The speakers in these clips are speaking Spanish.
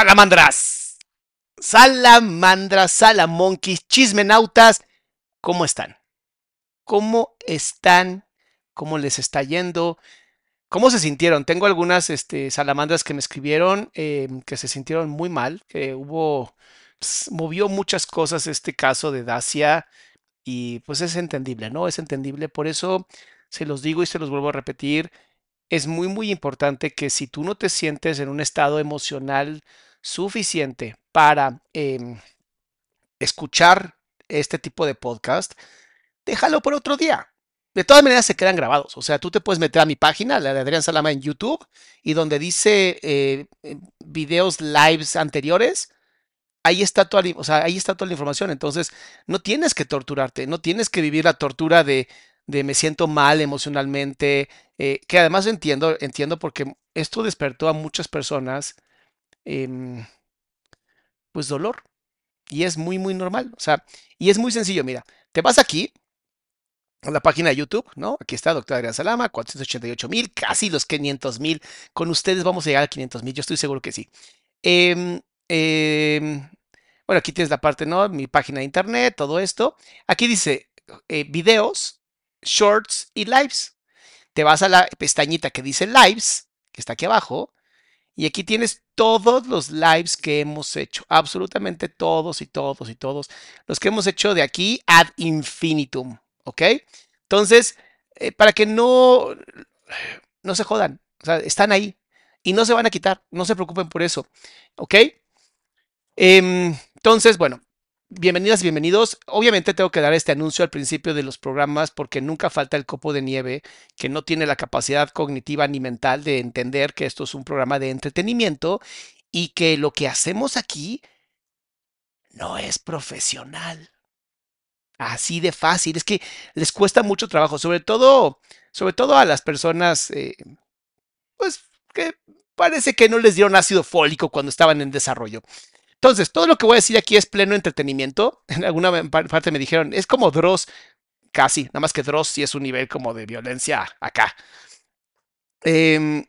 Salamandras, salamandras, salamonquis, chismenautas, ¿cómo están? ¿Cómo están? ¿Cómo les está yendo? ¿Cómo se sintieron? Tengo algunas este, salamandras que me escribieron eh, que se sintieron muy mal, que hubo, movió muchas cosas este caso de Dacia y pues es entendible, ¿no? Es entendible, por eso se los digo y se los vuelvo a repetir, es muy, muy importante que si tú no te sientes en un estado emocional suficiente para em, escuchar este tipo de podcast, déjalo por otro día. De todas maneras se quedan grabados. O sea, tú te puedes meter a mi página, la de Adrián Salama en YouTube, y donde dice eh, videos lives anteriores, ahí está, toda, o sea, ahí está toda la información. Entonces, no tienes que torturarte, no tienes que vivir la tortura de, de me siento mal emocionalmente, eh, que además entiendo, entiendo porque esto despertó a muchas personas Em, pues dolor. Y es muy, muy normal. O sea, y es muy sencillo. Mira, te vas aquí a la página de YouTube, ¿no? Aquí está, doctor Adrián Salama, 488 mil, casi los 500 mil. Con ustedes vamos a llegar a 500 mil, yo estoy seguro que sí. Em, em, bueno, aquí tienes la parte, ¿no? Mi página de internet, todo esto. Aquí dice eh, videos, shorts y lives. Te vas a la pestañita que dice lives, que está aquí abajo, y aquí tienes todos los lives que hemos hecho, absolutamente todos y todos y todos, los que hemos hecho de aquí ad infinitum, ¿ok? Entonces, eh, para que no, no se jodan, o sea, están ahí y no se van a quitar, no se preocupen por eso, ¿ok? Em, entonces, bueno, Bienvenidas, bienvenidos. Obviamente tengo que dar este anuncio al principio de los programas porque nunca falta el copo de nieve que no tiene la capacidad cognitiva ni mental de entender que esto es un programa de entretenimiento y que lo que hacemos aquí no es profesional. Así de fácil. Es que les cuesta mucho trabajo, sobre todo, sobre todo a las personas, eh, pues que parece que no les dieron ácido fólico cuando estaban en desarrollo. Entonces, todo lo que voy a decir aquí es pleno entretenimiento. En alguna parte me dijeron, es como Dross, casi, nada más que Dross sí es un nivel como de violencia acá. Em,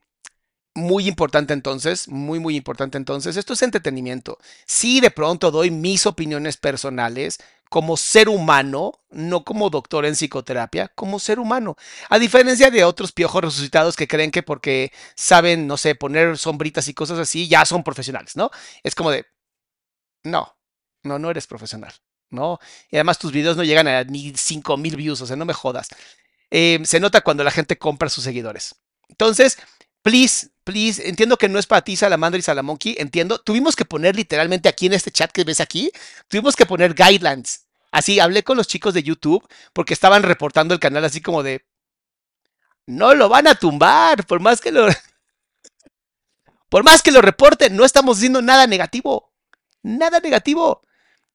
muy importante entonces, muy, muy importante entonces. Esto es entretenimiento. Sí, de pronto doy mis opiniones personales como ser humano, no como doctor en psicoterapia, como ser humano. A diferencia de otros piojos resucitados que creen que porque saben, no sé, poner sombritas y cosas así, ya son profesionales, ¿no? Es como de, no, No, no eres profesional. No. Y además tus videos no llegan a ni 5 mil views, o sea, no me jodas. Eh, se nota cuando la gente compra sus seguidores. Entonces, please, please, entiendo que no es para ti Salamandra y Salamonkey, entiendo. Tuvimos que poner literalmente aquí en este chat que ves aquí, tuvimos que poner guidelines. Así, hablé con los chicos de YouTube porque estaban reportando el canal así como de, no lo van a tumbar, por más que lo... Por más que lo reporten, no estamos diciendo nada negativo. Nada negativo.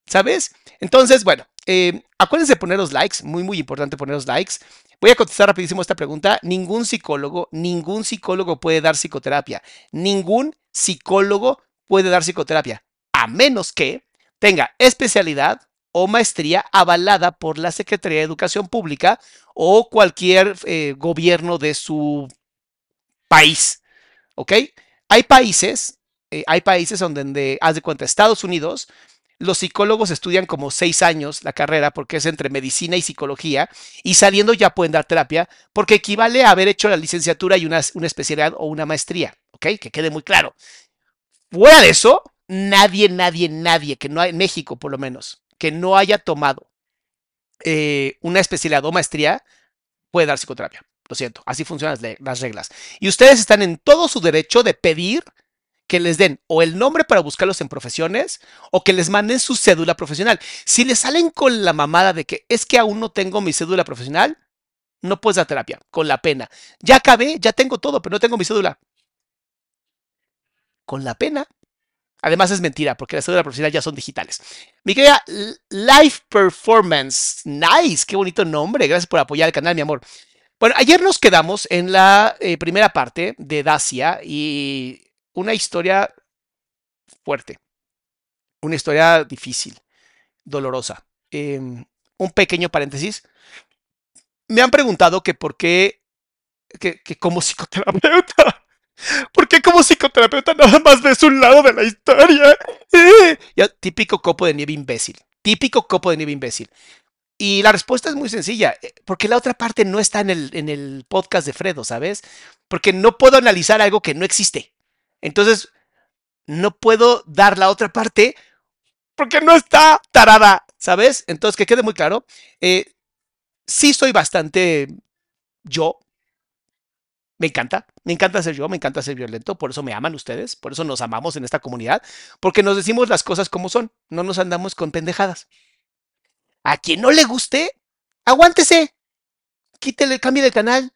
¿Sabes? Entonces, bueno, eh, acuérdense de poner los likes. Muy, muy importante poner los likes. Voy a contestar rapidísimo esta pregunta. Ningún psicólogo, ningún psicólogo puede dar psicoterapia. Ningún psicólogo puede dar psicoterapia. A menos que tenga especialidad o maestría avalada por la Secretaría de Educación Pública o cualquier eh, gobierno de su país. ¿Ok? Hay países, eh, hay países donde, haz de cuenta, Estados Unidos, los psicólogos estudian como seis años la carrera porque es entre medicina y psicología y saliendo ya pueden dar terapia porque equivale a haber hecho la licenciatura y una, una especialidad o una maestría, ¿ok? Que quede muy claro. Fuera de eso, nadie, nadie, nadie, que no hay, en México por lo menos, que no haya tomado eh, una especialidad o maestría puede dar psicoterapia. Lo siento, así funcionan las reglas. Y ustedes están en todo su derecho de pedir que les den o el nombre para buscarlos en profesiones o que les manden su cédula profesional. Si les salen con la mamada de que es que aún no tengo mi cédula profesional, no puedes dar terapia, con la pena. Ya acabé, ya tengo todo, pero no tengo mi cédula. Con la pena. Además es mentira, porque las cédulas profesionales ya son digitales. Mi querida Life Performance. Nice, qué bonito nombre. Gracias por apoyar el canal, mi amor. Bueno, ayer nos quedamos en la eh, primera parte de Dacia y una historia fuerte, una historia difícil, dolorosa. Em, un pequeño paréntesis. Me han preguntado que por qué, que, como psicoterapeuta, ¿por qué como psicoterapeuta nada más ves un lado de la historia? Eh, típico copo de nieve imbécil, típico copo de nieve imbécil. Y la respuesta es muy sencilla, eh, porque la otra parte no está en el, en el podcast de Fredo, ¿sabes? Porque no puedo analizar algo que no existe. Entonces, no puedo dar la otra parte porque no está tarada, ¿sabes? Entonces, que quede muy claro, eh, sí soy bastante yo. Me encanta, me encanta ser yo, me encanta ser violento, por eso me aman ustedes, por eso nos amamos en esta comunidad, porque nos decimos las cosas como son, no nos andamos con pendejadas. A quien no le guste, aguántese, quítele, cambie de canal,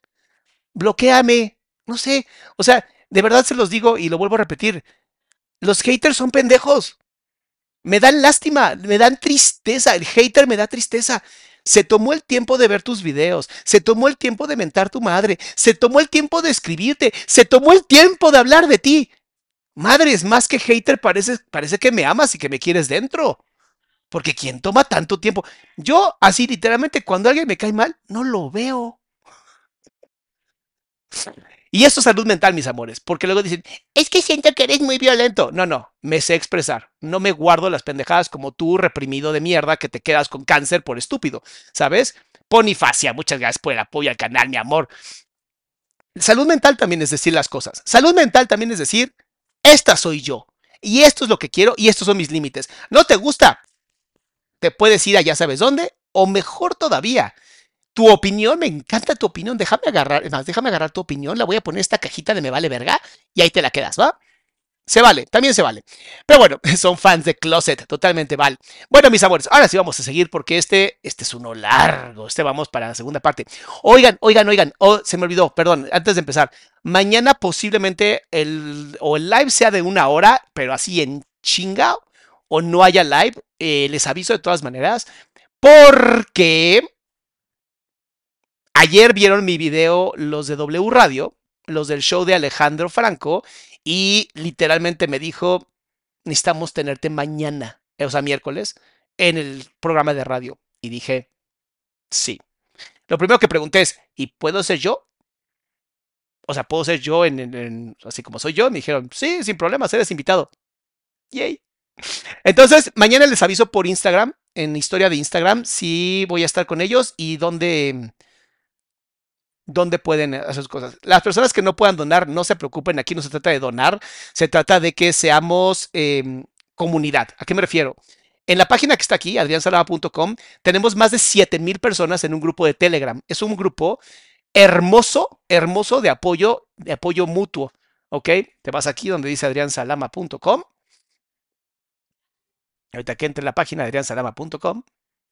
bloqueame, no sé, o sea, de verdad se los digo y lo vuelvo a repetir. Los haters son pendejos. Me dan lástima, me dan tristeza. El hater me da tristeza. Se tomó el tiempo de ver tus videos, se tomó el tiempo de mentar tu madre, se tomó el tiempo de escribirte, se tomó el tiempo de hablar de ti. Madre, es más que hater, parece, parece que me amas y que me quieres dentro. Porque quien toma tanto tiempo, yo así literalmente cuando alguien me cae mal, no lo veo. Y eso es salud mental, mis amores, porque luego dicen, es que siento que eres muy violento. No, no, me sé expresar. No me guardo las pendejadas como tú, reprimido de mierda, que te quedas con cáncer por estúpido, ¿sabes? Ponifacia, muchas gracias por el apoyo al canal, mi amor. Salud mental también es decir las cosas. Salud mental también es decir, esta soy yo. Y esto es lo que quiero y estos son mis límites. ¿No te gusta? Te puedes ir a ya sabes dónde. O mejor todavía, tu opinión, me encanta tu opinión. Déjame agarrar, más, déjame agarrar tu opinión. La voy a poner esta cajita de me vale verga y ahí te la quedas, ¿va? Se vale, también se vale. Pero bueno, son fans de Closet, totalmente vale. Bueno, mis amores, ahora sí vamos a seguir porque este, este es uno largo. Este vamos para la segunda parte. Oigan, oigan, oigan. Se me olvidó, perdón, antes de empezar. Mañana posiblemente el, o el live sea de una hora, pero así en chinga, o no haya live. Eh, les aviso de todas maneras. Porque Ayer vieron mi video los de W Radio, los del show de Alejandro Franco, y literalmente me dijo, necesitamos tenerte mañana, o sea, miércoles, en el programa de radio. Y dije, sí. Lo primero que pregunté es, ¿y puedo ser yo? O sea, ¿puedo ser yo en, así como soy yo? Me dijeron, sí, sin problemas, eres invitado. Yay. Entonces, mañana les aviso por Instagram, en historia de Instagram, si voy a estar con ellos y dónde dónde pueden hacer cosas. Las personas que no puedan donar, no se preocupen, aquí no se trata de donar, se trata de que seamos em, comunidad. ¿A qué me refiero? En la página que está aquí, adriansalama.com, tenemos más de 7000 personas en un grupo de Telegram. Es un grupo hermoso, hermoso de apoyo, de apoyo mutuo. ¿Ok? Te vas aquí donde dice adriansalama.com. Ahorita que entre en la página adriansalama.com.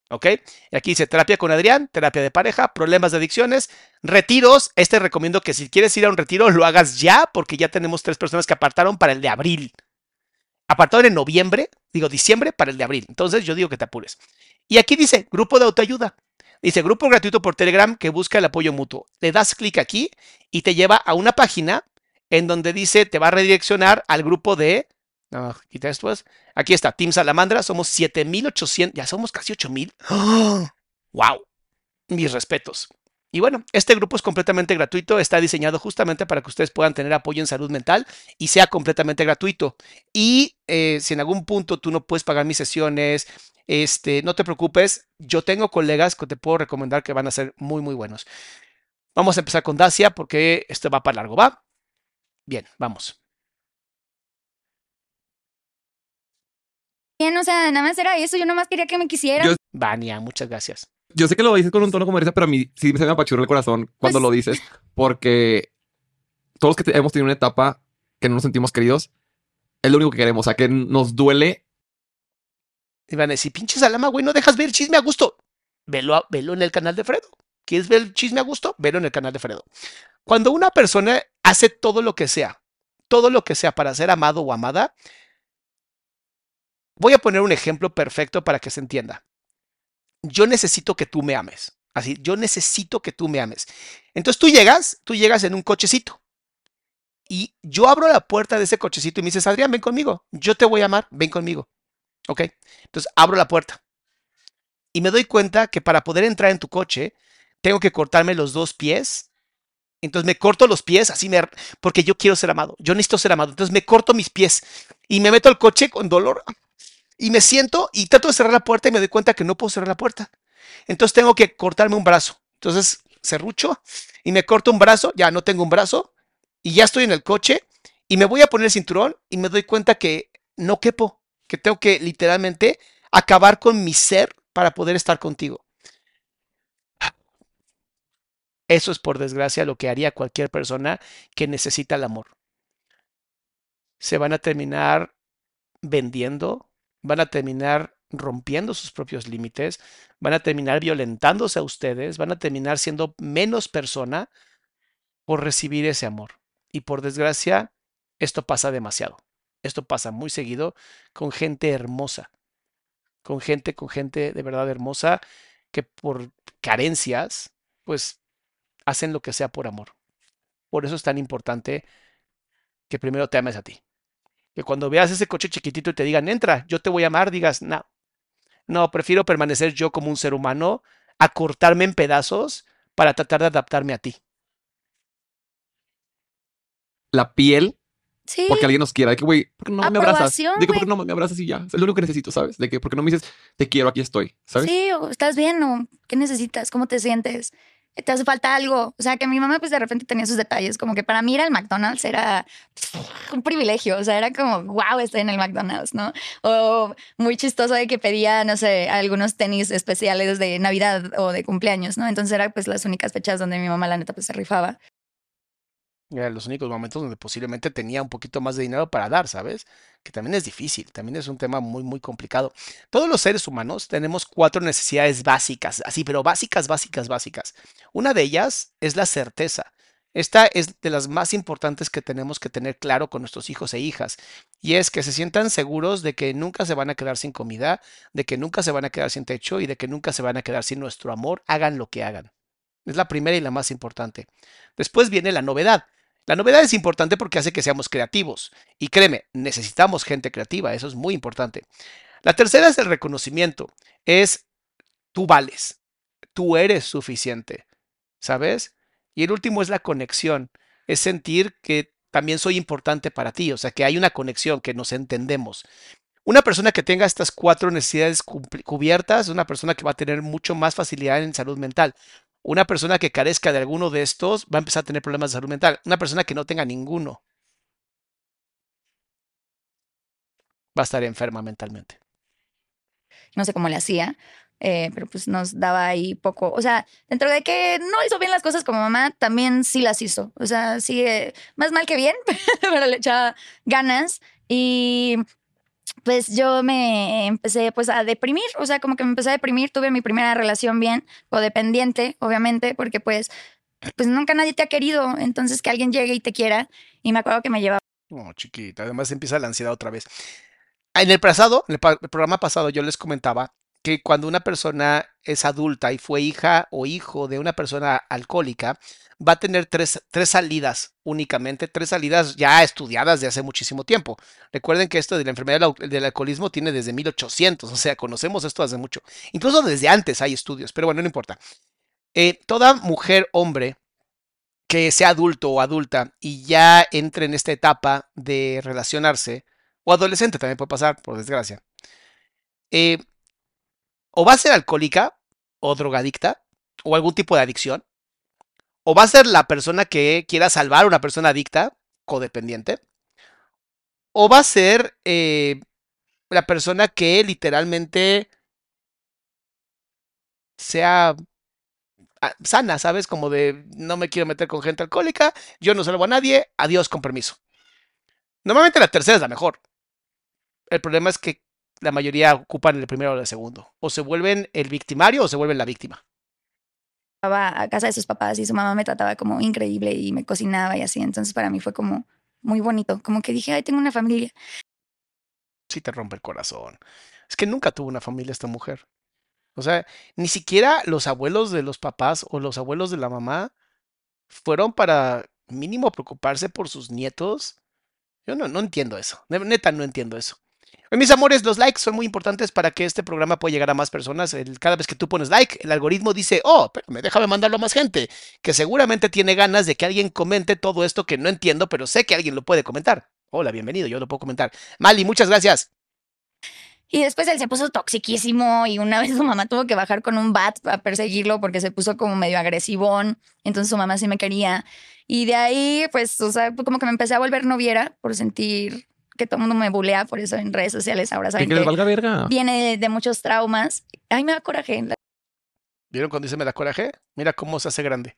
¿Ok? Aquí dice terapia con Adrián, terapia de pareja, problemas de adicciones, retiros. Este recomiendo que si quieres ir a un retiro lo hagas ya porque ya tenemos tres personas que apartaron para el de abril. Apartaron en noviembre, digo diciembre para el de abril. Entonces yo digo que te apures. Y aquí dice grupo de autoayuda. Dice grupo gratuito por Telegram que busca el apoyo mutuo. Le das clic aquí y te lleva a una página en donde dice te va a redireccionar al grupo de no, quita esto. Aquí está, Team Salamandra. Somos 7800. Ya somos casi 8000. ¡Wow! Mis respetos. Y bueno, este grupo es completamente gratuito. Está diseñado justamente para que ustedes puedan tener apoyo en salud mental y sea completamente gratuito. Y eh, si en algún punto tú no puedes pagar mis sesiones, este, no te preocupes. Yo tengo colegas que te puedo recomendar que van a ser muy, muy buenos. Vamos a empezar con Dacia porque esto va para largo, ¿va? Bien, vamos. Bien, o sea, nada más era eso. Yo nomás quería que me quisieran. Yo- Vania, muchas gracias. Yo sé que lo dices con un tono como risa, pero a mí sí se me apachurra el corazón cuando Pues- lo dices, porque todos los que hemos tenido una etapa que no nos sentimos queridos, es lo único que queremos. O sea, que nos duele. Y van a decir, pinche Salama, güey, no dejas ver el chisme a gusto. Velo, a- velo en el canal de Fredo. ¿Quieres ver el chisme a gusto? Velo en el canal de Fredo. Cuando una persona hace todo lo que sea, todo lo que sea para ser amado o amada, voy a poner un ejemplo perfecto para que se entienda. Yo necesito que tú me ames. Así, yo necesito que tú me ames. Entonces tú llegas, tú llegas en un cochecito. Y yo abro la puerta de ese cochecito y me dices, Adrián, ven conmigo. Yo te voy a amar, ven conmigo. ¿Ok? Entonces abro la puerta y me doy cuenta que para poder entrar en tu coche tengo que cortarme los dos pies. Entonces me corto los pies así me, porque yo quiero ser amado. Yo necesito ser amado. Entonces me corto mis pies y me meto al coche con dolor y me siento y trato de cerrar la puerta y me doy cuenta que no puedo cerrar la puerta. Entonces tengo que cortarme un brazo. Entonces cerrucho y me corto un brazo. Ya no tengo un brazo y ya estoy en el coche y me voy a poner el cinturón y me doy cuenta que no quepo, que tengo que literalmente acabar con mi ser para poder estar contigo. Eso es por desgracia lo que haría cualquier persona que necesita el amor. Se van a terminar vendiendo, van a terminar rompiendo sus propios límites, van a terminar violentándose a ustedes, van a terminar siendo menos persona por recibir ese amor. Y por desgracia, esto pasa demasiado. Esto pasa muy seguido con gente hermosa, con gente, con gente de verdad hermosa que por carencias, pues hacen lo que sea por amor. Por eso es tan importante que primero te ames a ti. Que cuando veas ese coche chiquitito y te digan, entra, yo te voy a amar, digas, no, no, prefiero permanecer yo como un ser humano, a cortarme en pedazos para tratar de adaptarme a ti. La piel, Sí. porque alguien nos quiera. De que, güey, ¿por qué no me abrazas? De que, ¿por qué no me abrazas y ya? Es lo único que necesito, ¿sabes? De que, ¿por qué no me dices, te quiero, aquí estoy? ¿Sabes? Sí, o estás bien o qué necesitas, cómo te sientes, te hace falta algo. O sea, que mi mamá pues de repente tenía sus detalles, como que para mí ir al McDonald's era un privilegio, o sea, era como, wow, estoy en el McDonald's, ¿no? O muy chistoso de que pedía, no sé, algunos tenis especiales de Navidad o de cumpleaños, ¿no? Entonces era pues las únicas fechas donde mi mamá la neta pues se rifaba. Los únicos momentos donde posiblemente tenía un poquito más de dinero para dar, ¿sabes? Que también es difícil, también es un tema muy, muy complicado. Todos los seres humanos tenemos cuatro necesidades básicas, así, pero básicas, básicas, básicas. Una de ellas es la certeza. Esta es de las más importantes que tenemos que tener claro con nuestros hijos e hijas, y es que se sientan seguros de que nunca se van a quedar sin comida, de que nunca se van a quedar sin techo y de que nunca se van a quedar sin nuestro amor, hagan lo que hagan. Es la primera y la más importante. Después viene la novedad. La novedad es importante porque hace que seamos creativos. Y créeme, necesitamos gente creativa, eso es muy importante. La tercera es el reconocimiento. Es tú vales, tú eres suficiente, ¿sabes? Y el último es la conexión. Es sentir que también soy importante para ti, o sea, que hay una conexión, que nos entendemos. Una persona que tenga estas cuatro necesidades cubiertas es una persona que va a tener mucho más facilidad en salud mental. Una persona que carezca de alguno de estos va a empezar a tener problemas de salud mental. Una persona que no tenga ninguno va a estar enferma mentalmente. no sé cómo le hacía. eh, pero pues nos daba ahí poco, o sea, dentro de que no hizo bien las cosas como mamá, también sí las hizo, o sea, sí, eh, más mal que bien, pero le echaba ganas y pues yo me empecé pues a deprimir, o sea, como que me empecé a deprimir, tuve mi primera relación bien, codependiente, obviamente, porque pues, pues nunca nadie te ha querido, entonces que alguien llegue y te quiera, y me acuerdo que me llevaba No, chiquita. Además empieza la ansiedad otra vez. En el pasado, en el programa pasado, yo les comentaba que cuando una persona es adulta y fue hija o hijo de una persona alcohólica, va a tener tres, tres salidas únicamente, tres salidas ya estudiadas de hace muchísimo tiempo. Recuerden que esto de la enfermedad del, al- del alcoholismo tiene desde 1800, o sea, conocemos esto hace mucho. Incluso desde antes hay estudios, pero bueno, no importa. Eh, toda mujer, hombre, que sea adulto o adulta y ya entre en esta etapa de relacionarse, o adolescente también puede pasar, por desgracia, eh, o va a ser alcohólica o drogadicta o algún tipo de adicción, o va a ser la persona que quiera salvar a una persona adicta, codependiente, o va a ser eh, la persona que literalmente sea ah, sana, ¿sabes? Como de no me quiero meter con gente alcohólica, yo no salvo a nadie, adiós con permiso. Normalmente la tercera es la mejor. El problema es que la mayoría ocupan el primero o el segundo. O se vuelven el victimario o se vuelven la víctima. a casa de sus papás y su mamá me trataba como increíble y me cocinaba y así, entonces para mí fue como muy bonito, como que dije, ay, tengo una familia. Sí te rompe el corazón. Es que nunca tuvo una familia esta mujer. O sea, ni siquiera los abuelos de los papás o los abuelos de la mamá fueron para mínimo preocuparse por sus nietos. Yo no, no entiendo eso. Ne- Neta, no entiendo eso. Oye, Mis amores, los likes son muy importantes para que este programa pueda llegar a más personas. El- cada vez que tú pones like, el algoritmo dice, oh, espérame, déjame mandarlo a más gente, que seguramente tiene ganas de que alguien comente todo esto que no entiendo, pero sé que alguien lo puede comentar. Hola, bienvenido, yo lo puedo comentar. Mali, muchas gracias. Y después él se puso toxiquísimo y una vez su mamá tuvo que bajar con un bat a perseguirlo porque se puso como medio agresivón, entonces su mamá sí me quería. Y de ahí, pues, o sea, como que me empecé a volver noviera por sentir que todo el mundo me bulea por eso en redes sociales. Ahora saben que les que valga verga. viene de, de muchos traumas. Ay, me da coraje. ¿Vieron cuando dice me da coraje? Mira cómo se hace grande.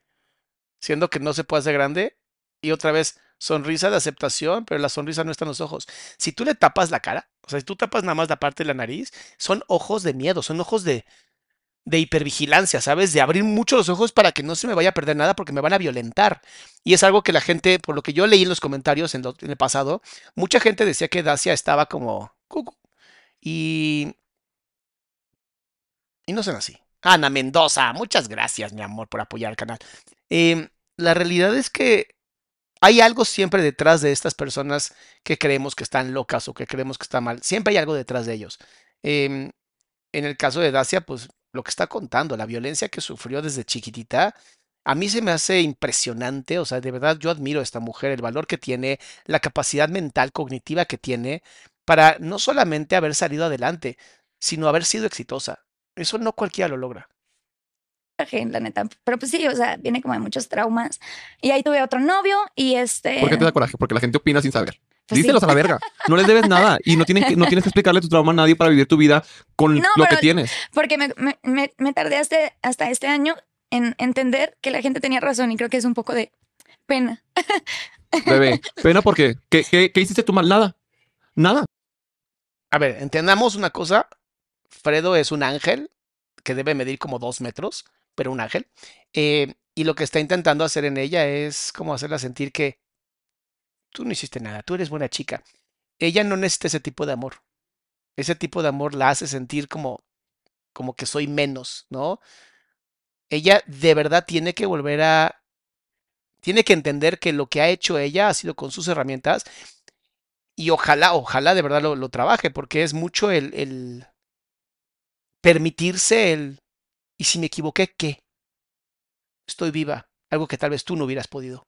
Siendo que no se puede hacer grande. Y otra vez, sonrisa de aceptación, pero la sonrisa no está en los ojos. Si tú le tapas la cara, o sea, si tú tapas nada más la parte de la nariz, son ojos de miedo, son ojos de, de hipervigilancia, ¿sabes? De abrir mucho los ojos para que no se me vaya a perder nada porque me van a violentar. Y es algo que la gente, por lo que yo leí en los comentarios en, lo- el pasado, mucha gente decía que Dacia estaba como... Y... Y no son así. Ana Mendoza, muchas gracias, mi amor, por apoyar el canal. Em, la realidad es que hay algo siempre detrás de estas personas que creemos que están locas o que creemos que está mal. Siempre hay algo detrás de ellos. Em, en el caso de Dacia, pues lo que está contando, la violencia que sufrió desde chiquitita, a mí se me hace impresionante. O sea, de verdad yo admiro a esta mujer, el valor que tiene, la capacidad mental, cognitiva que tiene para no solamente haber salido adelante, sino haber sido exitosa. Eso no cualquiera lo logra. la neta. Pero pues sí, o sea, viene como de muchos traumas. Y ahí tuve otro novio y este... ¿Por qué te da coraje? Porque la gente opina sin saber. Pues sí. Díselos a la verga. No les debes nada y no, tienen que, no tienes que explicarle tu trauma a nadie para vivir tu vida con No, lo que tienes. Porque me, me, me- me tardé hasta, hasta este año en entender que la gente tenía razón y creo que es un poco de pena. Bebé, pena porque ¿qué, qué, qué hiciste tú mal? Nada. Nada. A ver, entendamos una cosa. Fredo es un ángel que debe medir como dos metros, pero un ángel. Eh, y lo que está intentando hacer en ella es como hacerla sentir que tú no hiciste nada, tú eres buena chica. Ella no necesita ese tipo de amor. Ese tipo de amor la hace sentir como, como que soy menos, ¿no? Ella de verdad tiene que volver a... Tiene que entender que lo que ha hecho ella ha sido con sus herramientas y ojalá, ojalá de verdad lo, lo trabaje, porque es mucho el, el permitirse el, ¿y si me equivoqué, qué? Estoy viva, algo que tal vez tú no hubieras podido.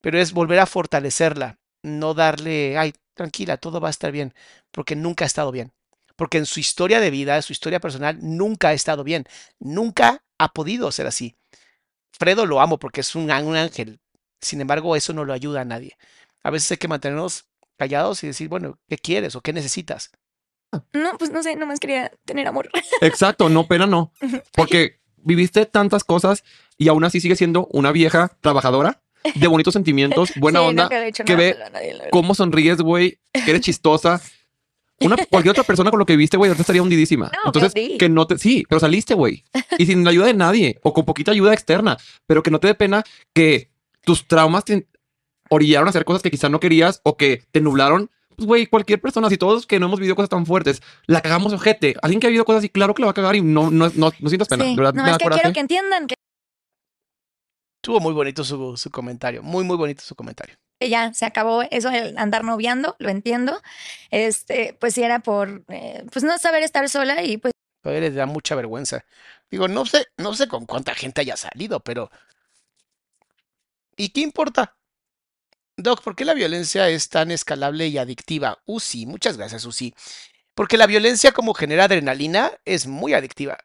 Pero es volver a fortalecerla, no darle, ay, tranquila, todo va a estar bien, porque nunca ha estado bien. Porque en su historia de vida, su historia personal, nunca ha estado bien. Nunca ha podido ser así. Fredo lo amo porque es un, án- un ángel. Sin embargo, eso no lo ayuda a nadie. A veces hay que mantenernos callados y decir, bueno, ¿qué quieres o qué necesitas? No, pues no sé, nomás quería tener amor. Exacto, no, pena no. Porque viviste tantas cosas y aún así sigue siendo una vieja trabajadora de bonitos sentimientos, buena Sí, onda, nunca le he hecho que nada ve malo a nadie, la verdad. cómo sonríes, güey, que eres chistosa. Una, cualquier otra persona con lo que viste, güey, ahorita estaría hundidísima. No, Entonces, pero sí. que no te, sí, pero saliste, güey. Y sin la ayuda de nadie o con poquita ayuda externa, pero que no te dé pena que tus traumas te orillaron a hacer cosas que quizá no querías o que te nublaron. Pues, güey, cualquier persona, si todos que no hemos vivido cosas tan fuertes, la cagamos ojete. Alguien que ha vivido cosas así, claro que la va a cagar y no, no, no, no sientas pena. Sí, De verdad, no, me es que coraje. quiero que entiendan que Estuvo muy bonito su, su comentario. Muy, muy bonito su comentario. ya se acabó eso de andar noviando, lo entiendo. Este, pues sí era por, eh, pues no saber estar sola y pues Todavía les da mucha vergüenza. Digo, no sé, no sé con cuánta gente haya salido, pero. ¿Y qué importa? Doc, ¿por qué la violencia es tan escalable y adictiva? Uzi, muchas gracias, Uzi. Porque la violencia como genera adrenalina es muy adictiva.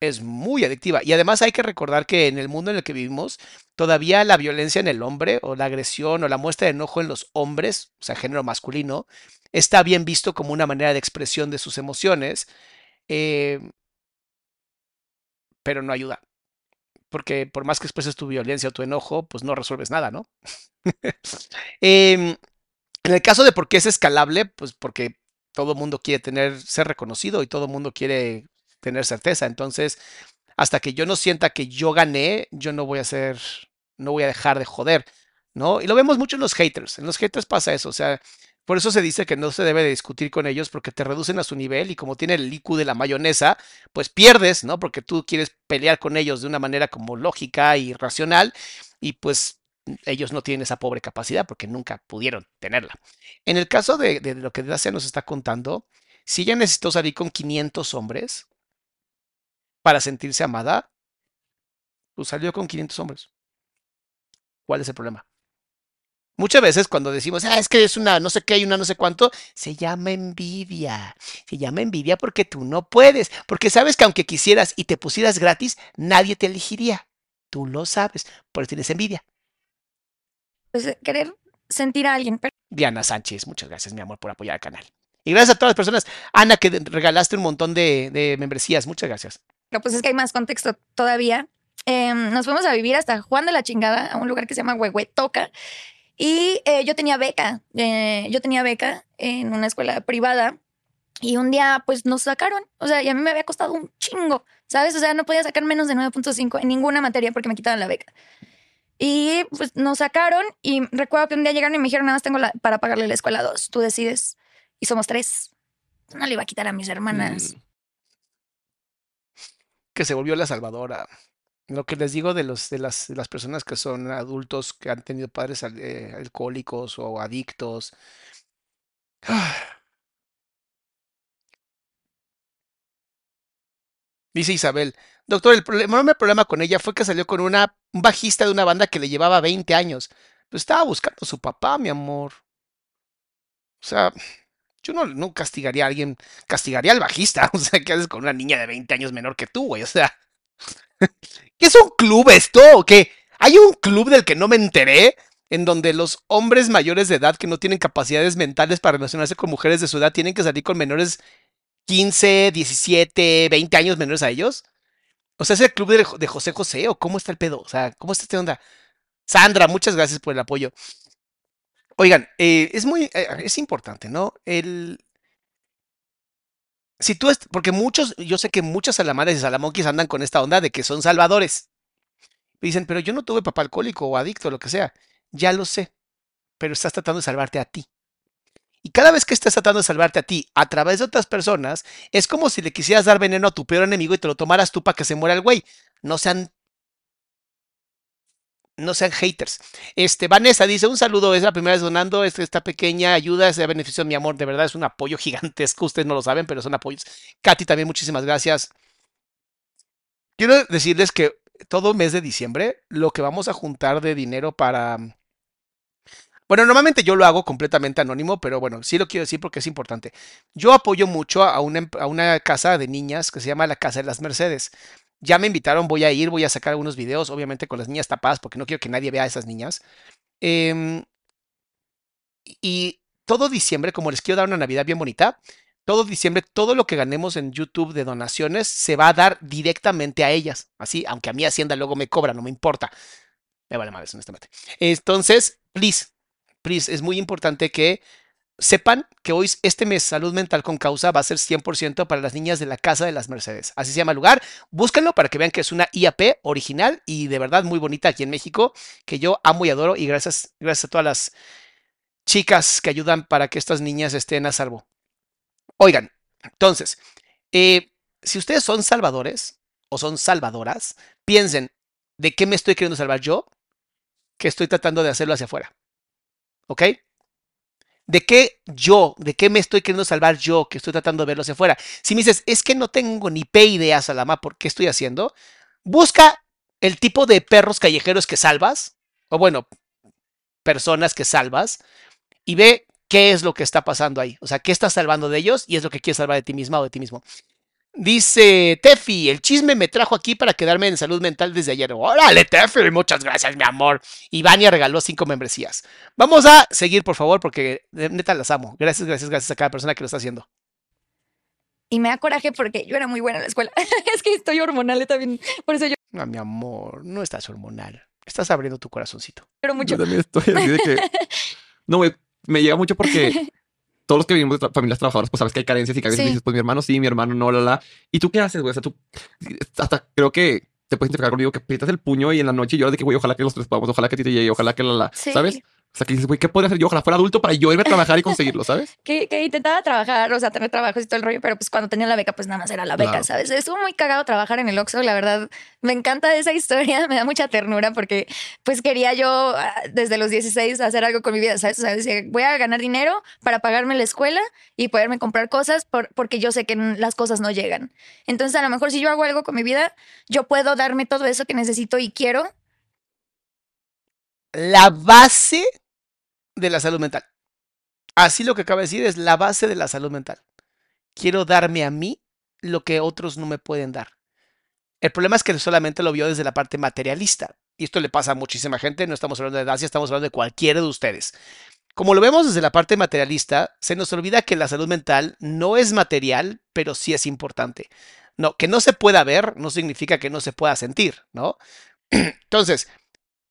Es muy adictiva. Y además hay que recordar que en el mundo en el que vivimos, todavía la violencia en el hombre, o la agresión, o la muestra de enojo en los hombres, o sea, género masculino, está bien visto como una manera de expresión de sus emociones. eh, pero no ayuda. Porque por más que expreses tu violencia o tu enojo, pues no resuelves nada, ¿no? Em, en el caso de por qué es escalable, pues porque todo el mundo quiere tener, ser reconocido y todo el mundo quiere tener certeza. Entonces, hasta que yo no sienta que yo gané, yo no voy a ser, no voy a dejar de joder, ¿no? Y lo vemos mucho en los haters. En los haters pasa eso, o sea, por eso se dice que no se debe de discutir con ellos porque te reducen a su nivel y como tiene el IQ de la mayonesa, pues pierdes, ¿no? Porque tú quieres pelear con ellos de una manera como lógica y racional y pues ellos no tienen esa pobre capacidad porque nunca pudieron tenerla. En el caso de, de lo que Dacia nos está contando, si ella necesitó salir con 500 hombres para sentirse amada, pues salió con 500 hombres. ¿Cuál es el problema? Muchas veces cuando decimos, ah, es que es una no sé qué, hay una no sé cuánto, se llama envidia. Se llama envidia porque tú no puedes, porque sabes que aunque quisieras y te pusieras gratis, nadie te elegiría. Tú lo sabes, por eso tienes envidia. pues querer sentir a alguien, pero Diana Sánchez, muchas gracias, mi amor, por apoyar al canal. Y gracias a todas las personas. Ana, que regalaste un montón de, de membresías, muchas gracias. Pero pues es que hay más contexto todavía. Em, nos fuimos a vivir hasta Juan de la Chingada, a un lugar que se llama Huehuetoca. Y eh, yo tenía beca, eh, yo tenía beca en una escuela privada y un día pues nos sacaron, o sea, y a mí me había costado un chingo, ¿sabes? O sea, no podía sacar menos de 9.5 en ninguna materia porque me quitaban la beca. Y pues nos sacaron y recuerdo que un día llegaron y me dijeron, nada más tengo para pagarle la escuela dos, tú decides. Y somos tres. No le iba a quitar a mis hermanas. Mm. Que se volvió la salvadora. Lo que les digo de, los, de, las, las personas que son adultos que han tenido padres eh, alcohólicos o adictos. Dice Isabel, doctor, el problema, problema con ella fue que salió con una, un bajista de una banda que le llevaba 20 años. Estaba buscando a su papá, mi amor. O sea, yo no, castigaría a alguien, castigaría al bajista. O sea, ¿qué haces con una niña de 20 años menor que tú, güey? O sea, ¿qué es un club esto? ¿O qué? ¿Hay un club del que no me enteré? En donde los hombres mayores de edad que no tienen capacidades mentales para relacionarse con mujeres de su edad tienen que salir con menores 15, 17, 20 años menores a ellos. O sea, ¿es el club de, de José José o cómo está el pedo? O sea, ¿cómo está esta onda? Sandra, muchas gracias por el apoyo. Oigan, eh, es muy, eh, es importante, ¿no? El, si tú, porque muchos, yo sé que muchas salamares y salamonquis andan con esta onda de que son salvadores. Dicen, pero yo no tuve papá alcohólico o adicto, lo que sea. Ya lo sé, pero estás tratando de salvarte a ti. Y cada vez que estás tratando de salvarte a ti a través de otras personas, es como si le quisieras dar veneno a tu peor enemigo y te lo tomaras tú para que se muera el güey. No sean. No sean haters. Este, Vanessa dice: Un saludo, es la primera vez donando este- esta pequeña ayuda, es de beneficio mi amor. De verdad, es un apoyo gigantesco. Ustedes no lo saben, pero son apoyos. Katy, también muchísimas gracias. Quiero decirles que todo mes de diciembre, lo que vamos a juntar de dinero para. Bueno, normalmente yo lo hago completamente anónimo, pero bueno, sí lo quiero decir porque es importante. Yo apoyo mucho a una, em- a una casa de niñas que se llama la Casa de las Mercedes. Ya me invitaron, voy a ir, voy a sacar algunos videos, obviamente con las niñas tapadas, porque no quiero que nadie vea a esas niñas. Em, y todo diciembre, como les quiero dar una Navidad bien bonita, todo diciembre, todo lo que ganemos en YouTube de donaciones se va a dar directamente a ellas. Así, aunque a mí Hacienda luego me cobra, no me importa. Me vale madres, honestamente. Entonces, please, please, es muy importante que sepan que hoy, este mes, Salud Mental con Causa va a ser 100% para las niñas de la Casa de las Mercedes. Así se llama el lugar. Búsquenlo para que vean que es una IAP original y de verdad muy bonita aquí en México, que yo amo y adoro. Y gracias, gracias a todas las chicas que ayudan para que estas niñas estén a salvo. Oigan, entonces, eh, si ustedes son salvadores o son salvadoras, piensen, ¿de qué me estoy queriendo salvar yo? Que estoy tratando de hacerlo hacia afuera. ¿Ok? ¿De qué yo, de qué me estoy queriendo salvar yo, que estoy tratando de verlo hacia afuera? Si me dices, es que no tengo ni pe idea, Salama, por qué estoy haciendo, busca el tipo de perros callejeros que salvas, o bueno, personas que salvas, y ve qué es lo que está pasando ahí. O sea, qué estás salvando de ellos y es lo que quieres salvar de ti misma o de ti mismo. Dice Tefi, el chisme me trajo aquí para quedarme en salud mental desde ayer. Órale, Tefi, muchas gracias, mi amor. Y Vania regaló cinco membresías. Vamos a seguir, por favor, porque neta las amo. Gracias, gracias, gracias a cada persona que lo está haciendo. Y me da coraje porque yo era muy buena en la escuela. es que estoy hormonal también. Por eso yo. No, mi amor, no estás hormonal. Estás abriendo tu corazoncito. Pero mucho. Yo también estoy así de que. No, me llega mucho porque todos los que vivimos de familias trabajadoras, pues sabes que hay carencias y que a veces Sí. dices, pues mi hermano sí, mi hermano no, la, la. ¿Y tú qué haces, güey? O sea, tú hasta creo que te puedes identificar conmigo que aprietas el puño y en la noche lloras de que, güey, ojalá que los tres podamos, ojalá que a ti te llegue, ojalá que la, la, Sí. ¿sabes? O sea, que dices, güey, ¿qué podría hacer yo? Ojalá fuera adulto para yo irme a trabajar y conseguirlo, ¿sabes? que, que intentaba trabajar, o sea, tener trabajos y todo el rollo, pero pues cuando tenía la beca, pues nada más era la beca, Claro. ¿sabes? Estuvo muy cagado trabajar en el Oxxo, la verdad. Me encanta esa historia, me da mucha ternura porque pues quería yo ah, desde los 16 hacer algo con mi vida, ¿sabes? O sea, decía, voy a ganar dinero para pagarme la escuela y poderme comprar cosas por- porque yo sé que las cosas no llegan. Entonces, a lo mejor si yo hago algo con mi vida, yo puedo darme todo eso que necesito y quiero. La base de la salud mental. Así lo que acaba de decir es la base de la salud mental. Quiero darme a mí lo que otros no me pueden dar. El problema es que solamente lo vio desde la parte materialista. Y esto le pasa a muchísima gente. No estamos hablando de Dacia, estamos hablando de cualquiera de ustedes. Como lo vemos desde la parte materialista, se nos olvida que la salud mental no es material, pero sí es importante. No, que no se pueda ver no significa que no se pueda sentir, ¿no? Entonces,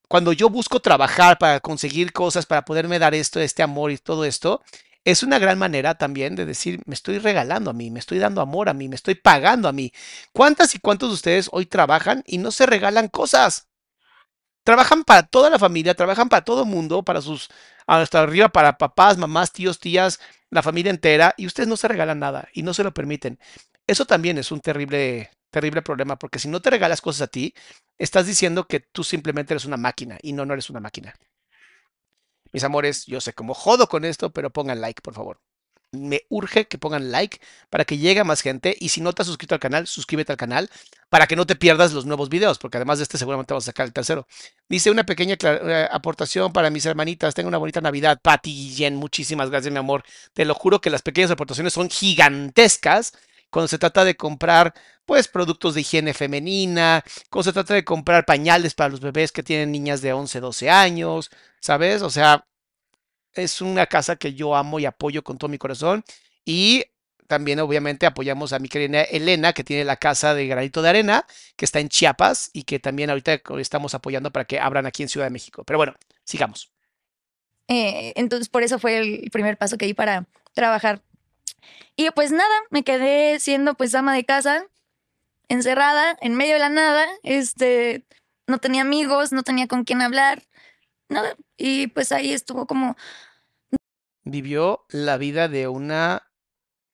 cuando yo busco trabajar para conseguir cosas, para poderme dar esto, este amor y todo esto, es una gran manera también de decir, me estoy regalando a mí, me estoy dando amor a mí, me estoy pagando a mí. ¿Cuántas y cuántos de ustedes hoy trabajan y no se regalan cosas? Trabajan para toda la familia, trabajan para todo el mundo, para sus, hasta arriba, para papás, mamás, tíos, tías, la familia entera, y ustedes no se regalan nada y no se lo permiten. Eso también es un terrible, terrible problema, porque si no te regalas cosas a ti, estás diciendo que tú simplemente eres una máquina y no, no eres una máquina. Mis amores, yo sé cómo jodo con esto, pero pongan like, por favor. Me urge que pongan like para que llegue a más gente. Y si no te has suscrito al canal, suscríbete al canal para que no te pierdas los nuevos videos, porque además de este seguramente vamos a sacar el tercero. Dice una pequeña eh, aportación para mis hermanitas. Tenga una bonita Navidad. Pati y Jen, muchísimas gracias, mi amor. Te lo juro que las pequeñas aportaciones son gigantescas cuando se trata de comprar pues productos de higiene femenina, cuando se trata de comprar pañales para los bebés que tienen niñas de 11, 12 años, ¿sabes? O sea, es una casa que yo amo y apoyo con todo mi corazón y también obviamente apoyamos a mi querida Elena que tiene la casa de granito de arena que está en Chiapas y que también ahorita estamos apoyando para que abran aquí en Ciudad de México. Pero bueno, sigamos. Eh, entonces, por eso fue el primer paso que di para trabajar. Y pues nada, me quedé siendo pues ama de casa, encerrada, en medio de la nada. Este, no tenía amigos, no tenía con quién hablar, nada. Y pues ahí estuvo como, Vivió la vida de una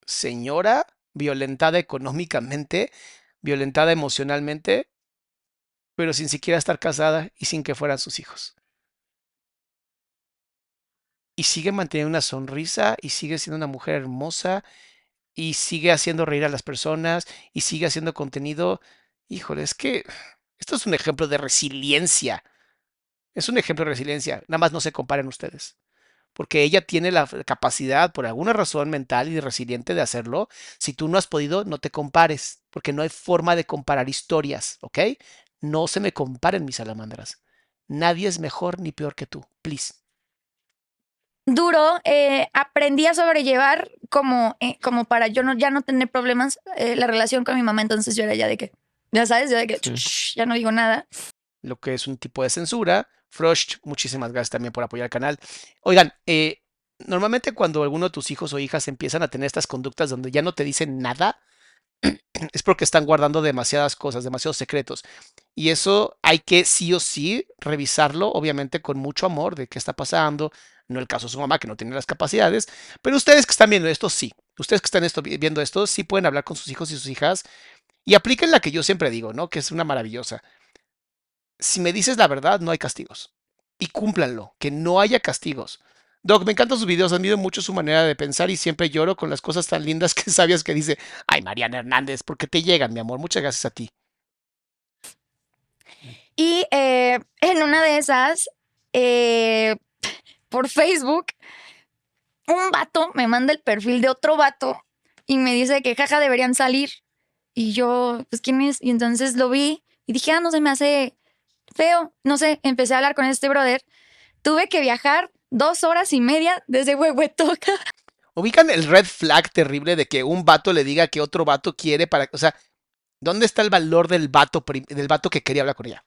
señora violentada económicamente, violentada emocionalmente, pero sin siquiera estar casada y sin que fueran sus hijos. Y sigue manteniendo una sonrisa y sigue siendo una mujer hermosa y sigue haciendo reír a las personas y sigue haciendo contenido. Híjole, es que esto es un ejemplo de resiliencia. Es un ejemplo de resiliencia. Nada más no se comparen ustedes. Porque ella tiene la capacidad, por alguna razón mental y resiliente, de hacerlo. Si tú no has podido, no te compares. Porque no hay forma de comparar historias, ¿ok? No se me comparen, mis salamandras. Nadie es mejor ni peor que tú. Please. Duro, eh, aprendí a sobrellevar como, eh, como para yo no, ya no tener problemas eh, la relación con mi mamá. Entonces yo era ya de que, ya sabes, yo de que Sí. "Shh, ya no digo nada. lo que es un tipo de censura. Frost, muchísimas gracias también por apoyar el canal. Oigan, eh, normalmente cuando alguno de tus hijos o hijas empiezan a tener estas conductas donde ya no te dicen nada, es porque están guardando demasiadas cosas, demasiados secretos. Y eso hay que sí o sí revisarlo, obviamente con mucho amor de qué está pasando. No el caso de su mamá que no tiene las capacidades, pero ustedes que están viendo esto, sí. Ustedes que están viendo esto, sí pueden hablar con sus hijos y sus hijas y apliquen la que yo siempre digo, ¿no? Que es una maravillosa si me dices la verdad, no hay castigos. Y cúmplanlo, que no haya castigos. Doc, me encantan sus videos, admiro mucho su manera de pensar y siempre lloro con las cosas tan lindas que sabias que dice, ay, Mariana Hernández, porque te llegan, mi amor. Muchas gracias a ti. Y eh, en una de esas, eh, por Facebook, un vato me manda el perfil de otro vato y me dice que jaja deberían salir. Y yo, pues, ¿quién es? Y entonces lo vi y dije, ah, no se me hace feo. No sé, empecé a hablar con este brother. Tuve que viajar dos horas y media desde Huehuetoca. Ubican el red flag terrible de que un vato le diga que otro vato quiere para. O sea, ¿dónde está el valor del vato, del vato que quería hablar con ella?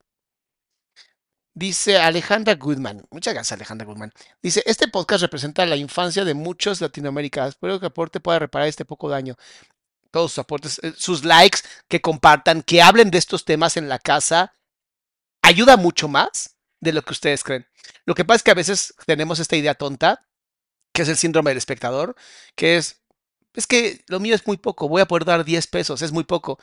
Dice Alejandra Goodman. Muchas gracias, Alejandra Goodman. Dice: Este podcast representa la infancia de muchos latinoamericanos. Espero que aporte pueda reparar este poco daño. Todos sus aportes, eh, sus likes, que compartan, que hablen de estos temas en la casa, ayuda mucho más de lo que ustedes creen. Lo que pasa es que a veces tenemos esta idea tonta, que es el síndrome del espectador, que es, es que lo mío es muy poco, voy a poder dar 10 pesos, es muy poco.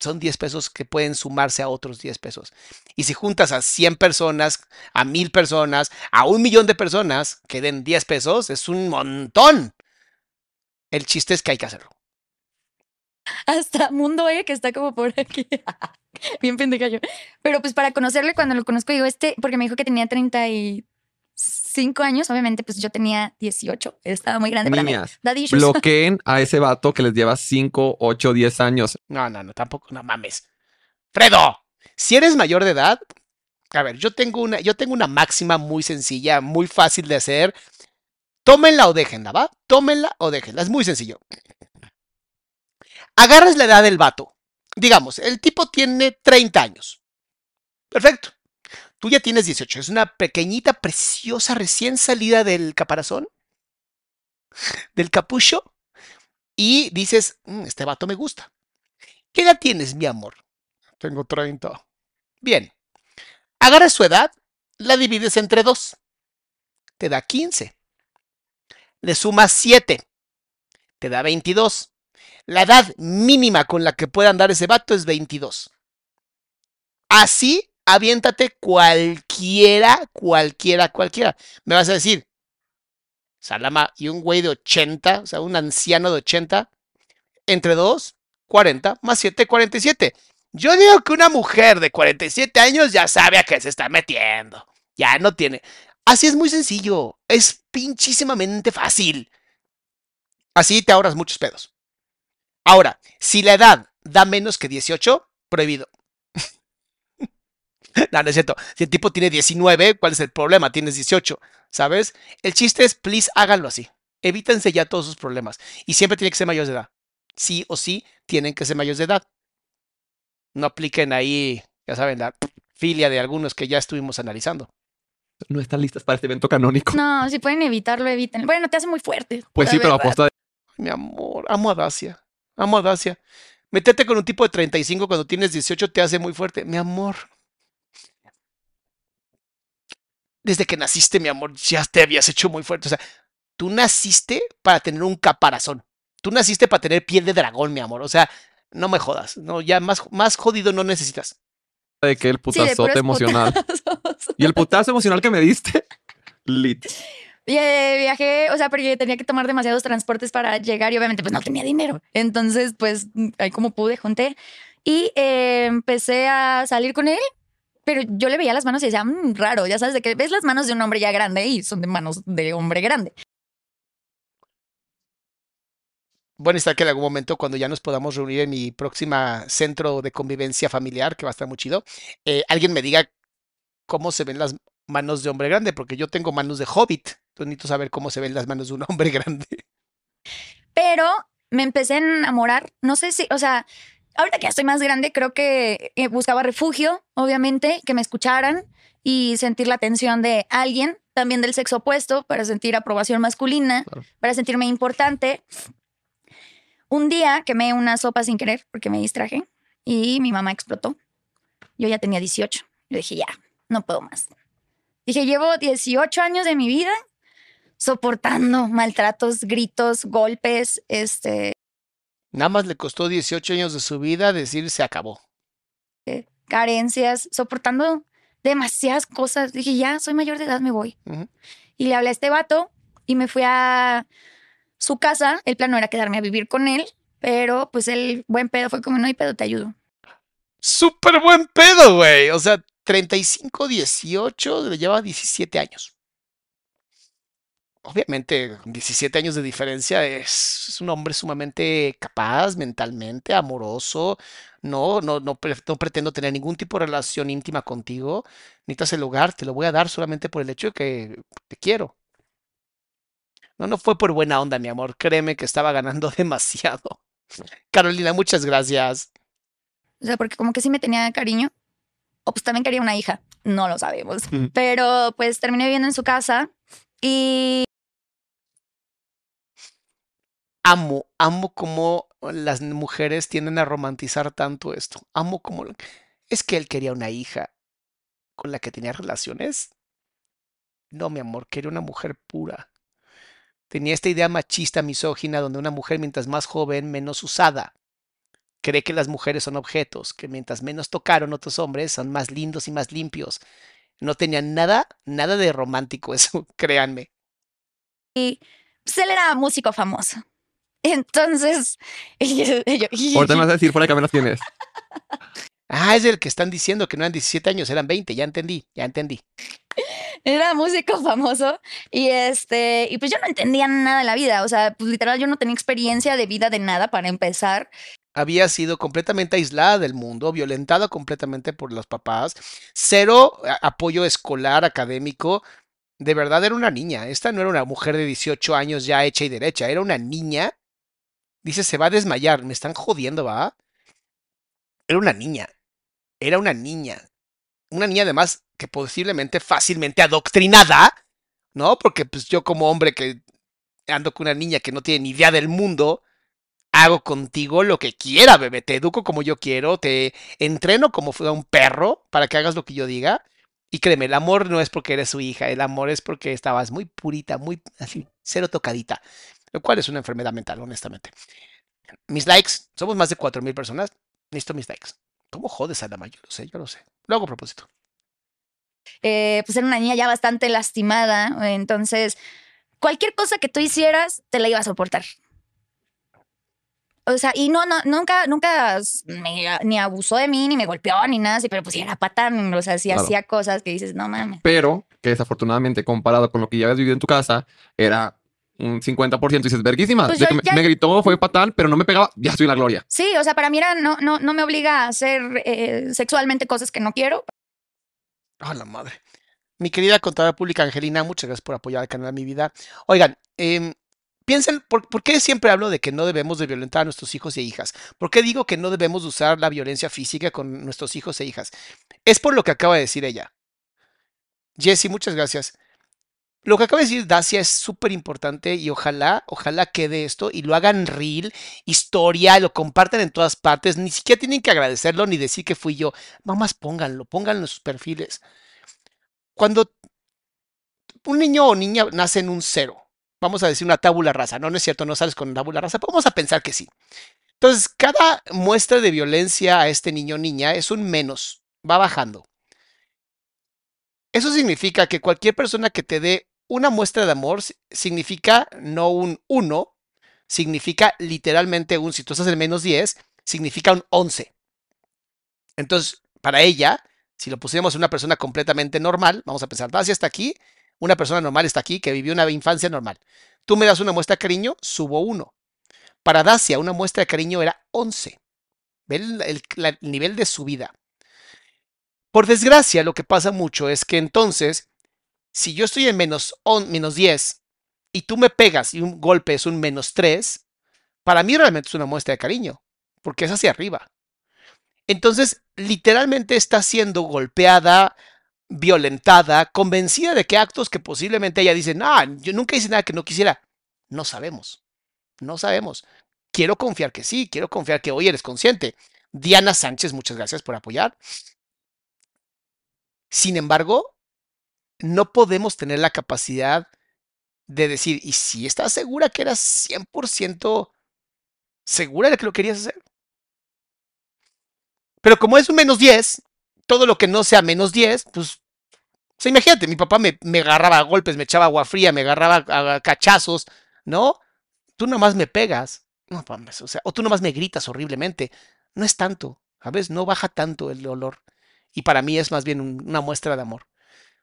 Son 10 pesos que pueden sumarse a otros 10 pesos. Y si juntas a 100 personas, a 1000 personas, a un millón de personas que den 10 pesos, es un montón. El chiste es que hay que hacerlo. hasta Mundo E, que está como por aquí. Bien pendeja yo. Pero pues para conocerle, cuando lo conozco, digo, este, porque me dijo que tenía 35 años, obviamente, pues yo tenía 18. Estaba muy grande para Niñas, mí. Daddy issues. Bloqueen a ese vato que les lleva 5, 8, 10 años. No, no, no, tampoco, no mames. Fredo, si eres mayor de edad, a ver, yo tengo una, yo tengo una máxima muy sencilla, muy fácil de hacer. Tómenla o déjenla, ¿va? Tómenla o déjenla, es muy sencillo. Agarras la edad del vato. Digamos, el tipo tiene 30 años. Perfecto. Tú ya tienes 18. Es una pequeñita, preciosa, recién salida del caparazón, del capucho. Y dices, "Mm, este vato me gusta. ¿Qué edad tienes, mi amor? Tengo 30. Bien. Agarras su edad, la divides entre dos. Te da 15. Le sumas 7. Te da 22. La edad mínima con la que puede andar ese vato es 22. Así, aviéntate cualquiera, cualquiera, cualquiera. Me vas a decir, Salama, y un güey de 80, o sea, un anciano de 80, entre 2, 40, más 7, 47. Yo digo que una mujer de 47 años ya sabe a qué se está metiendo. Ya no tiene. Así es muy sencillo. Es pinchísimamente fácil. Así te ahorras muchos pedos. Ahora, si la edad da menos que 18, prohibido. no, no es cierto. Si el tipo tiene 19, ¿cuál es el problema? Tienes 18, ¿sabes? El chiste es, please, háganlo así. Evítense ya todos sus problemas. Y siempre tiene que ser mayores de edad. Sí o sí, tienen que ser mayores de edad. No apliquen ahí, ya saben, la filia de algunos que ya estuvimos analizando. No están listas para este evento canónico. No, si pueden evitarlo, eviten. Bueno, te hace muy fuerte. Pues sí, pero a verdad. costa de... Mi amor, amo a Dacia. Amo a Dacia. Meterte con un tipo de 35 cuando tienes 18 te hace muy fuerte. Mi amor. Desde que naciste, mi amor, ya te habías hecho muy fuerte. O sea, tú naciste para tener un caparazón. Tú naciste para tener piel de dragón, mi amor. O sea, no me jodas. No, ya más, más jodido no necesitas. de que el putazote emocional. putazos. Y el putazo emocional que me diste. Lit. Y, eh, viajé, o sea, porque tenía que tomar demasiados transportes para llegar y obviamente pues no tenía dinero. Entonces, pues ahí como pude, junté y eh, empecé a salir con él. Pero yo le veía las manos y decía, "Mm, raro, ya sabes, de que ves las manos de un hombre ya grande y son de manos de hombre grande. Bueno, está que en algún momento, cuando ya nos podamos reunir en mi próxima centro de convivencia familiar, que va a estar muy chido, eh, alguien me diga cómo se ven las manos de hombre grande, porque yo tengo manos de hobbit. pues necesito saber cómo se ven las manos de un hombre grande. Pero me empecé a enamorar, no sé si, o sea, ahorita que ya estoy más grande, creo que eh, buscaba refugio, obviamente, que me escucharan y sentir la atención de alguien, también del sexo opuesto, para sentir aprobación masculina, Claro. para sentirme importante. Un día quemé una sopa sin querer porque me distraje y mi mamá explotó. Yo ya tenía 18. Yo dije, ya, no puedo más. Dije, llevo 18 años de mi vida soportando maltratos, gritos, golpes, este, Nada más le costó 18 años de su vida decir se acabó. carencias, soportando demasiadas cosas. Dije, ya, soy mayor de edad, me voy. Y le hablé a este vato y me fui a su casa. El plan no era quedarme a vivir con él, pero pues el buen pedo fue como, no hay pedo, te ayudo. Súper buen pedo, güey. O sea, 35, 18, le lleva 17 años. Obviamente, con 17 años de diferencia es, es un hombre sumamente capaz mentalmente, amoroso. No, no, no, no pretendo tener ningún tipo de relación íntima contigo. Necesitas el hogar, te lo voy a dar solamente por el hecho de que te quiero. No, no fue por buena onda, mi amor. Créeme que estaba ganando demasiado. Carolina, muchas gracias. O sea, porque como que sí me tenía cariño. O pues también quería una hija. No lo sabemos. Pero pues terminé viviendo en su casa y amo, amo cómo las mujeres tienden a romantizar tanto esto. Amo como es que él quería una hija con la que tenía relaciones. No, mi amor, quería una mujer pura. Tenía esta idea machista, misógina, donde una mujer mientras más joven, menos usada. Cree que las mujeres son objetos, que mientras menos tocaron otros hombres, son más lindos y más limpios. No tenía nada, nada de romántico eso, créanme. pues él era músico famoso. Entonces, yo- Ahorita me vas a decir fuera de cámaras quién es. Ah, es el que están diciendo que no eran 17 años, eran 20, ya entendí, ya entendí. era músico famoso y este y pues yo no entendía nada de la vida, o sea, pues literal yo no tenía experiencia de vida de nada para empezar. Había sido completamente aislada del mundo, violentada completamente por los papás, cero apoyo escolar, académico. De verdad era una niña. Esta no era una mujer de 18 años ya hecha y derecha, era una niña. Dice, se va a desmayar, me están jodiendo, ¿va? Era una niña. Era una niña. Una niña además que posiblemente fácilmente adoctrinada, ¿no? Porque pues yo como hombre que ando con una niña que no tiene ni idea del mundo, hago contigo lo que quiera, bebé. Te educo como yo quiero, te entreno como fuera un perro para que hagas lo que yo diga. Y créeme, el amor no es porque eres su hija, el amor es porque estabas muy purita, muy así, cero tocadita, lo cual es una enfermedad mental, honestamente. Mis likes, somos más de 4.000 personas, necesito mis likes. ¿Cómo jodes a la mayor? Yo lo sé, yo lo sé. Lo hago a propósito. Eh, pues era una niña ya bastante lastimada, entonces cualquier cosa que tú hicieras te la iba a soportar. O sea, y no, no, nunca, nunca me- ni abusó de mí, ni me golpeó, ni nada así, pero pues era patán, o sea, sí Claro. hacía cosas que dices, no mames. Pero que desafortunadamente comparado con lo que ya habías vivido en tu casa, era un 50%. Y dices, verguísima. Pues me, ya- me gritó, fue fatal, pero no me pegaba. Ya estoy en la gloria. Sí, o sea, para mí era, no, no, no me obliga a hacer eh, sexualmente cosas que no quiero. ¡Ah, la madre! Mi querida contadora pública Angelina, muchas gracias por apoyar al canal Mi Vida. Oigan, em, piensen, ¿por, por qué siempre hablo de que no debemos de violentar a nuestros hijos e hijas? ¿Por qué digo que no debemos de usar la violencia física con nuestros hijos e hijas? Es por lo que acaba de decir ella. Jessie, muchas gracias. Lo que acaba de decir Dacia es súper importante y ojalá, ojalá quede esto y lo hagan real, historia, lo compartan en todas partes. Ni siquiera tienen que agradecerlo ni decir que fui yo. Mamás, pónganlo, pónganlo en sus perfiles. Cuando un niño o niña nace en un cero, vamos a decir una tabula rasa, no, no es cierto, no sales con una tabula rasa, vamos a pensar que sí. Entonces, cada muestra de violencia a este niño o niña es un menos, va bajando. Eso significa que cualquier persona que te dé una muestra de amor si- significa no un 1, significa literalmente un, si tú estás en menos 10, significa un 11. Entonces, para ella, si lo pusiéramos en una persona completamente normal, vamos a pensar, Dacia está aquí, una persona normal está aquí que vivió una infancia normal. Tú me das una muestra de cariño, subo 1. Para Dacia, una muestra de cariño era 11. Ve el, el nivel de subida. Por desgracia, lo que pasa mucho es que entonces si yo estoy en menos, on, menos 10 y tú me pegas y un golpe es un menos 3, para mí realmente es una muestra de cariño, porque es hacia arriba. Entonces, literalmente está siendo golpeada, violentada, convencida de que actos que posiblemente ella dice, no, yo nunca hice nada que no quisiera. No sabemos. No sabemos. Quiero confiar que sí, quiero confiar que hoy eres consciente. Diana Sánchez, muchas gracias por apoyar. Sin embargo, no podemos tener la capacidad de decir, ¿y si estás segura que eras 100% segura de que lo querías hacer? Pero como es un menos 10, todo lo que no sea menos 10, pues. O sea, imagínate, mi papá me, me agarraba a golpes, me echaba agua fría, me agarraba a, cachazos, ¿no? Tú nomás me pegas. No, o sea, o tú nomás me gritas horriblemente. No es tanto, ¿sabes? No baja tanto el dolor. Y para mí es más bien un- una muestra de amor.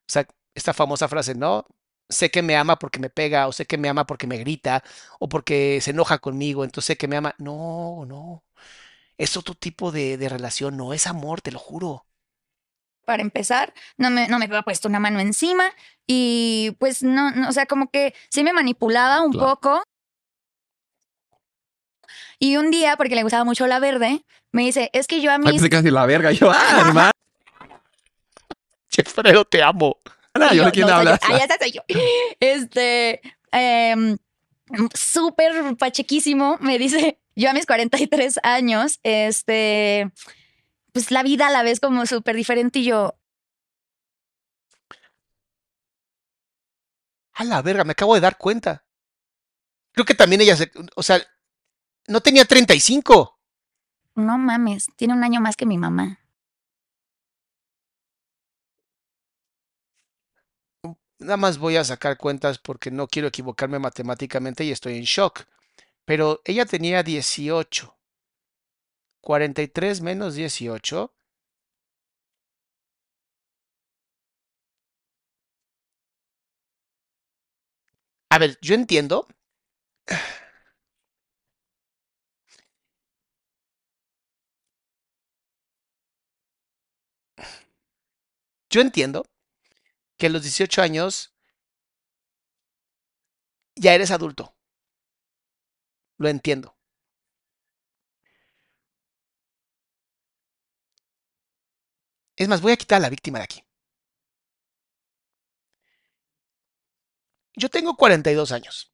O sea, esta famosa frase, ¿no? Sé que me ama porque me pega, o sé que me ama porque me grita, o porque se enoja conmigo, entonces sé que me ama. No, no. Es otro tipo de, de relación, no es amor, te lo juro. Para empezar, no me, no me había puesto una mano encima y pues no, no, o sea, como que sí me manipulaba un Claro. poco. Y un día, porque le gustaba mucho la verde, me dice, es que yo a mis... a decir la verga. Yo, ah, hermana, Fredo, te amo. Yo quién no, soy yo. hablas. Ah, ya está, soy yo. Este, em, súper pachequísimo, me dice, yo a mis 43 años, este, pues la vida a la vez como súper diferente y yo, A la verga, me acabo de dar cuenta. Creo que también ella se. O sea, no tenía 35. no mames, tiene un año más que mi mamá. Nada más voy a sacar cuentas porque no quiero equivocarme matemáticamente y estoy en shock. Pero ella tenía 18. 43 menos 18. A ver, yo entiendo. Yo entiendo que a los 18 años ya eres adulto. Lo entiendo. Es más, voy a quitar a la víctima de aquí. Yo tengo 42 años.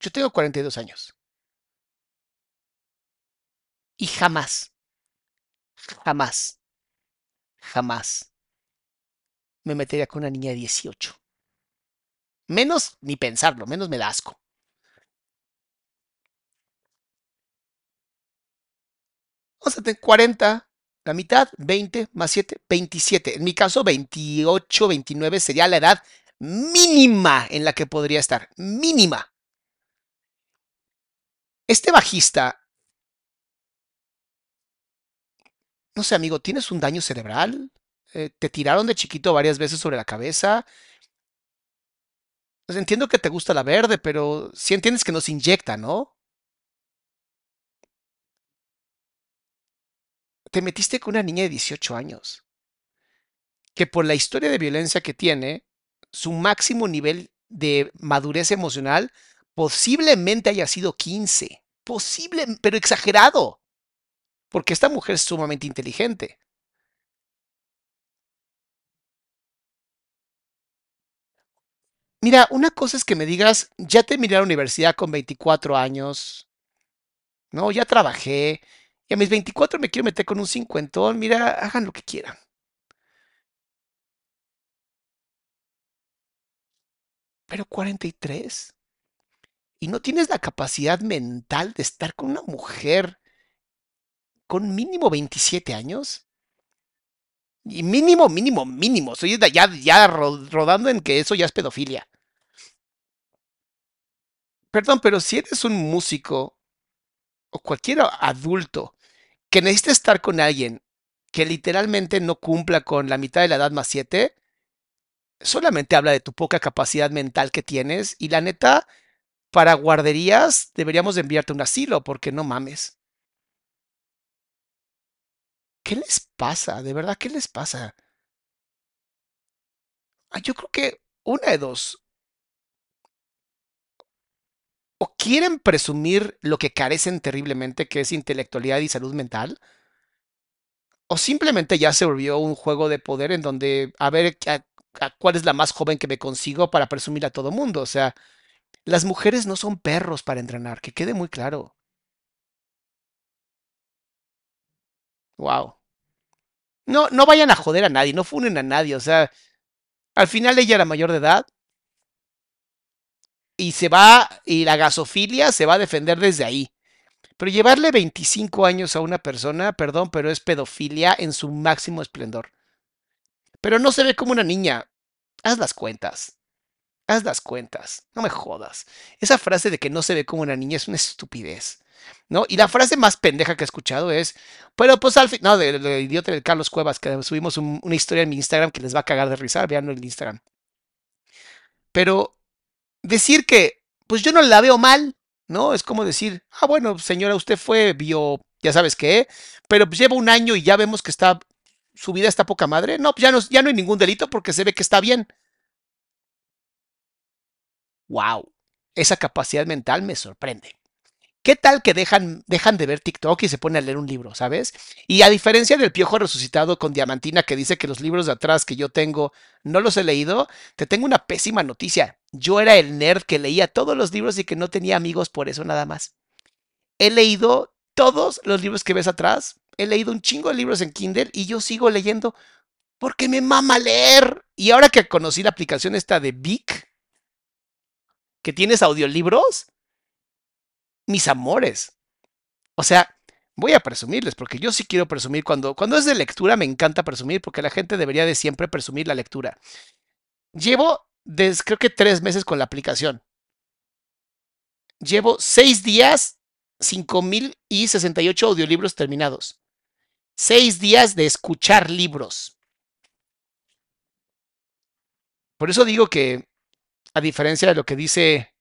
Yo tengo 42 años. Y jamás, jamás, jamás me metería con una niña de 18. Menos ni pensarlo, menos me da asco. O sea, tengo 40, la mitad, 20 más 7, 27. En mi caso, 28, 29 sería la edad mínima en la que podría estar. Mínima. Este bajista, no sé, amigo, ¿tienes un daño cerebral? Eh, ¿Te tiraron de chiquito varias veces sobre la cabeza? Pues entiendo que te gusta la verde, pero sí entiendes que nos inyecta, ¿no? Te metiste con una niña de 18 años, que por la historia de violencia que tiene, su máximo nivel de madurez emocional posiblemente haya sido 15. Posible, pero exagerado. Porque esta mujer es sumamente inteligente. Mira, una cosa es que me digas, ya terminé la universidad con 24 años, no, ya trabajé, y a mis 24 me quiero meter con un cincuentón, mira, hagan lo que quieran. Pero 43. Y no tienes la capacidad mental de estar con una mujer con mínimo 27 años. Y mínimo, mínimo, mínimo. Estoy ya, ya, ya ro- rodando en que eso ya es pedofilia. Perdón, pero si eres un músico o cualquier adulto que necesita estar con alguien que literalmente no cumpla con la mitad de la edad más 7, solamente habla de tu poca capacidad mental que tienes y la neta, para guarderías deberíamos de enviarte un asilo porque no mames. ¿Qué les pasa? De verdad, ¿qué les pasa? Ah, Yo creo que una de dos. O quieren presumir lo que carecen terriblemente, que es intelectualidad y salud mental, o simplemente ya se volvió un juego de poder en donde a ver a- cuál es la más joven que me consigo para presumir a todo mundo. O sea, las mujeres no son perros para entrenar, que quede muy claro. Wow. No, no vayan a joder a nadie, no funen a nadie. O sea, al final ella era mayor de edad y se va, y la gasofilia se va a defender desde ahí. Pero llevarle 25 años a una persona, perdón, pero es pedofilia en su máximo esplendor. Pero no se ve como una niña. Haz las cuentas. Haz las cuentas. No me jodas. Esa frase de que no se ve como una niña es una estupidez. ¿No? Y la frase más pendeja que he escuchado es, pero pues al fin, no, del de, idiota del Carlos Cuevas, que subimos un, una historia en mi Instagram que les va a cagar de risa, veanlo en Instagram. Pero decir que, pues yo no la veo mal, ¿no? Es como decir, ah, bueno, señora, usted fue bio, ya sabes qué, pero pues lleva un año y ya vemos que está, su vida está poca madre. No, pues ya no, ya no hay ningún delito porque se ve que está bien. Wow, esa capacidad mental me sorprende. ¿Qué tal que dejan, de ver TikTok y se ponen a leer un libro, ¿sabes? Y a diferencia del piojo resucitado con Diamantina que dice que los libros de atrás que yo tengo no los he leído, te tengo una pésima noticia. Yo era el nerd que leía todos los libros y que no tenía amigos por eso nada más. He leído todos los libros que ves atrás. He leído un chingo de libros en Kindle y yo sigo leyendo porque me mama leer. Y ahora que conocí la aplicación esta de Vic, que tienes audiolibros, mis amores. O sea, voy a presumirles, porque yo sí quiero presumir. Cuando, cuando es de lectura, me encanta presumir, porque la gente debería de siempre presumir la lectura. Llevo, creo que tres meses con la aplicación. Llevo seis días, 5.068 audiolibros terminados. Seis días de escuchar libros. Por eso digo que, a diferencia de lo que dice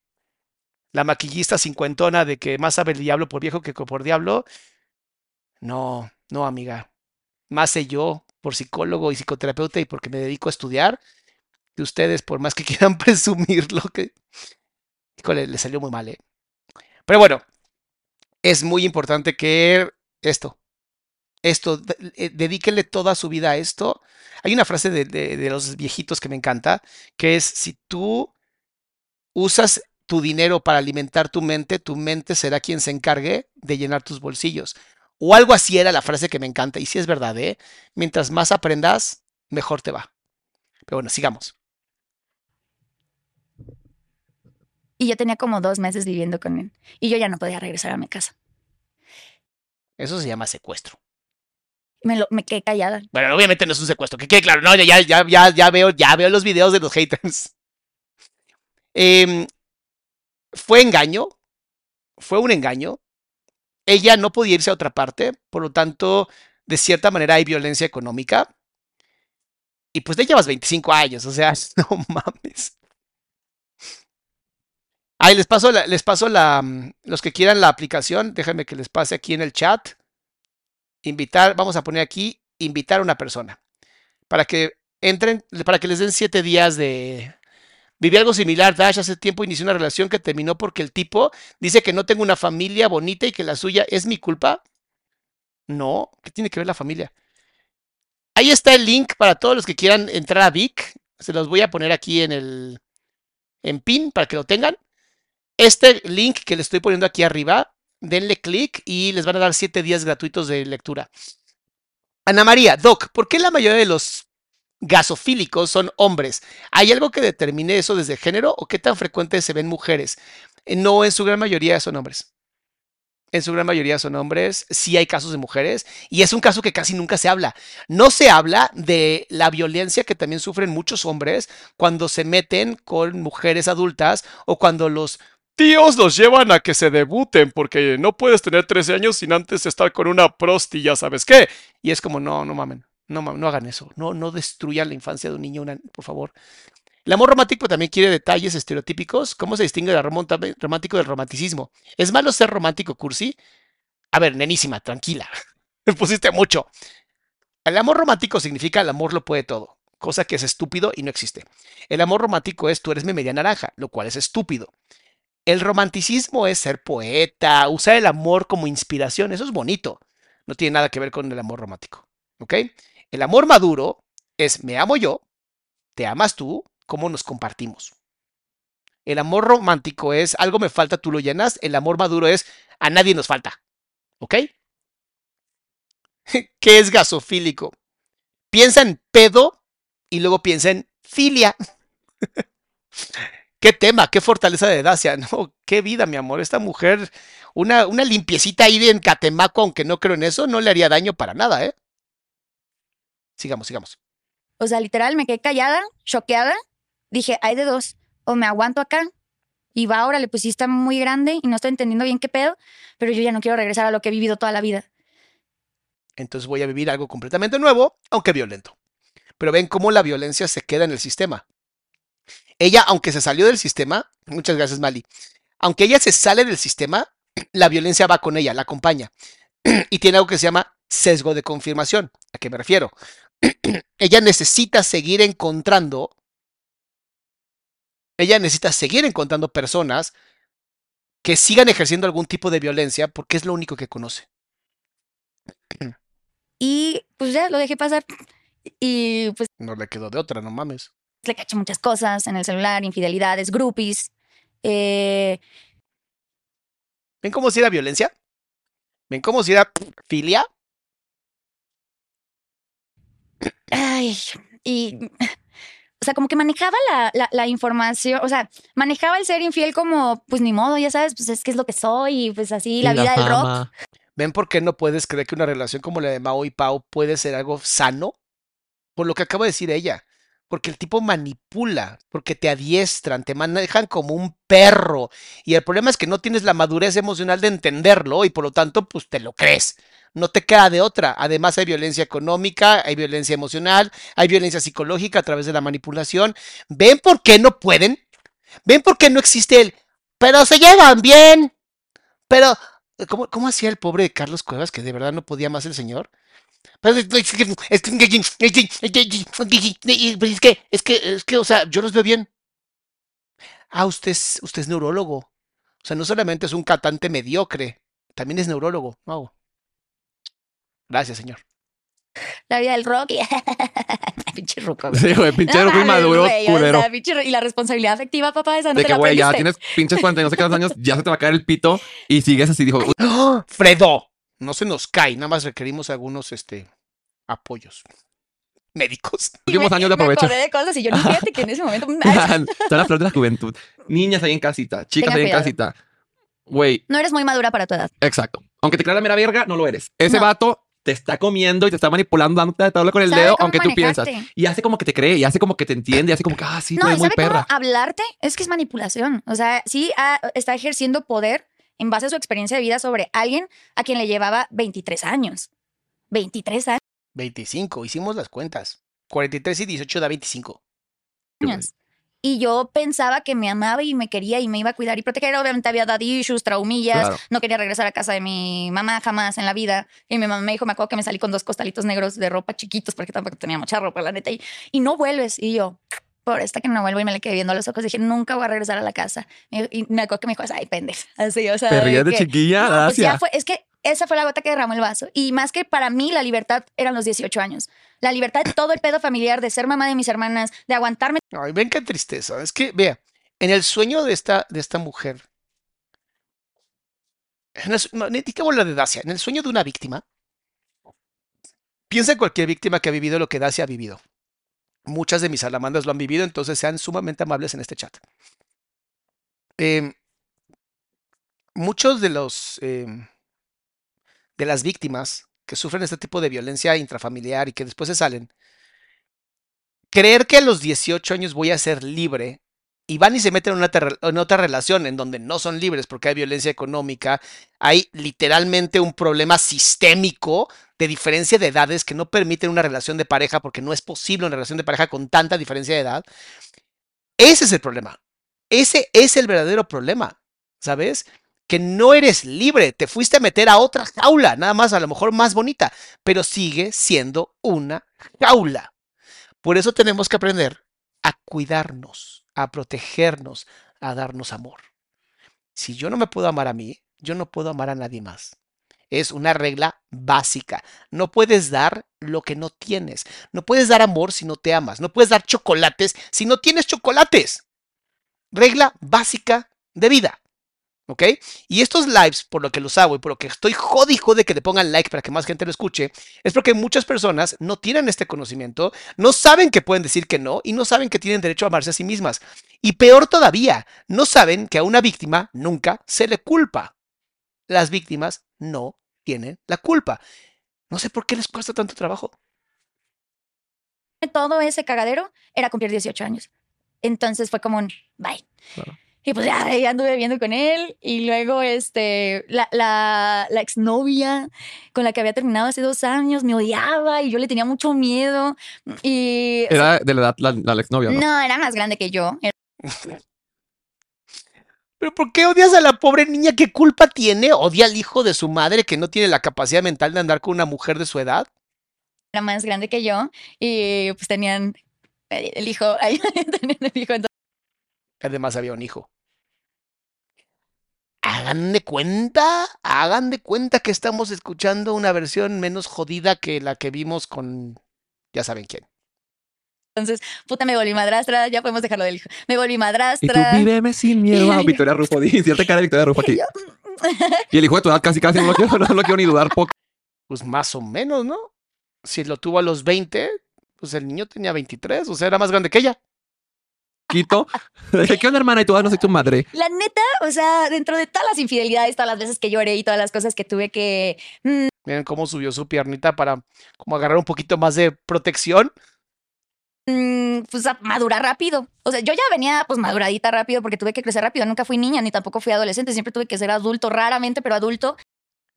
la maquillista cincuentona de que más sabe el diablo por viejo que por diablo. No, no, amiga. Más sé yo por psicólogo y psicoterapeuta y porque me dedico a estudiar que ustedes, por más que quieran presumir lo que. Le salió muy mal, ¿eh? Pero bueno, es muy importante que esto, esto, dedíquenle toda su vida a esto. Hay una frase de, de, de los viejitos que me encanta, que es, si tú usas tu dinero para alimentar tu mente, tu mente será quien se encargue de llenar tus bolsillos. O algo así era la frase que me encanta. Y sí es verdad, ¿eh? Mientras más aprendas, mejor te va. Pero bueno, sigamos. Y yo tenía como dos meses viviendo con él. Y yo ya no podía regresar a mi casa. Eso se llama secuestro. Me, lo, me quedé callada. Bueno, obviamente no es un secuestro. Que quede claro. No, ya, ya, ya, ya, veo, ya veo los videos de los haters. Eh, fue engaño, fue un engaño. Ella no podía irse a otra parte, por lo tanto, de cierta manera hay violencia económica. Y pues ya llevas 25 años, o sea, no mames. Ahí les paso, la, les paso la, los que quieran la aplicación, déjenme que les pase aquí en el chat. Invitar, vamos a poner aquí, invitar a una persona. Para que entren, para que les den 7 días de, Viví algo similar, Dash hace tiempo inició una relación que terminó porque el tipo dice que no tengo una familia bonita y que la suya es mi culpa. No, ¿qué tiene que ver la familia? Ahí está el link para todos los que quieran entrar a Vic. Se los voy a poner aquí en el en pin para que lo tengan. Este link que les estoy poniendo aquí arriba, denle clic y les van a dar siete días gratuitos de lectura. Ana María, Doc, ¿por qué la mayoría de los gasofílicos son hombres. ¿Hay algo que determine eso desde género o qué tan frecuente se ven mujeres? No, en su gran mayoría son hombres. En su gran mayoría son hombres. Sí hay casos de mujeres y es un caso que casi nunca se habla. No se habla de la violencia que también sufren muchos hombres cuando se meten con mujeres adultas o cuando los tíos los llevan a que se debuten porque no puedes tener 13 años sin antes estar con una prosti, ya sabes qué. Y es como, no, no mamen. No, no hagan eso. No, no destruyan la infancia de un niño, por favor. El amor romántico también quiere detalles estereotípicos. ¿Cómo se distingue el amor romántico del romanticismo? ¿Es malo ser romántico, cursi? A ver, nenísima, tranquila. Me pusiste mucho. El amor romántico significa el amor lo puede todo. cosa que es estúpido y no existe. El amor romántico es tú eres mi media naranja, lo cual es estúpido. El romanticismo es ser poeta, usar el amor como inspiración, eso es bonito. No tiene nada que ver con el amor romántico. ¿Ok? El amor maduro es me amo yo, te amas tú, cómo nos compartimos. El amor romántico es algo me falta, tú lo llenas. El amor maduro es a nadie nos falta. ¿Ok? ¿Qué es gasofílico? Piensa en pedo y luego piensa en filia. qué tema, qué fortaleza de Dacia. No, qué vida, mi amor. Esta mujer, una, limpiecita ahí en Catemaco, aunque no creo en eso, no le haría daño para nada, ¿eh? Sigamos, sigamos. O sea, literal, me quedé callada, choqueada. Dije, hay de dos. O me aguanto acá y va, órale, pues sí está muy grande y no estoy entendiendo bien qué pedo, pero yo ya no quiero regresar a lo que he vivido toda la vida. Entonces voy a vivir algo completamente nuevo, aunque violento. Pero ven cómo la violencia se queda en el sistema. Ella, aunque se salió del sistema, muchas gracias, Mali, aunque ella se sale del sistema, la violencia va con ella, la acompaña. Y tiene algo que se llama sesgo de confirmación. ¿A qué me refiero? Ella necesita seguir encontrando, ella necesita seguir encontrando personas que sigan ejerciendo algún tipo de violencia porque es lo único que conoce. Y pues ya lo dejé pasar. Y pues No le quedó de otra, no mames. le caché muchas cosas en el celular, infidelidades, groupies. Eh, ¿Ven cómo si era violencia? ¿Ven cómo si era filia? Ay, y, o sea, como que manejaba la, la, la información, o sea, manejaba el ser infiel como, pues ni modo, ya sabes, pues es que es lo que soy, y pues así, la, vida del rock. ¿Ven por qué no puedes creer que una relación como la de Mao y Pau puede ser algo sano? Por lo que acaba de decir ella. Porque el tipo manipula, porque te adiestran, te manejan como un perro. Y el problema es que no tienes la madurez emocional de entenderlo y por lo tanto, pues te lo crees. No te queda de otra. Además hay violencia económica, hay violencia emocional, hay violencia psicológica a través de la manipulación. ¿Ven por qué no pueden? ¿Ven por qué no existe el... Pero se llevan bien. Pero... ¿Cómo, cómo hacía el pobre Carlos Cuevas que de verdad no podía más el señor? Pero es que, es que, es que, es que, es que, o sea, yo los veo bien. Ah, usted es, usted es neurólogo. O sea, no solamente es un cantante mediocre, también es neurólogo. Wow. Gracias, señor. La vida del rock y... pinche ruco. Sí, güey, pinche mames, inmaduro, güey, o culero. sea, pinche y la responsabilidad afectiva, papá, esa no De te que, güey, ya tienes pinches 40 y no sé cuántos años, ya se te va a caer el pito y sigues así. Dijo, "Uy, ¡Ah! Fredo, no se nos cae, nada más requerimos algunos este apoyos médicos. últimos años de Me aprovecha. acordé de cosas y yo ni fíjate que en ese momento... Son las flores de la juventud. Niñas ahí en casita, chicas Tengan ahí en cuidado. casita. Güey, No eres muy madura para tu edad. exacto. Aunque te la mera verga, no lo eres. Ese No. vato te está comiendo y te está manipulando, dándote de tabla con el Sabe dedo, aunque tú piensas. Y hace como que te cree, y hace como que te entiende, y hace como que, ah, sí, tú No, eres ¿y muy sabe perra. cómo hablarte? Es que es manipulación. O sea, sí ah, está ejerciendo poder en base a su experiencia de vida sobre alguien a quien le llevaba 23 años. 23 años. 25, hicimos las cuentas. 43 y 18 da 25. Y yo pensaba que me amaba y me quería y me iba a cuidar y proteger. Obviamente había dado issues, traumillas. Claro. No quería regresar a casa de mi mamá jamás en la vida. Y mi mamá me dijo, me acuerdo que me salí con dos costalitos negros de ropa chiquitos porque tampoco tenía mucha ropa, la neta. Y, y no vuelves. Y yo, por esta que no vuelvo y me le quedé viendo a los ojos, dije, nunca voy a regresar a la casa. Y, me acuerdo que me dijo, ay, pendeja. Así, o sea. Te ríes de que- chiquilla, no, pues ya fue, es que esa fue la gota que derramó el vaso. Y más que para mí, la libertad eran los 18 años. La libertad de todo el pedo familiar, de ser mamá de mis hermanas, de aguantarme Ay, ven qué tristeza. Es que, vea, en el sueño de esta, de esta mujer, en el, no, hablo de Dacia, en el sueño de una víctima, piensa en cualquier víctima que ha vivido lo que Dacia ha vivido. Muchas de mis salamandras lo han vivido, entonces sean sumamente amables en este chat. Em, muchos de los em, de las víctimas que sufren este tipo de violencia intrafamiliar y que después se salen, creer que a los 18 años voy a ser libre y van y se meten en, otra relación en donde no son libres porque hay violencia económica, hay literalmente un problema sistémico de diferencia de edades que no permiten una relación de pareja porque no es posible una relación de pareja con tanta diferencia de edad. Ese es el problema. Ese es el verdadero problema, ¿sabes? Que no eres libre, te fuiste a meter a otra jaula, nada más a lo mejor más bonita, pero sigue siendo una jaula. Por eso tenemos que aprender a cuidarnos, a protegernos, a darnos amor. Si yo no me puedo amar a mí, yo no puedo amar a nadie más. Es una regla básica. No puedes dar lo que no tienes. No puedes dar amor si no te amas. No puedes dar chocolates si no tienes chocolates. Regla básica de vida. ¿Ok? Y estos lives, por lo que los hago y por lo que estoy jodido de que le pongan like para que más gente lo escuche, es porque muchas personas no tienen este conocimiento, no saben que pueden decir que no y no saben que tienen derecho a amarse a sí mismas. Y peor todavía, no saben que a una víctima nunca se le culpa. Las víctimas no tienen la culpa. No sé por qué les cuesta tanto trabajo. Todo ese cagadero era cumplir 18 años. Entonces fue como un bye. Claro. Y pues ya, ya anduve viviendo con él. Y luego, este, la, la, la exnovia con la que había terminado hace dos años me odiaba y yo le tenía mucho miedo. Y. Era de la edad la, la exnovia, ¿no? no, era más grande que yo. ¿Pero por qué odias a la pobre niña? ¿Qué culpa tiene? ¿Odia al hijo de su madre que no tiene la capacidad mental de andar con una mujer de su edad? Era más grande que yo. Y pues tenían eh, el hijo. Ahí tenían el hijo. Entonces, Además había un hijo. Hagan de cuenta, hagan de cuenta que estamos escuchando una versión menos jodida que la que vimos con ya saben quién. puta, me volví madrastra. Ya podemos dejarlo del hijo. Me volví Y tú madrastra. víveme sin miedo. Ah, Victoria Rufo, di, cierta cara de Victoria Rufo aquí. Y el hijo de tu edad casi casi no lo quiero, no lo quiero ni dudar poco. Pues más o menos, ¿no? Si lo tuvo a los 20, pues el niño tenía 23, o sea, era más grande que ella. Quito. Dije, ¿qué onda, hermana? Y tú, ah, no soy tu madre. La neta, o sea, dentro de todas las infidelidades, todas las veces que lloré y todas las cosas que tuve que mm, Miren cómo subió su piernita para como agarrar un poquito más de protección. mm, pues a madurar rápido. O sea, yo ya venía pues maduradita rápido porque tuve que crecer rápido. Nunca fui niña ni tampoco fui adolescente. Siempre tuve que ser adulto, raramente, pero adulto.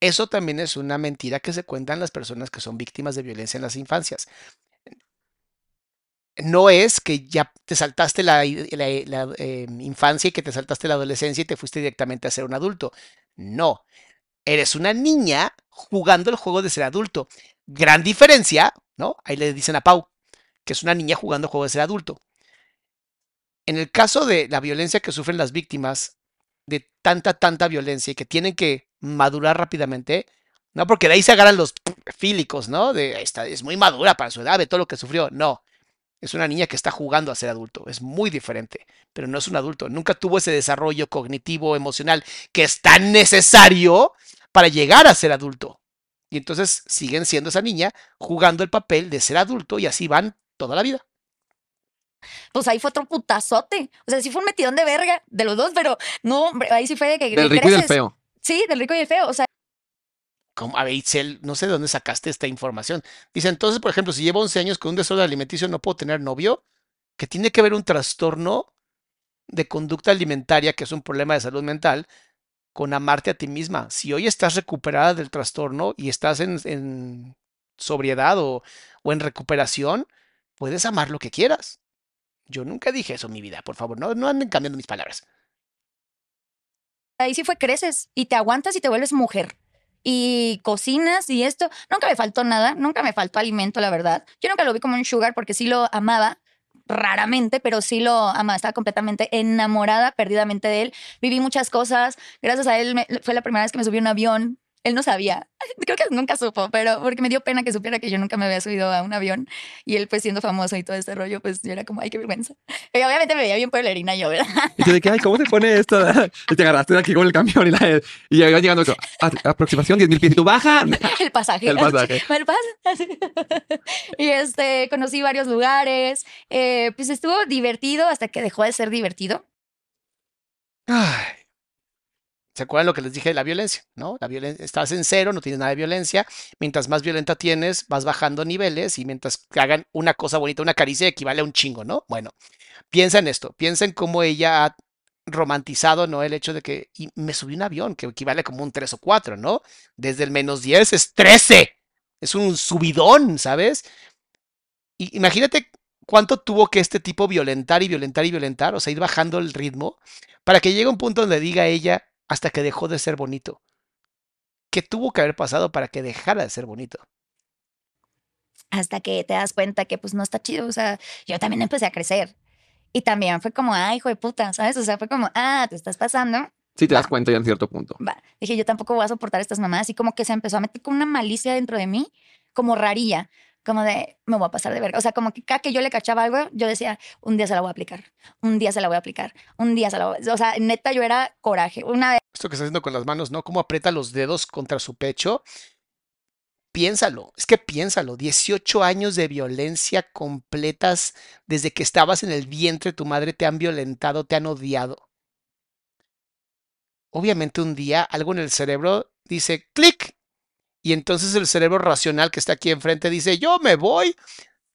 Eso también es una mentira que se cuentan las personas que son víctimas de violencia en las infancias. No es que ya te saltaste la, eh, infancia y que te saltaste la adolescencia y te fuiste directamente a ser un adulto. No, eres una niña jugando el juego de ser adulto. Gran diferencia, ¿no? Ahí le dicen a Pau que es una niña jugando el juego de ser adulto. En el caso de la violencia que sufren las víctimas, de tanta, tanta violencia y que tienen que madurar rápidamente, no porque de ahí se agarran los fílicos, ¿no? De esta es muy madura para su edad, de todo lo que sufrió. No, es una niña que está jugando a ser adulto, es muy diferente, pero no es un adulto, nunca tuvo ese desarrollo cognitivo, emocional que es tan necesario para llegar a ser adulto. Y entonces siguen siendo esa niña jugando el papel de ser adulto y así van toda la vida. Pues ahí fue otro putazote. O sea, sí fue un metidón de verga de los dos, pero no, hombre, ahí sí fue de que Del rico y del feo. Sí, del rico y el feo. O sea, Como, a ver, Itzel, no sé de dónde sacaste esta información. Dice, entonces, por ejemplo, si llevo 11 años con un desorden alimenticio, no puedo tener novio, que tiene que haber un trastorno de conducta alimentaria, que es un problema de salud mental, con amarte a ti misma. Si hoy estás recuperada del trastorno y estás en, en sobriedad o, o en recuperación, puedes amar lo que quieras. Yo nunca dije eso en mi vida, por favor, no, no anden cambiando mis palabras. ahí sí fue creces y te aguantas y te vuelves mujer. Y cocinas y esto. Nunca me faltó nada, nunca me faltó alimento, la verdad. Yo nunca lo vi como un sugar porque sí lo amaba, raramente, pero sí lo amaba. Estaba completamente enamorada, perdidamente de él. Viví muchas cosas. Gracias a él me- fue la primera vez que me subí a un avión. Él no sabía. Creo que nunca supo, pero porque me dio pena que supiera que yo nunca me había subido a un avión. Y él, pues siendo famoso y todo este rollo, pues yo era como, ay, qué vergüenza. Y obviamente me veía bien pueblerina yo, ¿verdad? Y tú de que, ay, ¿cómo se pone esto? Y te agarraste de aquí con el camión y, la, y iba llegando. a- aproximación 10 mil pies. Y tú baja. El pasaje. El pasaje. Me lo y este, conocí varios lugares. eh, pues estuvo divertido hasta que dejó de ser divertido. Ay. ¿Se acuerdan lo que les dije de la violencia? ¿No? La violencia, estás en cero, no tienes nada de violencia. Mientras más violenta tienes, vas bajando niveles y mientras hagan una cosa bonita, una caricia equivale a un chingo, ¿no? Bueno, piensa en esto, piensa en cómo ella ha romantizado, ¿no? El hecho de que y me subí un avión, que equivale como un 3 o 4, ¿no? Desde el menos 10 es 13. Es un subidón, ¿sabes? Y imagínate cuánto tuvo que este tipo violentar y violentar y violentar, o sea, ir bajando el ritmo para que llegue un punto donde diga ella hasta que dejó de ser bonito. ¿Qué tuvo que haber pasado para que dejara de ser bonito? hasta que te das cuenta que pues no está chido. O sea, yo también empecé a crecer. Y también fue como, ah, hijo de puta, ¿sabes? O sea, fue como, ah, te estás pasando. Sí, te das Va. cuenta ya en cierto punto. Va. Dije, yo tampoco voy a soportar estas mamadas. Y como que se empezó a meter con una malicia dentro de mí, como rarilla, como de, me voy a pasar de verga. O sea, como que cada que yo le cachaba algo, yo decía, un día se la voy a aplicar, un día se la voy a aplicar, un día se la voy a... O sea, neta, yo era coraje. Una vez Esto que está haciendo con las manos, ¿no? Cómo aprieta los dedos contra su pecho. Piénsalo, es que piénsalo, 18 años de violencia completas desde que estabas en el vientre, tu madre te han violentado, te han odiado. Obviamente un día algo en el cerebro dice clic y entonces el cerebro racional que está aquí enfrente dice yo me voy.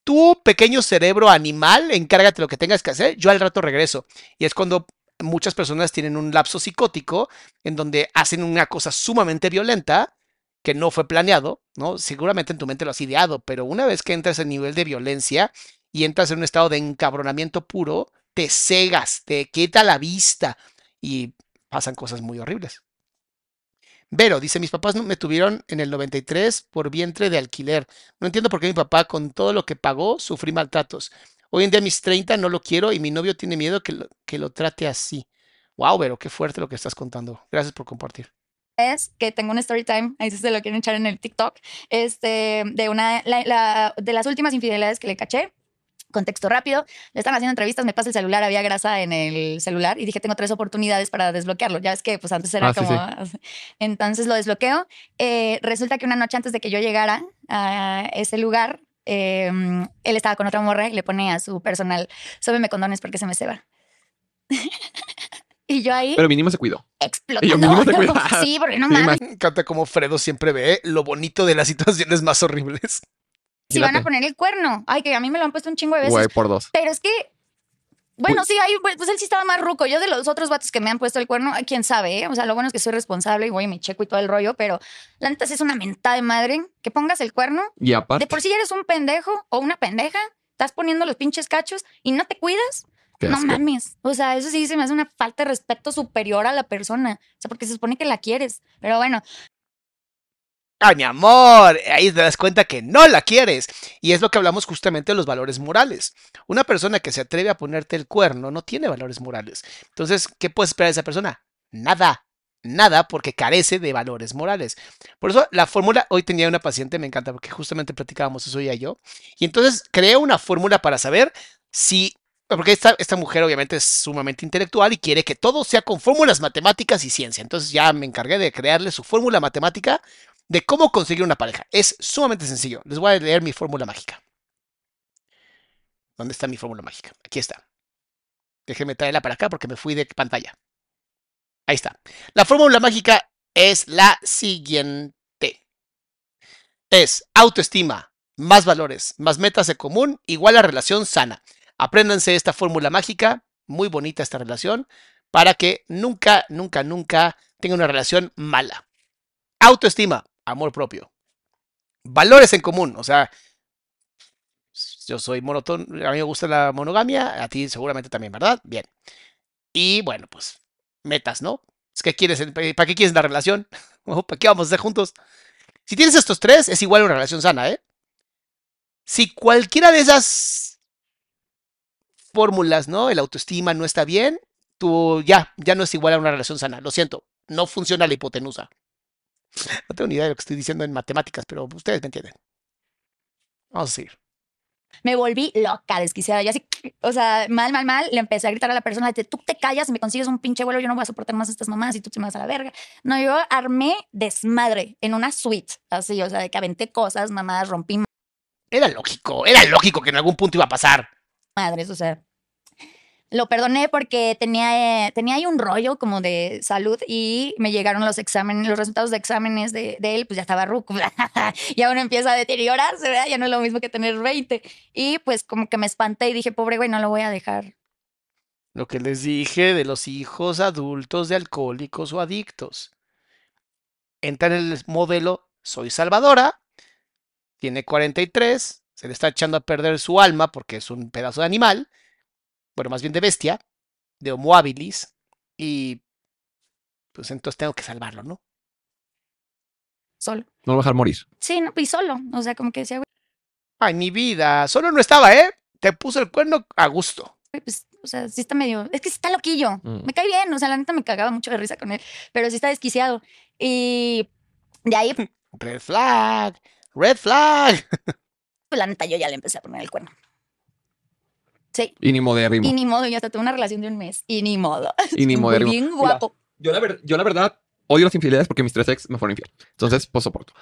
Tú, pequeño cerebro animal, encárgate lo que tengas que hacer, yo al rato regreso. Y es cuando muchas personas tienen un lapso psicótico en donde hacen una cosa sumamente violenta que no fue planeado, ¿no? Seguramente en tu mente lo has ideado, pero una vez que entras en nivel de violencia y entras en un estado de encabronamiento puro, te cegas, te quita la vista y pasan cosas muy horribles. Vero dice, mis papás me tuvieron en el 93 por vientre de alquiler. No entiendo por qué mi papá, con todo lo que pagó, sufrí maltratos. Hoy en día mis 30 no lo quiero y mi novio tiene miedo que lo, que lo trate así. Wow, Vero, qué fuerte lo que estás contando. Gracias por compartir. es que tengo un story time, ahí se lo quieren echar en el TikTok, este, de una, la- la- de las últimas infidelidades que le caché. Contexto rápido, le están haciendo entrevistas, me pasa el celular, había grasa en el celular y dije, tengo tres oportunidades para desbloquearlo. Ya ves que pues antes era Ah, sí, como... Entonces lo desbloqueo. Eh, resulta que una noche antes de que yo llegara a ese lugar, eh, él estaba con otra morra y le pone a su personal, sóbeme condones porque se me ceba. y yo ahí Pero mínimo se cuidó. explotando. y yo mínimo te cuidas. Sí, porque no Sí, mames. Me encanta cómo Fredo siempre ve lo bonito de las situaciones más a si van a poner el cuerno. Ay, que a mí me lo han puesto un chingo de veces. Güey, por dos. Pero es que, bueno, sí, ahí, pues él sí estaba más ruco. Yo de los otros vatos que me han puesto el cuerno, ay, quién sabe, ¿eh? O sea, lo bueno es que soy responsable y voy y me checo y todo el rollo, pero la neta sí es una mentada de madre que pongas el cuerno. Y aparte, De por sí ya eres un pendejo o una pendeja, estás poniendo los pinches cachos y no te cuidas. No mames. O sea, eso sí se me hace una falta de respeto superior a la persona. O sea, porque se supone que la quieres. Pero bueno, ¡Ay, mi amor! Ahí te das cuenta que no la quieres. Y es lo que hablamos justamente de los valores morales. Una persona que se atreve a ponerte el cuerno no tiene valores morales. Entonces, ¿qué puedes esperar de esa persona? Nada. Nada porque carece de valores morales. Por eso la fórmula, hoy tenía una paciente, me encanta porque justamente platicábamos eso ella yo. Y entonces creé una fórmula para saber si, porque esta, esta mujer obviamente es sumamente intelectual y quiere que todo sea con fórmulas matemáticas y ciencia. Entonces ya me encargué de crearle su fórmula matemática de cómo conseguir una pareja. Es sumamente sencillo. Les voy a leer mi fórmula mágica. ¿Dónde está mi fórmula mágica? Aquí está. Déjenme traerla para acá porque me fui de pantalla. Ahí está. La fórmula mágica es la siguiente. Es autoestima más valores más metas en común igual a relación sana. Apréndanse esta fórmula mágica, muy bonita esta relación, para que nunca, nunca, nunca tengan una relación mala. Autoestima, amor propio. Valores en común, o sea, yo soy monotón, a mí me gusta la monogamia, a ti seguramente también, ¿verdad? Bien. Y bueno, pues metas, ¿no? Quieres, ¿para qué quieres la relación? ¿O ¿Para qué vamos a estar juntos? Si tienes estos tres, es igual una relación sana, ¿eh? Si cualquiera de esas fórmulas, ¿no? El autoestima no está bien, tú ya, ya no es igual a una relación sana. Lo siento, no funciona la hipotenusa. No tengo ni idea de lo que estoy diciendo en matemáticas, pero ustedes me entienden. Vamos a seguir. me volví loca, desquiciada. Yo así, o sea, mal, mal, mal, le empecé a gritar a la persona, de, tú te callas me consigues un pinche vuelo, yo no voy a soportar más estas mamás y tú te vas a la verga. No, yo armé desmadre en una suite, así, o sea, de que aventé cosas, mamadas, rompí Era lógico, era lógico que en algún punto iba a pasar. madres, o sea. Lo perdoné porque tenía, eh, tenía ahí un rollo como de salud y me llegaron los exámenes, los resultados de exámenes de, él, pues ya estaba ruco. ya uno empieza a deteriorarse. Ya no es lo mismo que tener 20. Y pues como que me espanté y dije, pobre güey, no lo voy a dejar. Lo que les dije de los hijos adultos de alcohólicos o adictos. Entra en el modelo soy salvadora, tiene 43, se le está echando a perder su alma porque es un pedazo de animal, bueno, más bien de bestia, de Homo habilis, y pues entonces tengo que salvarlo, ¿no? Solo. No lo voy a dejar morir. Sí, no, y solo. O sea, como que decía, güey, Ay, mi vida. Solo no estaba, ¿eh? Te puso el cuerno a gusto. Pues, o sea, sí está medio. Es que sí está loquillo. Mm. Me cae bien. O sea, la neta me cagaba mucho de risa con él. Pero sí está desquiciado. Y de ahí, pues Red flag. Red flag. la neta, yo ya le empecé a poner el cuerno. Sí. Y ni modérrimo. Y ni modo, yo hasta tuve una relación de un mes. Y ni modo. Y ni modérrimo. Bien Mira, guapo. Yo la, ver- yo la verdad odio las infidelidades porque mis tres ex me fueron infiel. Entonces, pues soporto.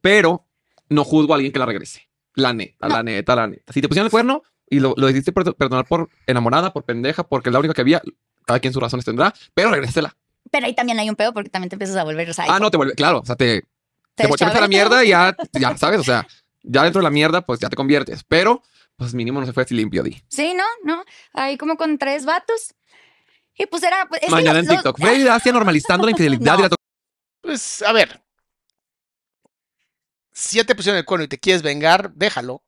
Pero no juzgo a alguien que la regrese. La neta, la neta, la neta. Si te pusieron el cuerno y lo, lo decidiste per- perdonar por enamorada, por pendeja, porque es la única que había, cada quien sus razones tendrá, pero regrésela. Pero ahí también hay un pedo porque también te empiezas a volver. Ah, no, te vuelve, claro, o sea, te, te, vuelves a la mierda y ya, ya sabes, o sea, ya dentro de la mierda, pues ya te conviertes. Pero, pues mínimo no se fue así limpio, di. Sí, no, no. Ahí como con tres vatos. Y pues era. Pues, es que Mañana los- en los- TikTok. Freddy Dacia normalizando la infidelidad y la Pues, a ver. Si ya te pusieron el cuerno y te quieres vengar, déjalo.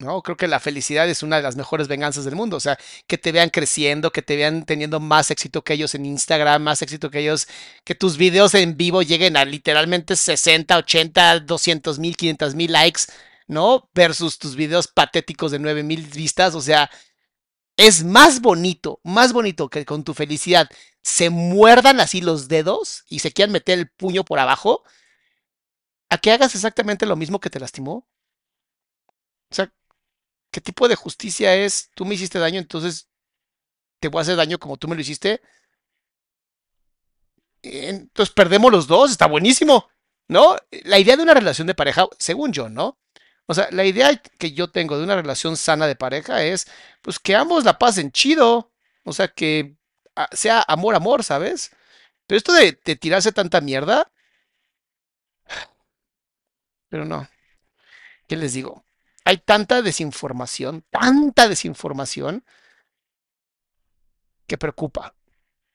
¿No? Creo que la felicidad es una de las mejores venganzas del mundo. O sea, que te vean creciendo, que te vean teniendo más éxito que ellos en Instagram, más éxito que ellos, que tus videos en vivo lleguen a literalmente 60, 80, 200 mil, 500 mil likes, ¿no? Versus tus videos patéticos de 9 mil vistas. O sea, es más bonito, más bonito que con tu felicidad se muerdan así los dedos y se quieran meter el puño por abajo, a que hagas exactamente lo mismo que te lastimó. O sea, ¿qué tipo de justicia es? Tú me hiciste daño, entonces te voy a hacer daño como tú me lo hiciste. Entonces perdemos los dos, está buenísimo, ¿no? La idea de una relación de pareja, según yo, ¿no? O sea, la idea que yo tengo de una relación sana de pareja es, pues que ambos la pasen chido, o sea, que ah, sea amor, amor, ¿sabes? Pero esto de, de tirarse tanta mierda, pero no. ¿Qué les digo? Hay tanta desinformación, tanta desinformación que preocupa.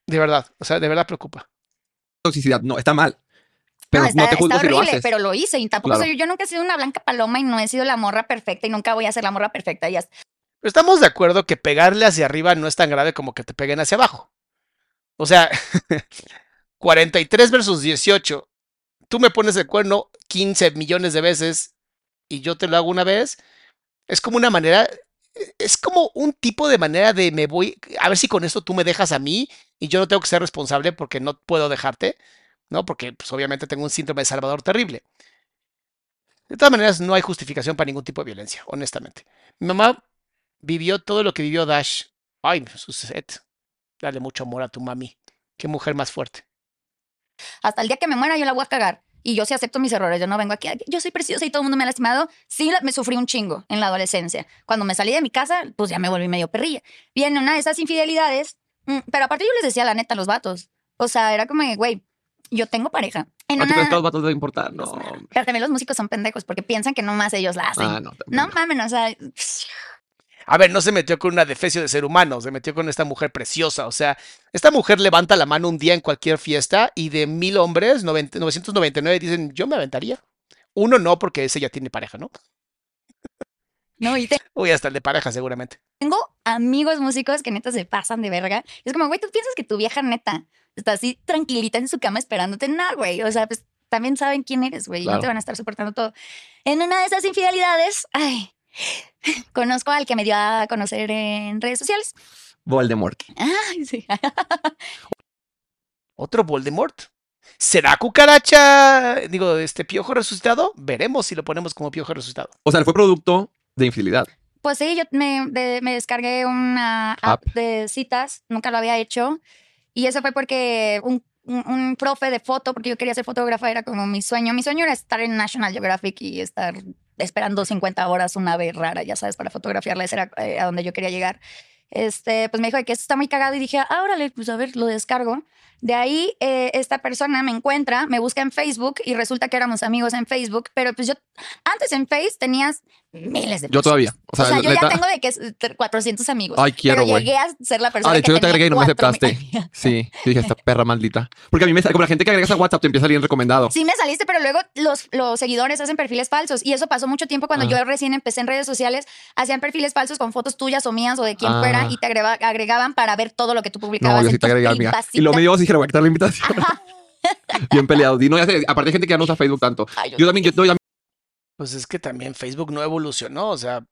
De verdad, o sea, de verdad preocupa. toxicidad. No, está mal. Pero no, está, te juzgo está si lo horrible, haces. pero lo hice. Y tampoco Claro. soy, yo nunca he sido una blanca paloma y no he sido la morra perfecta y nunca voy a ser la morra perfecta. Y hasta- Pero estamos de acuerdo que pegarle hacia arriba no es tan grave como que te peguen hacia abajo. O sea, 43 versus 18. Tú me pones el cuerno 15 millones de veces y yo te lo hago una vez. Es como una manera, es como un tipo de manera de me voy, a ver si con esto tú me dejas a mí y yo no tengo que ser responsable porque no puedo dejarte, ¿no? Porque pues, obviamente tengo un síndrome de Salvador terrible. De todas maneras, no hay justificación para ningún tipo de violencia, honestamente. Mi mamá vivió todo lo que vivió Dash. Ay, su set. Dale mucho amor a tu mami. Qué mujer más fuerte. hasta el día que me muera yo la voy a cagar. Y yo sí acepto mis errores. Yo no vengo aquí. Yo soy preciosa y todo el mundo me ha lastimado. Sí, me sufrí un chingo en la adolescencia. Cuando me salí de mi casa, pues ya me volví medio perrilla. Viene una de esas infidelidades. mm, Pero aparte yo les decía la neta a los vatos. O sea, era como, de, güey, yo tengo pareja. En ¿A ti una- crees que a los vatos les importa? No. Pero también los músicos son pendejos porque piensan que nomás ellos la hacen. Ah, no. no no. mamen, o sea, A ver, no se metió con una defecio de ser humano, se metió con esta mujer preciosa. O sea, esta mujer levanta la mano un día en cualquier fiesta y de mil hombres, 90 999 dicen, yo me aventaría. Uno no, porque ese ya tiene pareja, ¿no? no, y te- Uy, hasta el de pareja, seguramente. Tengo amigos músicos que neta se pasan de verga. Es como, güey, tú piensas que tu vieja neta está así tranquilita en su cama esperándote. No, güey. O sea, pues también saben quién eres, güey. y No Claro. te van a estar soportando todo. En una de esas infidelidades, ay, conozco al que me dio a conocer en redes sociales. Voldemort. Ay, sí. Otro Voldemort. ¿Será cucaracha? Digo, este piojo resucitado. Veremos si lo ponemos como piojo resucitado. O sea, fue producto de infidelidad. Pues sí, yo me, de- me descargué una app App. de citas, nunca lo había hecho. Y eso fue porque un, un- un profe de foto, porque yo quería ser fotógrafa, era como mi sueño. Mi sueño era estar en National Geographic y estar esperando 50 horas una ave rara, ya sabes, para fotografiarla. Ese era eh, a donde yo quería llegar. Este, pues me dijo que esto está muy cagado y dije, ah, órale, pues a ver, lo descargo. De ahí, eh, esta persona me encuentra, me busca en Facebook y resulta que éramos amigos en Facebook, pero pues yo antes en Face tenías miles de Yo personas. todavía. O O sea, sea, yo ya tengo de que es 400 amigos. Ay, quiero, güey. llegué a ser la persona Ah, de hecho, que yo te agregué y no me aceptaste. mil- Sí, yo dije, esta perra maldita. Porque a mí me sale, como la gente que agregas a WhatsApp te empieza a salir en recomendado. Sí me saliste, pero luego los, los seguidores hacen perfiles falsos. Y eso pasó mucho tiempo cuando Ah. yo recién empecé en redes sociales. Hacían perfiles falsos con fotos tuyas o mías o de quien Ah. fuera y te agrega- agregaban para ver todo lo que tú publicabas. No, yo sí te amiga. privacita. Y lo me dio dije, voy a quitar la invitación. Bien peleado. Y no, ya sé, aparte hay gente que ya no usa Facebook tanto. Ay, yo Yo también, yo, no, ya- Pues es que también Facebook no evolucionó, o sea,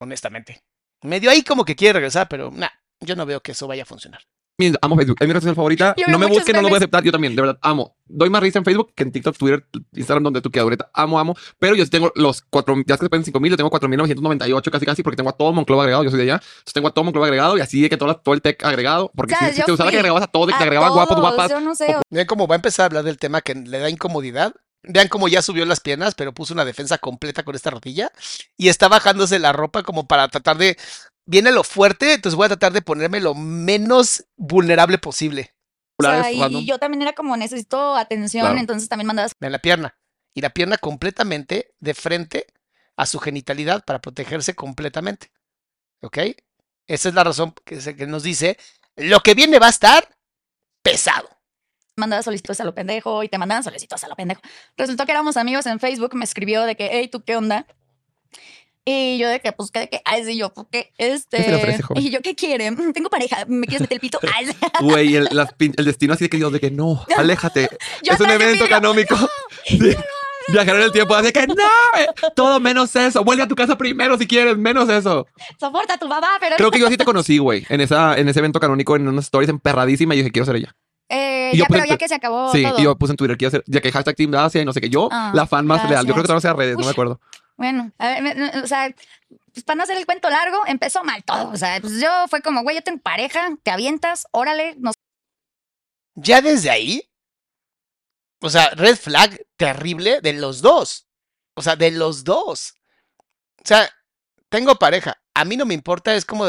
honestamente. Medio ahí como que quiere regresar, pero nah, yo no veo que eso vaya a funcionar. Amo Facebook. Es mi red social favorita. No me busquen, no lo voy a aceptar. Yo también, de verdad, amo. Doy más risa en Facebook que en TikTok, Twitter, Instagram, donde tú quieras. ahorita. Amo, amo. Pero yo tengo los cuatro, ya que se pueden 5000, yo tengo 4998 casi casi porque tengo a todo Monclova agregado. Yo soy de allá. Entonces tengo a todo Monclova agregado y así de que todo, todo el tech agregado. Porque si, si te usaba que agregabas a todo, que te a agregaban guapos, guapas. Yo no sé, Vean cómo va a empezar a hablar del tema que le da incomodidad. Vean cómo ya subió las piernas, pero puso una defensa completa con esta rodilla y está bajándose la ropa como para tratar de. Viene lo fuerte, entonces voy a tratar de ponerme lo menos vulnerable posible. o sea, y, yo también era como necesito atención, Claro. entonces también mandabas Vean la pierna. Y la pierna completamente de frente a su genitalidad para protegerse completamente. ¿Ok? Esa es la razón que, se- que nos dice: lo que viene va a estar pesado. mandabas solicitudes a lo pendejo y te mandaban solicitudes a lo pendejo. Resultó que éramos amigos en Facebook, me escribió de que, hey, ¿tú qué onda? Y yo de que, pues, que, de que, ay, sí, yo, pues, que, este. Y yo, ¿qué quiere? "Mm, Tengo pareja, ¿me quieres meter el pito? Ay. Güey, el, las pin- el destino así de que Dios, de que no, aléjate. Yo es un evento Virgo, canómico. Sí. Viajar en el tiempo, así que no, eh, todo menos eso. Vuelve a tu casa primero si quieres, menos eso. Soporta a tu mamá, pero. Creo que yo así te conocí, güey, en, esa, en ese evento canónico, en unas stories emperradísima y yo dije, quiero ser ella. Eh, Y yo ya, pero ya que se acabó sí, todo. y yo puse en Twitter, quiero ser, ya que hashtag Team Dacia y no sé qué. Yo, Ah, la fan más leal. Yo creo que todavía sea redes, no me acuerdo. Bueno, a ver, o sea, pues para no hacer el cuento largo, empezó mal todo. O sea, pues yo fue como, güey, yo tengo pareja, te avientas, órale, nos Ya desde ahí, o sea, red flag terrible de los dos. O sea, de los dos. O sea, tengo pareja. A mí no me importa, es como.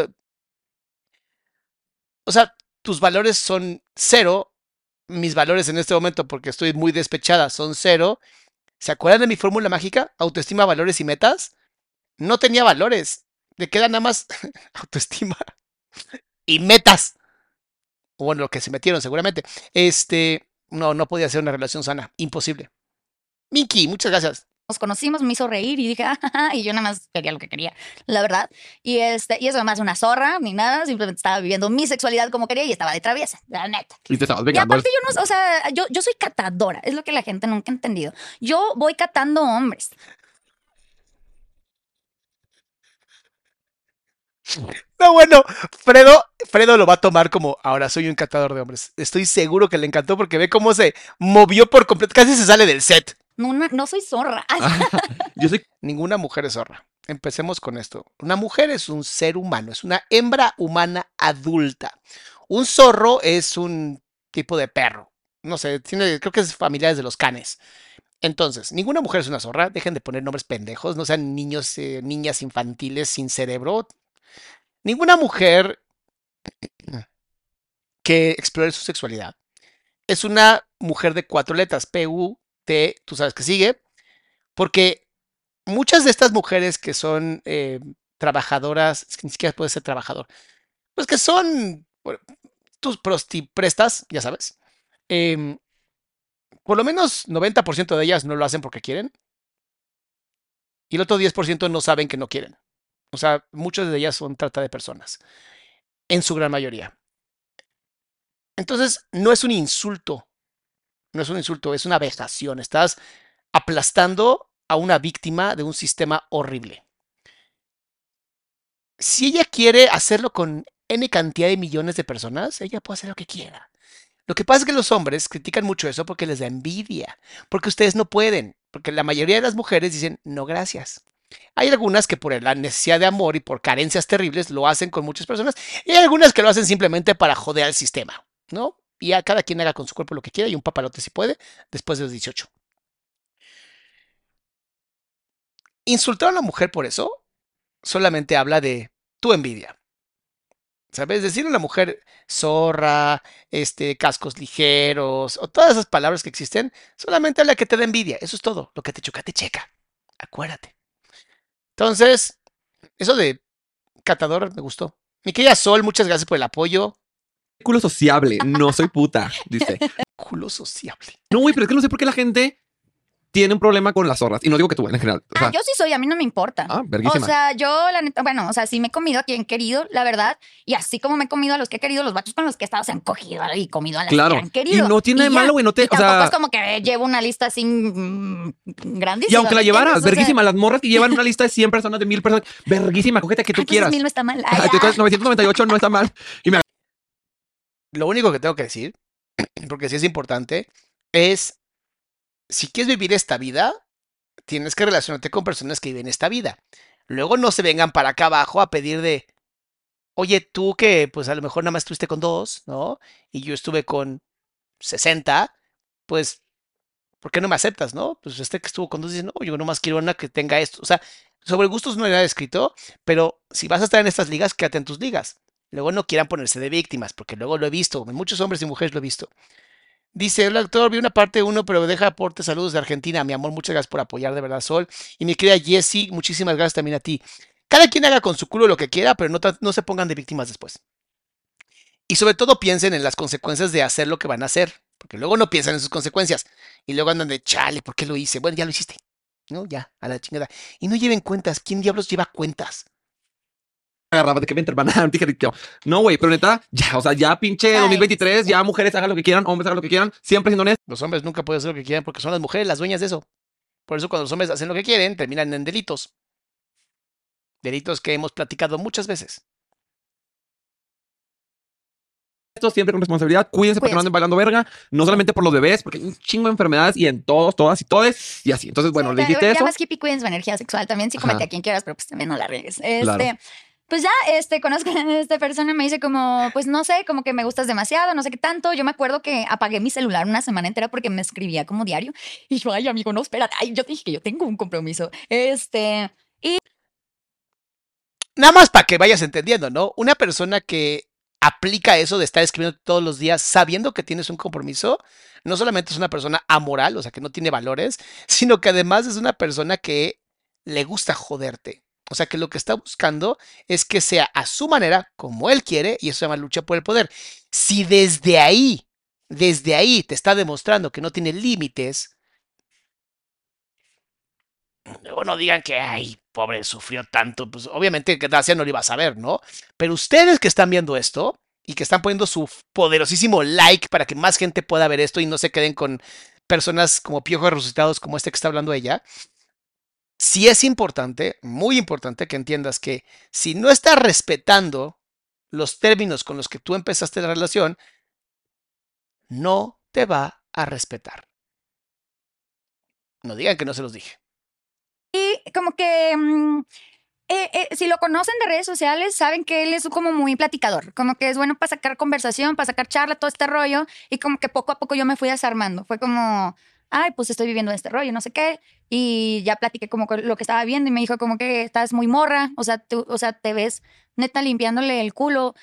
O sea, tus valores son cero. Mis valores en este momento, porque estoy muy despechada, son cero. ¿Se acuerdan de mi fórmula mágica? Autoestima, valores y metas. No tenía valores. Le queda nada más autoestima y metas. O bueno, lo que se metieron seguramente. Este, no, no podía ser una relación sana. Imposible. Miki, muchas gracias. Nos conocimos, me hizo reír y dije, "Ah, ja, ja", y yo nada más quería lo que quería, la verdad. Y este, y eso hace una zorra ni nada, simplemente estaba viviendo mi sexualidad como quería y estaba de traviesa, la neta. Y te estabas Y aparte yo no, o sea, yo, yo soy catadora, es lo que la gente nunca ha entendido. Yo voy catando hombres. No, bueno, Fredo, Fredo lo va a tomar como ahora soy un catador de hombres. Estoy seguro que le encantó porque ve cómo se movió por completo. Casi se sale del set. No, soy zorra. Yo soy Ninguna mujer es zorra. Empecemos con esto. Una mujer es un ser humano, es una hembra humana adulta. Un zorro es un tipo de perro. No sé, creo que es familiar de los canes. Entonces, ninguna mujer es una zorra. Dejen de poner nombres pendejos. No sean niños, eh, niñas infantiles sin cerebro. Ninguna mujer que explore su sexualidad es una mujer de cuatro letras. Tú sabes que sigue. Porque muchas de estas mujeres que son eh, trabajadoras, que ni siquiera puede ser trabajador, pues que son tus prostiprestas, ya sabes, em, por lo menos 90% de ellas no lo hacen porque quieren y el otro 10% no saben que no quieren. O sea, muchas de ellas son trata de personas, en su gran mayoría. Entonces, no es un insulto, no es un insulto, es una vejación. Estás aplastando a una víctima de un sistema horrible. Si ella quiere hacerlo con N cantidad de millones de personas, ella puede hacer lo que quiera. Lo que pasa es que los hombres critican mucho eso porque les da envidia, porque ustedes no pueden, porque la mayoría de las mujeres dicen no gracias. Hay algunas que por la necesidad de amor y por carencias terribles lo hacen con muchas personas y hay algunas que lo hacen simplemente para joder al sistema, ¿no? Y a cada quien haga con su cuerpo lo que quiera y un papalote si puede después de los 18. Insultar a una mujer por eso solamente habla de tu envidia. ¿Sabes? Decir a una mujer zorra, este, cascos ligeros, o todas esas palabras que existen, solamente habla que te da envidia. Eso es todo. Lo que te choca, te checa. Acuérdate. Entonces, eso de catador me gustó. Mi querida Sol, muchas gracias por el apoyo. Culo sociable, no soy puta, dice. Culo sociable. No, güey, pero es que no sé por qué la gente tiene un problema con las zorras. Y no digo que tú, en general. O sea, ah, yo sí soy, a mí no me importa. ah, verguísima. O sea, yo la neta, bueno, o sea, sí me he comido a quien he querido, la verdad. Y así como me he comido a los que he querido, los vatos con los que he estado se han cogido y comido a las Claro. que han querido. Y no tiene de ya. malo, güey, no te- Y o tampoco sea- es como que llevo una lista así mm, grandísima. y aunque la ¿me llevaras? O sea, verguísima, las morras que llevan una lista de 100 personas, de 1000 personas, verguísima, cógete que tú ay, pues, quieras. mil no está mal. Ay, Ajá, ya. entonces 998 no está mal. Y me Lo único que tengo que decir, porque sí es importante, es si quieres vivir esta vida, tienes que relacionarte con personas que viven esta vida. Luego no se vengan para acá abajo a pedir de, oye, tú que pues a lo mejor nada más estuviste con dos, ¿no? Y yo estuve con 60, pues, ¿por qué no me aceptas, no? Pues este que estuvo con dos dice, no, yo nomás quiero una que tenga esto. O sea, sobre gustos no hay nada escrito, pero si vas a estar en estas ligas, quédate en tus ligas. Luego no quieran ponerse de víctimas, porque luego lo he visto, muchos hombres y mujeres lo he visto. Dice el actor, vi una parte uno, pero deja aporte saludos de Argentina. Mi amor, muchas gracias por apoyar de verdad, Sol. Y mi querida Jessie, muchísimas gracias también a ti. Cada quien haga con su culo lo que quiera, pero no, no se pongan de víctimas después. Y sobre todo piensen en las consecuencias de hacer lo que van a hacer, porque luego no piensan en sus consecuencias. Y luego andan de, chale, ¿por qué lo hice? Bueno, ya lo hiciste. No, ya, a la chingada. Y no lleven cuentas. ¿Quién diablos lleva cuentas? Agarraba de que vente, hermana. No, güey, pero neta, ya, o sea, ya pinche Ay, 2023, ya mujeres hagan lo que quieran, hombres hagan lo que quieran, siempre siendo honestos. Los hombres nunca pueden hacer lo que quieran porque son las mujeres las dueñas de eso. Por eso cuando los hombres hacen lo que quieren, terminan en delitos. Delitos que hemos platicado muchas veces. siempre con responsabilidad. Cuídense porque no anden bailando verga. No solamente por los bebés, porque hay un chingo de enfermedades y en todos, todas y todes. Y así. Entonces, bueno, Sí, le dijiste ya eso. más hippie cuiden su energía sexual también, sí, Ajá. comete a quien quieras, pero pues también no la riegues. Este, Claro. Pues ya, este, conozco a esta persona y me dice como, pues no sé, como que me gustas demasiado, no sé qué tanto. Yo me acuerdo que apagué mi celular una semana entera porque me escribía como diario. Y yo, ay, amigo, no, espérate. Ay, yo dije que yo tengo un compromiso. Este, Nada más para que vayas entendiendo, ¿no? Una persona que aplica eso de estar escribiendo todos los días sabiendo que tienes un compromiso, no solamente es una persona amoral, o sea, que no tiene valores, sino que además es una persona que le gusta joderte. O sea, que lo que está buscando es que sea a su manera, como él quiere, y eso se llama lucha por el poder. Si desde ahí, desde ahí te está demostrando que no tiene límites, luego no digan que, ay, pobre, sufrió tanto. Pues obviamente que Gracia no lo iba a saber, ¿no? Pero ustedes que están viendo esto y que están poniendo su poderosísimo like para que más gente pueda ver esto y no se queden con personas como piojos resucitados como este que está hablando ella, sí es importante, muy importante que entiendas que si no estás respetando los términos con los que tú empezaste la relación, no te va a respetar. No digan que no se los dije. y como que mm, eh, eh, si lo conocen de redes sociales, saben que él es como muy platicador, como que es bueno para sacar conversación, para sacar charla, todo este rollo. Y como que poco a poco yo me fui desarmando. Fue como, ay, pues estoy viviendo este rollo, no sé qué. Y ya platiqué como lo que estaba viendo y me dijo como que estás muy morra, o sea, tú, o sea, te ves neta limpiándole el culo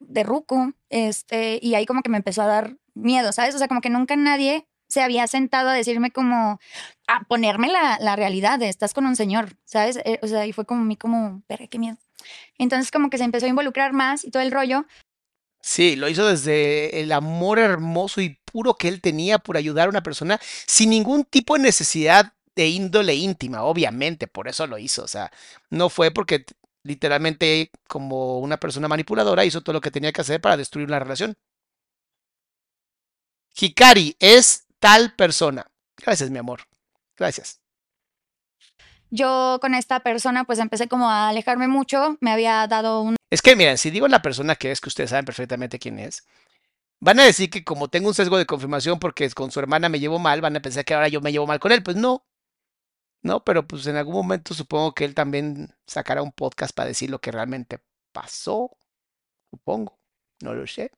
de ruco, este, y ahí como que me empezó a dar miedo, ¿sabes? O sea, como que nunca nadie se había sentado a decirme como, a ponerme la, la realidad de estás con un señor, ¿sabes? Eh, o sea, y fue como mí como, verga, qué miedo. Entonces como que se empezó a involucrar más y todo el rollo. Sí, lo hizo desde el amor hermoso y puro que él tenía por ayudar a una persona sin ningún tipo de necesidad de índole íntima, obviamente, por eso lo hizo. O sea, no fue porque literalmente como una persona manipuladora hizo todo lo que tenía que hacer para destruir una relación. Hikari es tal persona. Gracias, mi amor. Gracias. Yo con esta persona pues empecé como a alejarme mucho, me había dado un Es que miren, si digo la persona que es, que ustedes saben perfectamente quién es, van a decir que como tengo un sesgo de confirmación porque con su hermana me llevo mal, van a pensar que ahora yo me llevo mal con él. Pues no. No, pero pues en algún momento supongo que él también sacará un podcast para decir lo que realmente pasó. Supongo. No lo sé.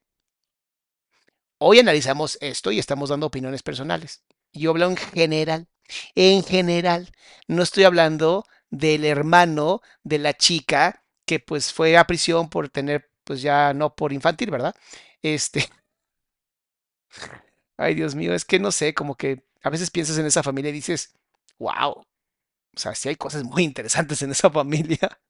Hoy analizamos esto y estamos dando opiniones personales. Yo hablo en general. En general. No estoy hablando del hermano de la chica que pues fue a prisión por tener, pues ya no por infantil, ¿verdad? Este. Ay, Dios mío, es que no sé, como que a veces piensas en esa familia y dices, wow. O sea, sí hay cosas muy interesantes en esa familia.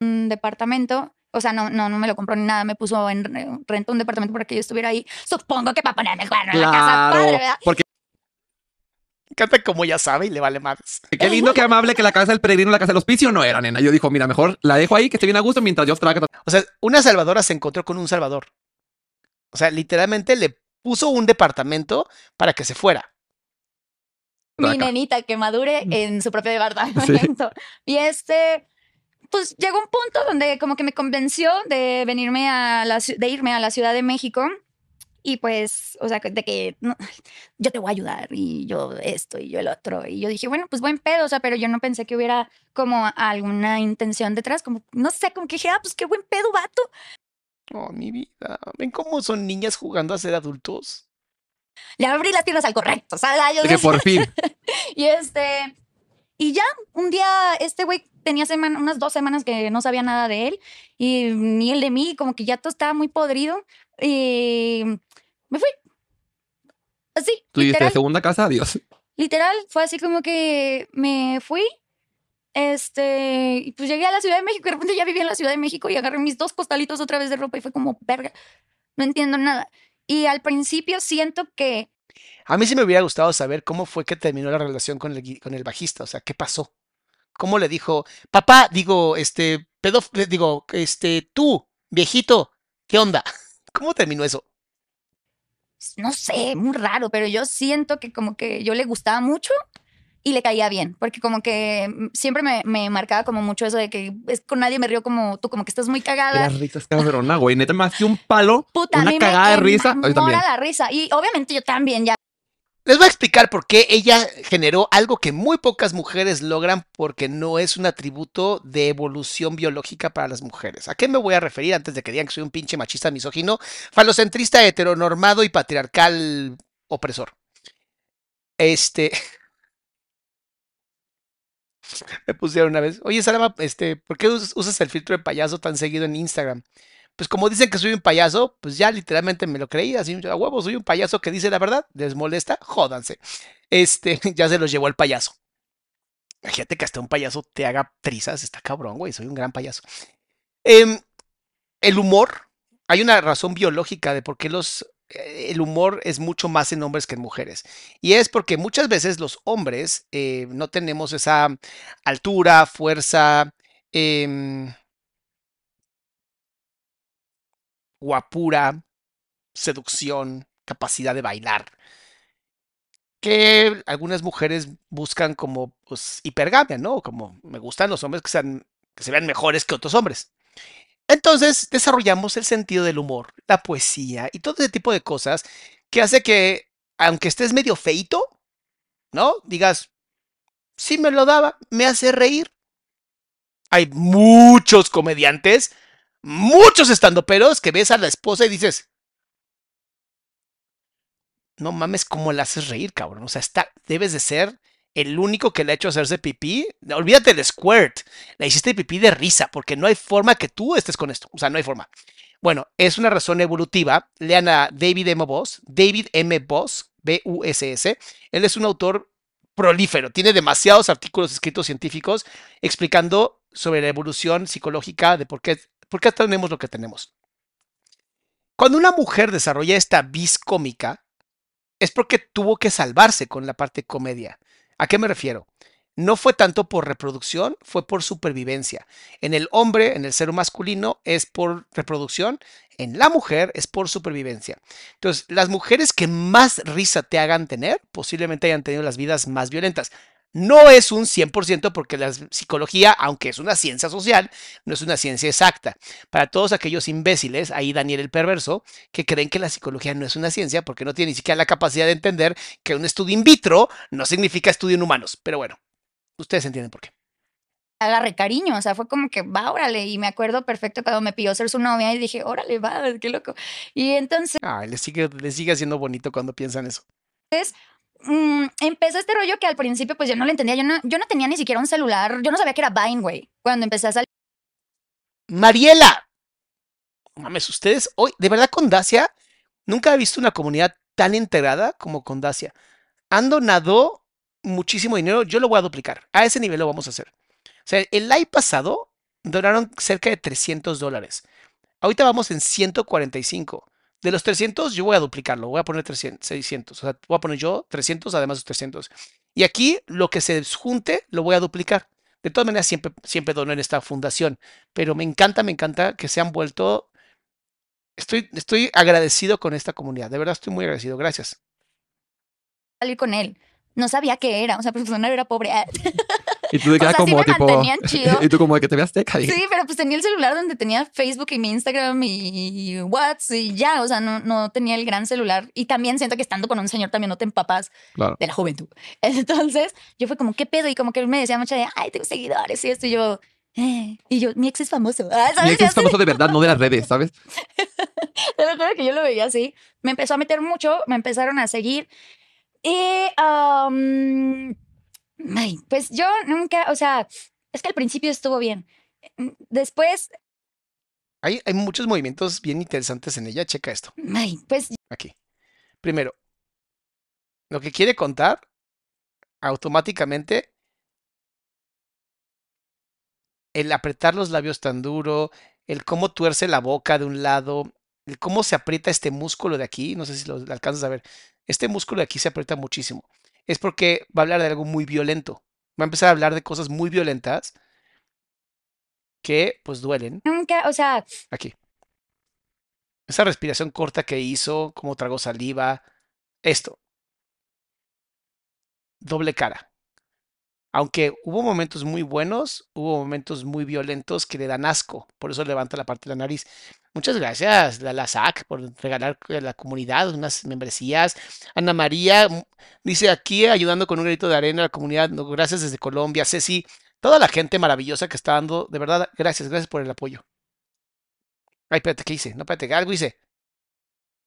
un departamento. O sea, no, no, no me lo compró ni nada, me puso en re- renta un departamento para que yo estuviera ahí. Supongo que para ponerme el cuerno en la casa padre, ¿verdad? Porque encanta como ya sabe y le vale más. Qué lindo, qué amable que la casa del peregrino y la casa del hospicio no era, nena. Yo dijo, mira, mejor la dejo ahí, que esté bien a gusto mientras yo traga. O sea, una salvadora se encontró con un salvador. O sea, literalmente le puso un departamento para que se fuera. mi nenita que madure en su propio departamento. Y este, pues llegó un punto donde como que me convenció de venirme a la, de irme a la Ciudad de México. Y pues, o sea, de que no, yo te voy a ayudar y yo esto y yo el otro. Y yo dije, bueno, pues buen pedo, o sea, pero yo no pensé que hubiera como alguna intención detrás, como, no sé, como que dije, ah, pues qué buen pedo, vato. Oh, mi vida. ¿Ven cómo son niñas jugando a ser adultos? Le abrí las piernas al correcto, ¿sabes? Yo Que por fin. Y este, y ya, un día este güey tenía semana, unas dos semanas que no sabía nada de él y ni él de mí, como que ya todo estaba muy podrido y me fui. Así, Tú dijiste, literal, segunda casa, adiós. literal, fue así como que me fui. Este, y pues llegué a la Ciudad de México y de repente ya vivía en la Ciudad de México y agarré mis dos costalitos otra vez de ropa y fue como, verga, no entiendo nada. Y al principio siento que A mí sí me hubiera gustado saber cómo fue que terminó la relación con el, con el bajista. O sea, ¿qué pasó? ¿Cómo le dijo, papá, digo, este, pedo, digo, este, tú, viejito, ¿qué onda? ¿Cómo terminó eso? No sé, muy raro, pero yo siento que como que yo le gustaba mucho y le caía bien, porque como que mm, siempre me, me marcaba como mucho eso de que es, con nadie me río como tú, como que estás muy cagada. Las risas cabrona, güey. Neta, más que un palo, Puta, a una mí cagada de me risa. Yo también. la risa. Y obviamente yo también, ya Les voy a explicar por qué ella generó algo que muy pocas mujeres logran porque no es un atributo de evolución biológica para las mujeres. ¿A qué me voy a referir antes de que digan que soy un pinche machista misógino, falocentrista, heteronormado y patriarcal opresor? Este. Me pusieron una vez, oye Salama, este, ¿por qué us- usas el filtro de payaso tan seguido en Instagram? Pues como dicen que soy un payaso, pues ya literalmente me lo creí, así a huevo, soy un payaso que dice la verdad, les molesta, jódanse. Este, ya se los llevó el payaso. Imagínate que hasta un payaso te haga trizas, está cabrón, güey, soy un gran payaso. Em, el humor, hay una razón biológica de por qué los, eh, el humor es mucho más en hombres que en mujeres. Y es porque muchas veces los hombres eh, no tenemos esa altura, fuerza, em, guapura, seducción, capacidad de bailar, que algunas mujeres buscan como pues, hipergamia, ¿no? Como me gustan los hombres que, sean, que se vean mejores que otros hombres. Entonces desarrollamos el sentido del humor, la poesía y todo ese tipo de cosas que hace que, aunque estés medio feito, ¿no? Digas, sí me lo daba, me hace reír. Hay muchos comediantes, muchos estandoperos que ves a la esposa y dices, no mames, ¿cómo la haces reír, cabrón? O sea, está, debes de ser el único que le ha hecho hacerse pipí. Olvídate del squirt. Le hiciste pipí de risa, porque no hay forma que tú estés con esto. O sea, no hay forma. Bueno, es una razón evolutiva. Lean a David M. Boss, David M. Boss, B-U-S-S. Él es un autor prolífero, tiene demasiados artículos escritos científicos explicando sobre la evolución psicológica de por qué, por qué tenemos lo que tenemos. Cuando una mujer desarrolla esta vis cómica, es porque tuvo que salvarse con la parte comedia. ¿A qué me refiero? No fue tanto por reproducción, fue por supervivencia. En el hombre, en el ser masculino, es por reproducción, en la mujer es por supervivencia. Entonces, las mujeres que más risa te hagan tener, posiblemente hayan tenido las vidas más violentas. No es un 100% porque la psicología, aunque es una ciencia social, no es una ciencia exacta. Para todos aquellos imbéciles, ahí Daniel el perverso, que creen que la psicología no es una ciencia porque no tiene ni siquiera la capacidad de entender que un estudio in vitro no significa estudio en humanos. Pero bueno, ustedes entienden por qué. agarré cariño, o sea, fue como que va, órale, y me acuerdo perfecto cuando me pidió ser su novia y dije, órale, va, qué loco. Y entonces Ay, les sigue, les sigue haciendo bonito cuando piensan eso. Mm, empezó este rollo que al principio pues yo no le entendía, yo no, yo no tenía ni siquiera un celular, yo no sabía que era Vine, güey, cuando empecé a salir. Mariela. Mames, ustedes hoy, de verdad con Dacia, nunca he visto una comunidad tan integrada como con Dacia. Han donado muchísimo dinero, yo lo voy a duplicar. A ese nivel lo vamos a hacer. O sea, el live pasado donaron cerca de 300 dólares. Ahorita vamos en 145. De los 300, yo voy a duplicarlo, voy a poner 300, 600. O sea, voy a poner yo 300, además de 300. Y aquí lo que se junte lo voy a duplicar. De todas maneras, siempre, siempre dono en esta fundación. Pero me encanta, me encanta que se han vuelto. Estoy, estoy agradecido con esta comunidad. De verdad, estoy muy agradecido. Gracias. salir con él. No sabía qué era, o sea, pues no era pobre. Y tú de que O era sea, sí como me tipo. chido. y tú como de que te veas teca. dije, Sí, pero pues tenía el celular donde tenía Facebook y mi Instagram y WhatsApp y ya, o sea, no, no tenía el gran celular. Y también siento que estando con un señor también no te empapas Claro. de la juventud. Entonces, yo fue como, ¿qué pedo? Y como que él me decía mucho de, ay, tengo seguidores y esto, y yo, eh. Y yo, mi ex es famoso. Ah, Mi ¿sabes? ex Y es famoso de verdad, no de las redes, ¿sabes? Te lo juro que yo lo veía así. Me empezó a meter mucho, me empezaron a seguir. Y, am, ay, pues yo nunca, o sea, es que al principio estuvo bien. Después, Hay, hay muchos movimientos bien interesantes en ella. Checa esto. ay, pues Aquí. Primero, lo que quiere contar automáticamente el apretar los labios tan duro, el cómo tuerce la boca de un lado, el cómo se aprieta este músculo de aquí, no sé si lo alcanzas a ver, este músculo de aquí se aprieta muchísimo. Es porque va a hablar de algo muy violento. Va a empezar a hablar de cosas muy violentas que pues duelen. nunca, o sea, Aquí. Esa respiración corta que hizo, cómo tragó saliva. Esto. Doble cara. Aunque hubo momentos muy buenos, hubo momentos muy violentos que le dan asco. Por eso levanta la parte de la nariz. Muchas gracias, la, la por regalar a la comunidad unas membresías. Ana María mm, dice aquí, ayudando con un grito de arena a la comunidad. no, Gracias desde Colombia. Ceci, toda la gente maravillosa que está dando. De verdad, gracias, gracias por el apoyo. Ay, espérate, ¿qué hice? No, espérate, algo hice.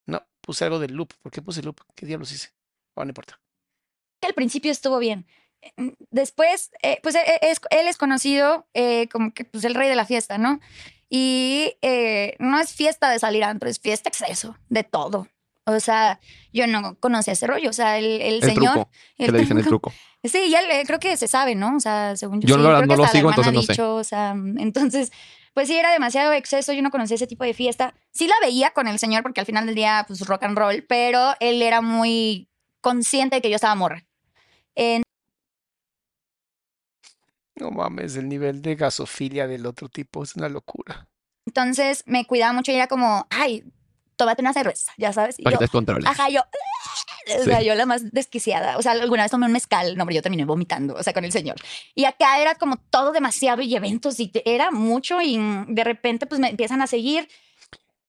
No, puse algo del loop. ¿Por qué puse loop? ¿Qué diablos hice? Oh, no importa. al principio estuvo bien. Después, eh, pues eh, es- él es conocido eh, como que pues, el rey de la fiesta, ¿no? Y eh, no es fiesta de salir antro, es fiesta exceso, de todo. O sea, yo no conocía ese rollo. O sea, el, el, El señor. truco. Que el le dicen el truco. Sí, ya creo que se sabe, ¿no? O sea, según yo, Yo sí, verdad creo que no lo sigo, entonces no sé. dicho, o sea, entonces, pues sí, era demasiado exceso, yo no conocía ese tipo de fiesta. Sí la veía con el señor porque al final del día, pues rock and roll, pero él era muy consciente de que yo estaba morra. No mames, el nivel de gasofilia del otro tipo es una locura. Entonces me cuidaba mucho y era como, ay, tómate una cerveza, ya sabes. Y Para yo, que te descontroles. ajá, yo, o sea, yo la más desquiciada. O sea, alguna vez tomé un mezcal, no, pero yo terminé vomitando, o sea, con el señor. Y acá era como todo demasiado y eventos y era mucho y de repente pues me empiezan a seguir.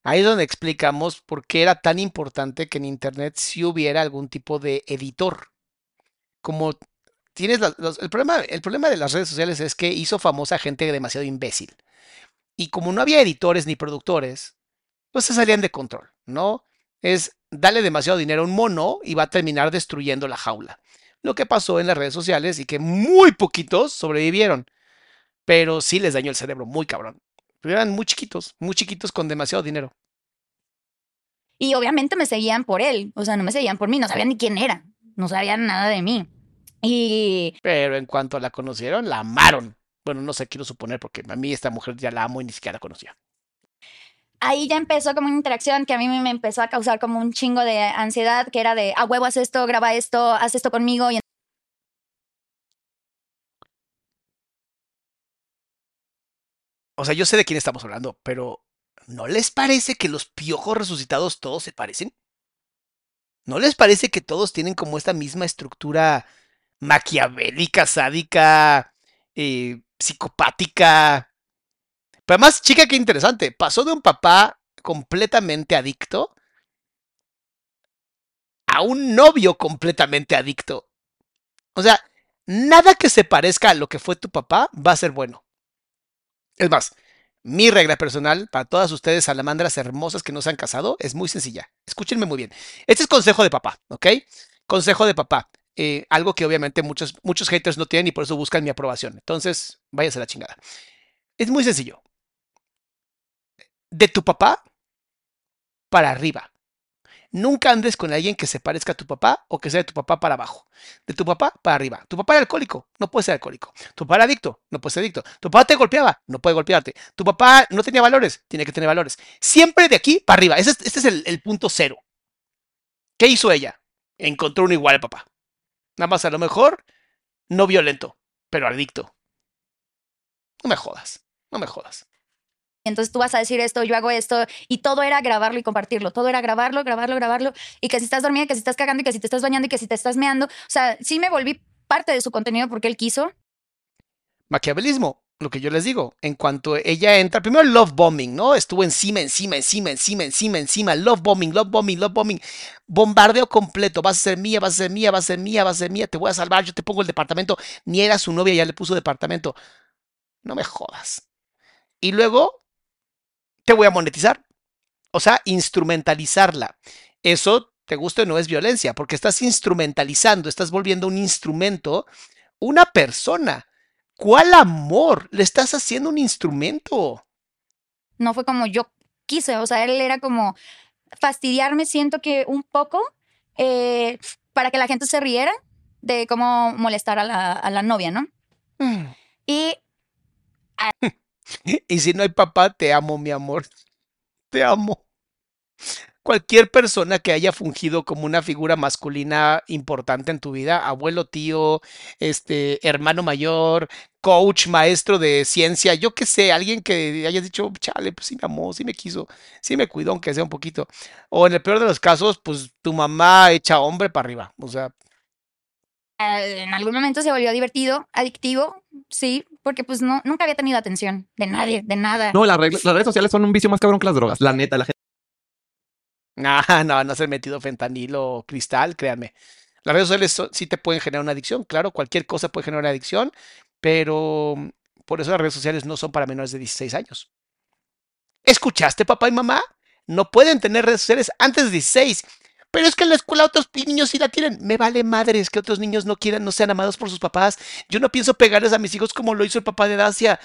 Ahí es donde explicamos por qué era tan importante que en Internet sí hubiera algún tipo de editor. Como tienes el problema, el problema de las redes sociales es que hizo famosa gente demasiado imbécil. Y como no había editores ni productores, pues se salían de control, ¿no? Es darle demasiado dinero a un mono y va a terminar destruyendo la jaula. Lo que pasó en las redes sociales y que muy poquitos sobrevivieron. Pero sí les dañó el cerebro, muy cabrón. Eran muy chiquitos, muy chiquitos con demasiado dinero. Y obviamente me seguían por él, o sea, no me seguían por mí, no sabían ni quién era, no sabían nada de mí. Y Pero en cuanto la conocieron, la amaron. Bueno, no sé, quiero suponer, porque a mí esta mujer ya la amo y ni siquiera la conocía. ahí ya empezó como una interacción que a mí me empezó a causar como un chingo de ansiedad, que era de, a huevo, haz esto, graba esto, haz esto conmigo. Y O sea, yo sé de quién estamos hablando, pero ¿no les parece que los piojos resucitados todos se parecen? ¿No les parece que todos tienen como esta misma estructura maquiavélica, sádica, eh, psicopática? Pero además, chica, qué interesante. Pasó de un papá completamente adicto a un novio completamente adicto. O sea, nada que se parezca a lo que fue tu papá va a ser bueno. Es más, mi regla personal para todas ustedes salamandras hermosas que no se han casado es muy sencilla. Escúchenme muy bien. Este es consejo de papá, ¿ok? Consejo de papá. Eh, algo que obviamente muchos, muchos haters no tienen y por eso buscan mi aprobación. Entonces, váyase a la chingada. Es muy sencillo. De tu papá para arriba. Nunca andes con alguien que se parezca a tu papá o que sea de tu papá para abajo. De tu papá para arriba. Tu papá era alcohólico, no puede ser alcohólico. Tu papá era adicto, no puede ser adicto. Tu papá te golpeaba, no puede golpearte. Tu papá no tenía valores, tiene que tener valores. Siempre de aquí para arriba. Este es el, el punto cero. ¿Qué hizo ella? Encontró un igual al papá. Nada más a lo mejor no violento, pero adicto. No me jodas, no me jodas. Entonces tú vas a decir esto, yo hago esto, y todo era grabarlo y compartirlo. Todo era grabarlo, grabarlo, grabarlo. Y que si estás dormida, que si estás cagando, y que si te estás bañando, y que si te estás meando. O sea, sí me volví parte de su contenido porque él quiso. Maquiavelismo, lo que yo les digo, en cuanto ella entra, primero love bombing, ¿no? Estuvo encima, encima, encima, encima, encima, encima, love bombing, love bombing, love bombing, bombardeo completo, vas a ser mía, vas a ser mía, vas a ser mía, vas a ser mía, te voy a salvar, yo te pongo el departamento, ni era su novia, ya le puso departamento. No me jodas. Y luego te voy a monetizar. O sea, instrumentalizarla. Eso, te gusta o no, es violencia, porque estás instrumentalizando, estás volviendo un instrumento, una persona. ¿Cuál amor? Le estás haciendo un instrumento. No fue como yo quise, o sea, él era como fastidiarme, siento que un poco, eh, para que la gente se riera de cómo molestar a la, a la novia, ¿no? Mm. Y Y si no hay papá, te amo, mi amor. Te amo. Cualquier persona que haya fungido como una figura masculina importante en tu vida, abuelo, tío, este, hermano mayor, coach, maestro de ciencia, yo qué sé, alguien que hayas dicho, chale, pues sí me amó, sí me quiso, sí me cuidó, aunque sea un poquito. O en el peor de los casos, pues tu mamá echa hombre para arriba. O sea, eh, en algún momento se volvió divertido, adictivo, sí, porque pues no, nunca había tenido atención de nadie, de nada. No, las, reglas- las redes sociales son un vicio más cabrón que las drogas. La neta, la gente. No, no, no se ha metido fentanilo o cristal, créanme. Las redes sociales so- sí te pueden generar una adicción, claro, cualquier cosa puede generar una adicción, pero mm, por eso las redes sociales no son para menores de 16 años. ¿Escuchaste, papá y mamá? No pueden tener redes sociales antes de 16. Pero es que en la escuela otros niños sí la tienen. Me vale madres que otros niños no quieran, no sean amados por sus papás. Yo no pienso pegarles a mis hijos como lo hizo el papá de Dacia.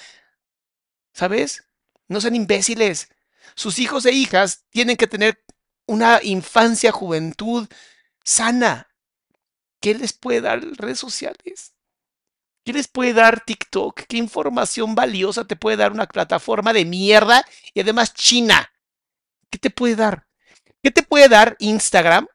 ¿Sabes? No sean imbéciles. Sus hijos e hijas tienen que tener una infancia, juventud sana. ¿Qué les puede dar redes sociales? ¿Qué les puede dar TikTok? ¿Qué información valiosa te puede dar una plataforma de mierda y además china? ¿Qué te puede dar? ¿Qué te puede dar Instagram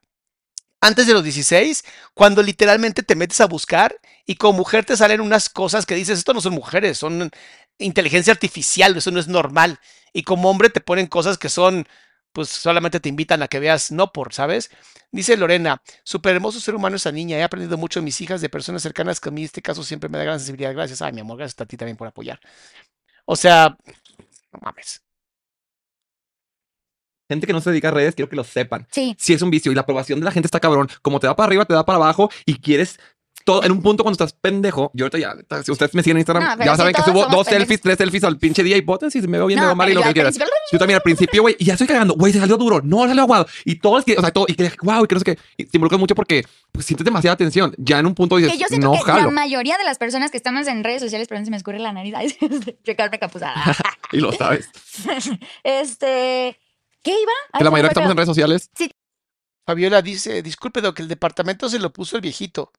antes de los 16 cuando literalmente te metes a buscar y como mujer te salen unas cosas que dices, esto no son mujeres, son inteligencia artificial, eso no es normal. Y como hombre te ponen cosas que son, pues solamente te invitan a que veas no por, ¿sabes? Dice Lorena, súper hermoso ser humano esa niña, he aprendido mucho de mis hijas, de personas cercanas que a mí este caso siempre me da gran sensibilidad. Gracias, ay mi amor, gracias a ti también por apoyar. O sea, no mames. Gente que no se dedica a redes, quiero que lo sepan. Sí, Si es un vicio y la aprobación de la gente está cabrón, como te da para arriba, te da para abajo y quieres todo en un punto cuando estás pendejo. Yo ahorita ya, si ustedes me siguen en Instagram, No, ya sí, saben que subo dos pendejos. selfies, tres selfies al pinche día y voten si me veo bien, me veo mal y lo yo que quieras. Yo también al principio, güey, y ya estoy cagando, güey, se salió duro, no, salió aguado. Y todos, que, o sea, todo, y que, wow, y que no sé qué, y te involucras mucho porque pues, sientes demasiada tensión. Ya en un punto dices, que yo siento no que la jalo. mayoría de las personas que estamos en redes sociales, perdón, se me escurre la nariz, ay, checarme capuzada. Y lo sabes. este, ¿qué iba? Ay, Que la mayoría que estamos en redes sociales, Fabiola dice, disculpe, Doc, el departamento se lo puso el viejito.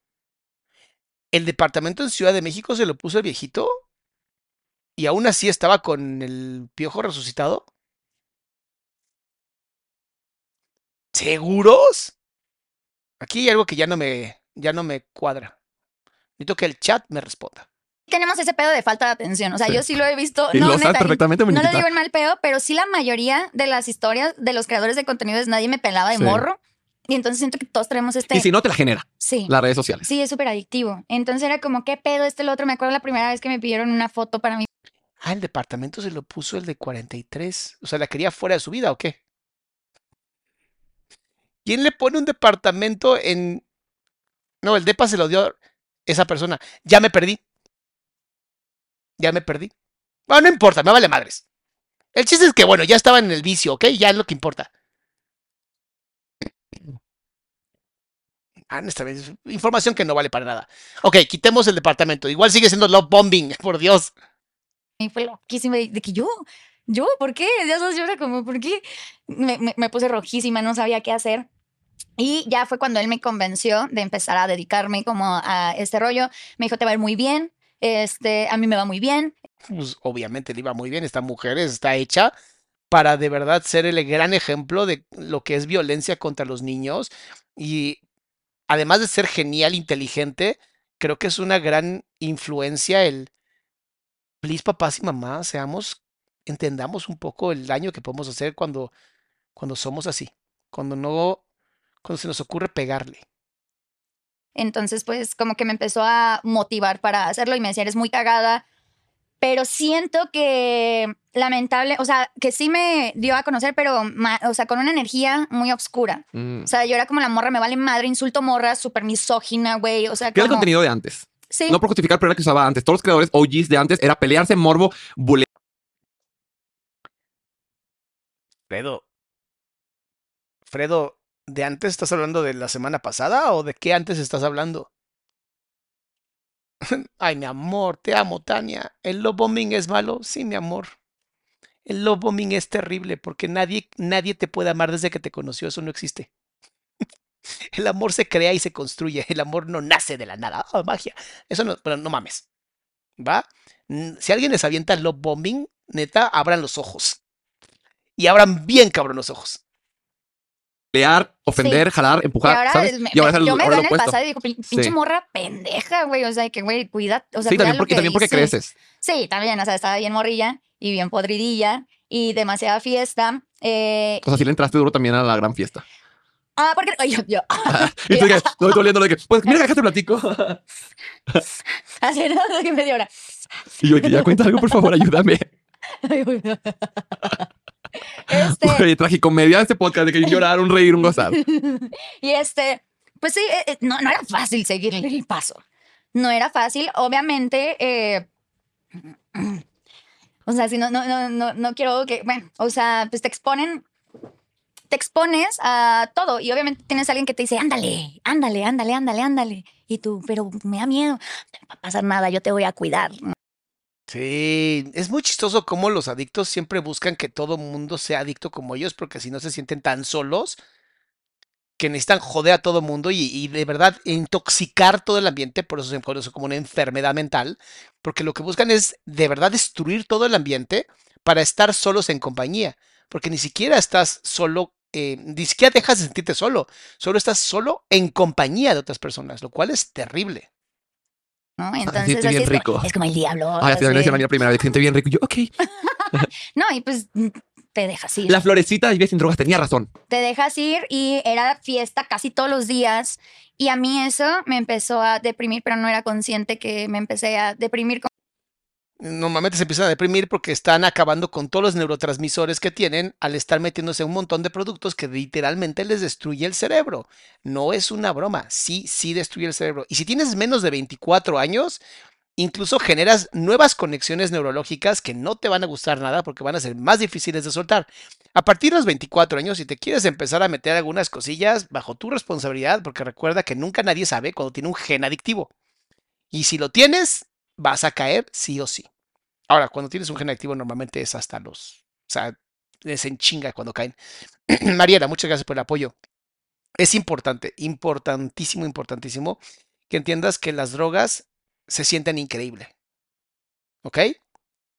¿El departamento en Ciudad de México se lo puso el viejito? ¿Y aún así estaba con el piojo resucitado? ¿Seguros? Aquí hay algo que ya no me, ya no me cuadra. Necesito que el chat me responda. tenemos ese pedo de falta de atención. O sea, Sí. yo sí lo he visto. y no, lo sabes neta, perfectamente, No lo digo en mal pedo, pero sí la mayoría de las historias de los creadores de contenidos nadie me pelaba de Sí. morro. Y entonces siento que todos tenemos este. Y si no, te la genera, sí. las redes sociales. Sí, es súper adictivo. Entonces era como, ¿qué pedo este el otro? Me acuerdo la primera vez que me pidieron una foto para mi Ah, el departamento se lo puso el de 43. O sea, ¿la quería fuera de su vida o qué? ¿Quién le pone un departamento en... No, el depa se lo dio esa persona. Ya me perdí. Ya me perdí. Bueno, no importa, me vale madres. El chiste es que, bueno, ya estaba en el vicio, ¿ok? Ya es lo que importa. Ah, esta vez, información que no vale para nada. Ok, quitemos el departamento. Igual sigue siendo love bombing, por Dios. Y fue loquísima de que yo, yo, ¿por qué? Ya sabes, yo era como, ¿por qué? Me, me- me puse rojísima, no sabía qué hacer. Y ya fue cuando él me convenció de empezar a dedicarme como a este rollo. Me dijo, te va a ir muy bien, este, a mí me va muy bien. pues obviamente le iba muy bien. Esta mujer está hecha para de verdad ser el gran ejemplo de lo que es violencia contra los niños y además de ser genial, inteligente, creo que es una gran influencia el, please papás y mamás, seamos, entendamos un poco el daño que podemos hacer cuando, cuando somos así, cuando no, cuando se nos ocurre pegarle. Entonces, pues como que me empezó a motivar para hacerlo y me decía, eres muy cagada, pero siento que lamentable, o sea, que sí me dio a conocer, pero, ma- o sea, con una energía muy oscura. Mm. O sea, yo era como la morra, me vale madre, insulto morra, súper misógina, güey. O sea, ¿Qué era el como... contenido de antes? Sí. No por justificar, pero era que usaba antes. Todos los creadores OGs de antes era pelearse, morbo, bullying. Fredo, Fredo, ¿de antes estás hablando de la semana pasada o de qué antes estás hablando? Ay, mi amor, te amo, Tania. ¿El love bombing es malo? Sí, mi amor. El love bombing es terrible porque nadie, nadie te puede amar desde que te conoció. Eso no existe. El amor se crea y se construye. El amor no nace de la nada. Ah, magia. Eso no, pero no mames. ¿Va? Si alguien les avienta love bombing, neta, abran los ojos. Y abran bien cabrón los ojos. Ofender, jalar, Y empujar, ahora, ¿sabes? me- Y ahora me- es el, yo me veo en el pasado y digo, "Pin- pinche Sí. morra pendeja, güey. O sea, que, güey, cuida. O sea, sí, cuida también porque, que también porque dices. creces. Sí, también. O sea, estaba bien morrilla y bien podridilla y demasiada fiesta. Eh, O sea, sí le entraste duro también a la gran fiesta. ah, porque. ay, yo, yo- Y tú que, no, tú oliendo de que, pues mira, déjate platico. Así, ¿no? De media hora. Y yo, que ya cuenta algo, por favor, ayúdame. Este, Güey, tragicomedia de este podcast de que llorar, un reír, un gozar. y este, pues sí, eh, eh, no, no era fácil seguirle el paso. No era fácil, obviamente. eh, o sea, si no, no, no, no, no quiero que, bueno, o sea, pues te exponen, te expones a todo y obviamente tienes a alguien que te dice, ándale, ándale, ándale, ándale, ándale. Y tú, pero me da miedo, no va a pasar nada, yo te voy a cuidar. Sí, es muy chistoso cómo los adictos siempre buscan que todo mundo sea adicto como ellos, porque si no se sienten tan solos que necesitan joder a todo mundo y, y de verdad intoxicar todo el ambiente, por eso se conoce como una enfermedad mental, porque lo que buscan es de verdad destruir todo el ambiente para estar solos en compañía, porque ni siquiera estás solo, eh, ni siquiera dejas de sentirte solo, solo estás solo en compañía de otras personas, lo cual es terrible. ¿No? siente Entonces, así bien es, rico. como, es como el diablo. Ay, así la primera vez siente bien rico. Y yo, ok. No, y pues te dejas ir. La florecita vive sin drogas tenía razón. te dejas ir y era fiesta casi todos los días. Y a mí eso me empezó a deprimir, pero no era consciente que me empecé a deprimir. Normalmente se empiezan a deprimir porque están acabando con todos los neurotransmisores que tienen al estar metiéndose un montón de productos que literalmente les destruye el cerebro. No es una broma, sí, sí destruye el cerebro. Y si tienes menos de 24 años, incluso generas nuevas conexiones neurológicas que no te van a gustar nada porque van a ser más difíciles de soltar. A partir de los 24 años, si te quieres empezar a meter algunas cosillas bajo tu responsabilidad, porque recuerda que nunca nadie sabe cuando tiene un gen adictivo. Y si lo tienes, vas a caer sí o sí. Ahora, cuando tienes un gen activo, normalmente es hasta los. O sea, es en chinga cuando caen. Mariela, muchas gracias por el apoyo. Es importante, importantísimo, importantísimo que entiendas que las drogas se sienten increíble. ¿Ok?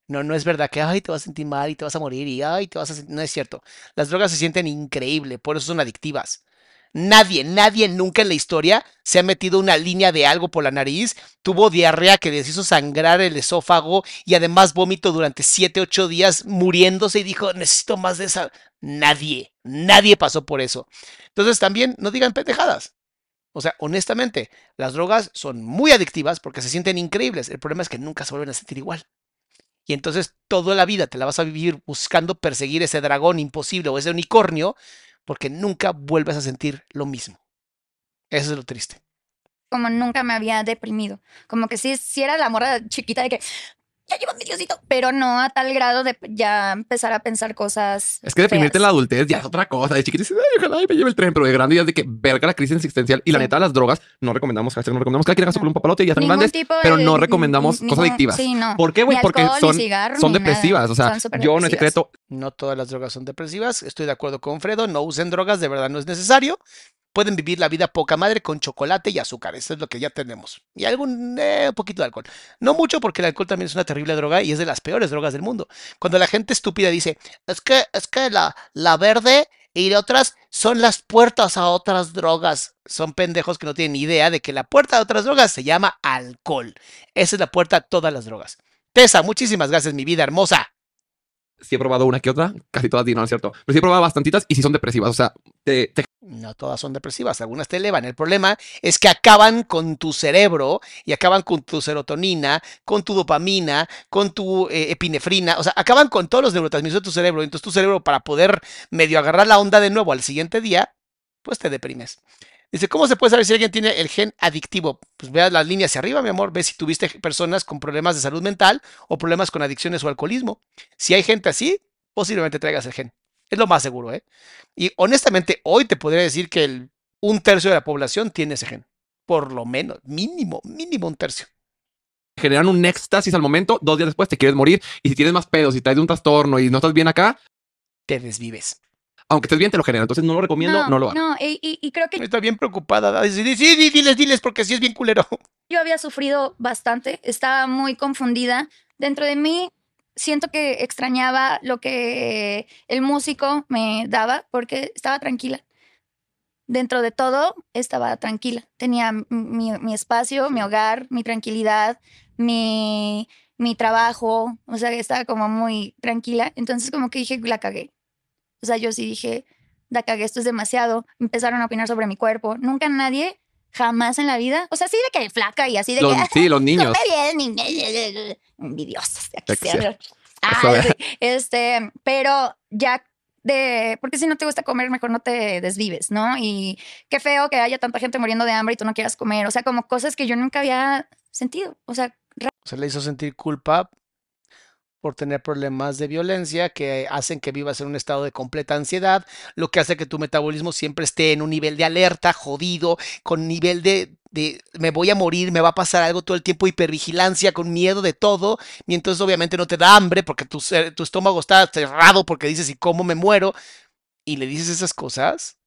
No, no es verdad que, ay, te vas a sentir mal y te vas a morir y, ay, te vas a sentir... No es cierto. Las drogas se sienten increíble, por eso son adictivas. Nadie, nadie nunca en la historia se ha metido una línea de algo por la nariz, tuvo diarrea que les hizo sangrar el esófago y además vómito durante 7, 8 días muriéndose y dijo, necesito más de esa. Nadie, nadie pasó por eso. Entonces también no digan pendejadas. O sea, honestamente, las drogas son muy adictivas porque se sienten increíbles. El problema es que nunca se vuelven a sentir igual. Y entonces toda la vida te la vas a vivir buscando perseguir ese dragón imposible o ese unicornio porque nunca vuelves a sentir lo mismo. Eso es lo triste. Como nunca me había deprimido. Como que sí, sí era la morra chiquita de que ya llevo mi diosito, pero no a tal grado de ya empezar a pensar cosas. Es que deprimirte en la adultez ya es otra cosa. De chiquito dices, ay, ojalá me lleve el tren, pero de grande ya es de que verga la crisis existencial. Y la Sí. neta, las drogas no recomendamos, hashtag no recomendamos. Cada quien haga su No. un papalote y ya están Ningún grandes, tipo pero no recomendamos cosas adictivas. Sí, no. ¿Por qué, güey? Porque son, cigarro, son nada. depresivas. O sea, yo en el depresivas. secreto, No todas las drogas son depresivas. Estoy de acuerdo con Fredo. No usen drogas, de verdad no es necesario. Pueden vivir la vida poca madre con chocolate y azúcar. Eso es lo que ya tenemos. Y algún eh, poquito de alcohol. No mucho porque el alcohol también es una terrible droga y es de las peores drogas del mundo. Cuando la gente estúpida dice, es que, es que la, la verde y otras son las puertas a otras drogas. Son pendejos que no tienen idea de que la puerta a otras drogas se llama alcohol. Esa es la puerta a todas las drogas. Tessa, muchísimas gracias, mi vida hermosa. Sí he probado una que otra, casi todas, no es cierto. Pero sí he probado bastantitas y sí son depresivas. O sea, te, No todas son depresivas, algunas te elevan. El problema es que acaban con tu cerebro y acaban con tu serotonina, con tu dopamina, con tu eh, epinefrina, o sea, acaban con todos los neurotransmisores de tu cerebro. Entonces tu cerebro para poder medio agarrar la onda de nuevo al siguiente día, pues te deprimes. Dice, ¿cómo se puede saber si alguien tiene el gen adictivo? Pues vea las líneas hacia arriba, mi amor, ve si tuviste personas con problemas de salud mental o problemas con adicciones o alcoholismo. Si hay gente así, posiblemente traigas el gen. Es lo más seguro, ¿eh? Y honestamente, hoy te podría decir que el, un tercio de la población tiene ese gen. Por lo menos, mínimo, mínimo un tercio. generan un éxtasis al momento, dos días después te quieres morir. Y si tienes más pedos, si traes un trastorno y no estás bien acá, Te desvives. Aunque estés bien, te lo generan. Entonces no lo recomiendo, no, lo hagan. No, y, y- y creo que Está bien preocupada. Dice, Sí, sí, diles, diles, porque sí es bien culero. yo había sufrido bastante, estaba muy confundida. Dentro de mí siento que extrañaba lo que el músico me daba porque estaba tranquila. Dentro de todo estaba tranquila. Tenía mi, mi espacio, mi hogar, mi tranquilidad, mi, mi trabajo. O sea, estaba como muy tranquila. Entonces como que dije, la cagué. O sea, yo sí dije, la cagué, esto es demasiado. Empezaron a opinar sobre mi cuerpo. Nunca nadie, jamás en la vida. O sea, sí de que flaca y así de Los- que... sí, los niños. Come bien, niña- envidiosos. Ah, sí, este, pero ya de, porque si no te gusta comer, mejor no te desvives, ¿no? Y qué feo que haya tanta gente muriendo de hambre y tú no quieras comer. O sea, como cosas que yo nunca había sentido. O sea, Se le hizo sentir culpa por tener problemas de violencia que hacen que vivas en un estado de completa ansiedad, lo que hace que tu metabolismo siempre esté en un nivel de alerta, jodido, con nivel de, de me voy a morir, me va a pasar algo todo el tiempo, hipervigilancia, con miedo de todo, y entonces obviamente no te da hambre porque tu, tu estómago está cerrado porque dices, ¿y cómo me muero? Y le dices esas cosas.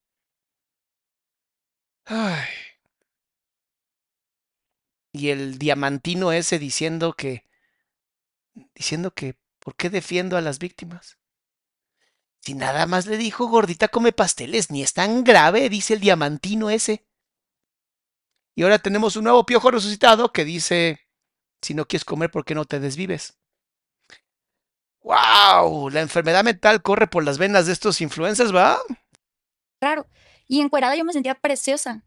Ay. Y el diamantino ese diciendo que diciendo que ¿por qué defiendo a las víctimas? Si nada más le dijo gordita come pasteles, ni es tan grave, dice el diamantino ese. Y ahora tenemos un nuevo piojo resucitado que dice, si no quieres comer, ¿por qué no te desvives? ¡Wow! La enfermedad mental corre por las venas de estos influencers, ¿va? raro. Y encuerada yo me sentía preciosa.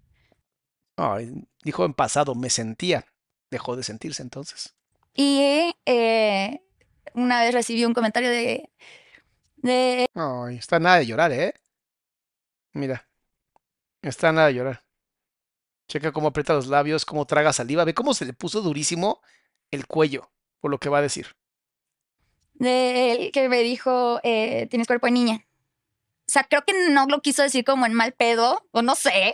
Ay, dijo en pasado, me sentía. Dejó de sentirse entonces. Y eh, una vez recibí un comentario de, de Ay, está nada de llorar, ¿eh? Mira, está nada de llorar. Checa cómo aprieta los labios, cómo traga saliva. Ve cómo se le puso durísimo el cuello, por lo que va a decir. de él que me dijo, eh, tienes cuerpo de niña. O sea, creo que no lo quiso decir como en mal pedo, o no sé.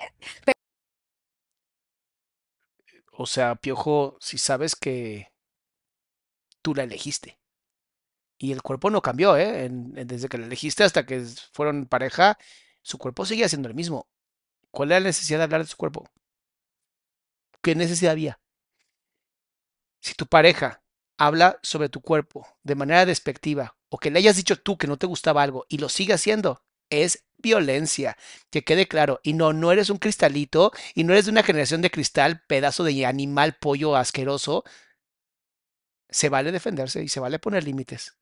O sea, Piojo, si sabes que tú la elegiste. Y el cuerpo no cambió, ¿eh? Desde que la elegiste hasta que fueron pareja, su cuerpo seguía siendo el mismo. ¿Cuál era la necesidad de hablar de su cuerpo? ¿Qué necesidad había? Si tu pareja habla sobre tu cuerpo de manera despectiva o que le hayas dicho tú que no te gustaba algo y lo sigue haciendo, es violencia. Que quede claro. Y no, no eres un cristalito y no eres de una generación de cristal, pedazo de animal, pollo asqueroso. Se vale defenderse y se vale poner límites.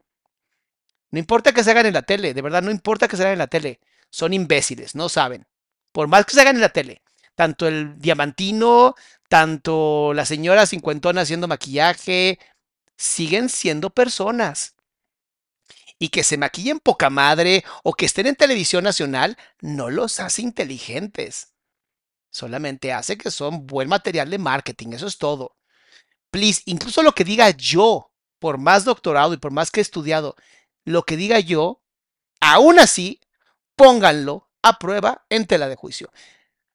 No importa que se hagan en la tele, de verdad, no importa que se hagan en la tele. Son imbéciles, no saben. Por más que se hagan en la tele, tanto el diamantino, tanto la señora cincuentona haciendo maquillaje, siguen siendo personas. Y que se maquillen poca madre o que estén en televisión nacional no los hace inteligentes. Solamente hace que son buen material de marketing, eso es todo. Please, incluso lo que diga yo, por más doctorado y por más que he estudiado, lo que diga yo, aún así, pónganlo a prueba en tela de juicio.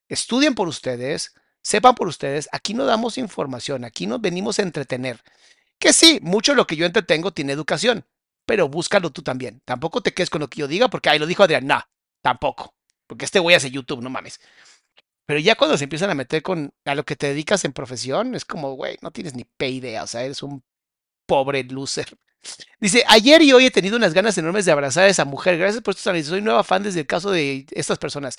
Estudien por ustedes, sepan por ustedes, aquí no damos información, aquí no venimos a entretener. Que sí, mucho de lo que yo entretengo tiene educación, pero búscalo tú también. Tampoco te quedes con lo que yo diga porque ahí lo dijo Adrián, no, tampoco, porque este güey hace YouTube, no mames. Pero ya cuando se empiezan a meter con a lo que te dedicas en profesión, es como, güey, no tienes ni pe idea, o sea, eres un pobre loser. Dice, ayer y hoy he tenido unas ganas enormes de abrazar a esa mujer. Gracias por estos análisis. Soy nueva fan desde el caso de estas personas.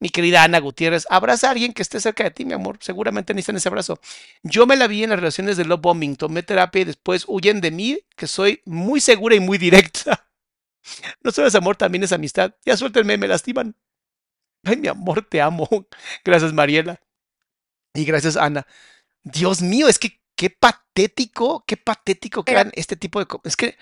Mi querida Ana Gutiérrez, abraza a alguien que esté cerca de ti, mi amor. Seguramente necesitan ese abrazo. Yo me la vi en las relaciones de love bombing. Tomé terapia y después huyen de mí, que soy muy segura y muy directa. No solo es amor, también es amistad. Ya suéltenme, me lastiman. Ay, mi amor, te amo. Gracias, Mariela. Y gracias, Ana. Dios mío, es que qué patético, qué patético que hagan este tipo de cosas. Es que,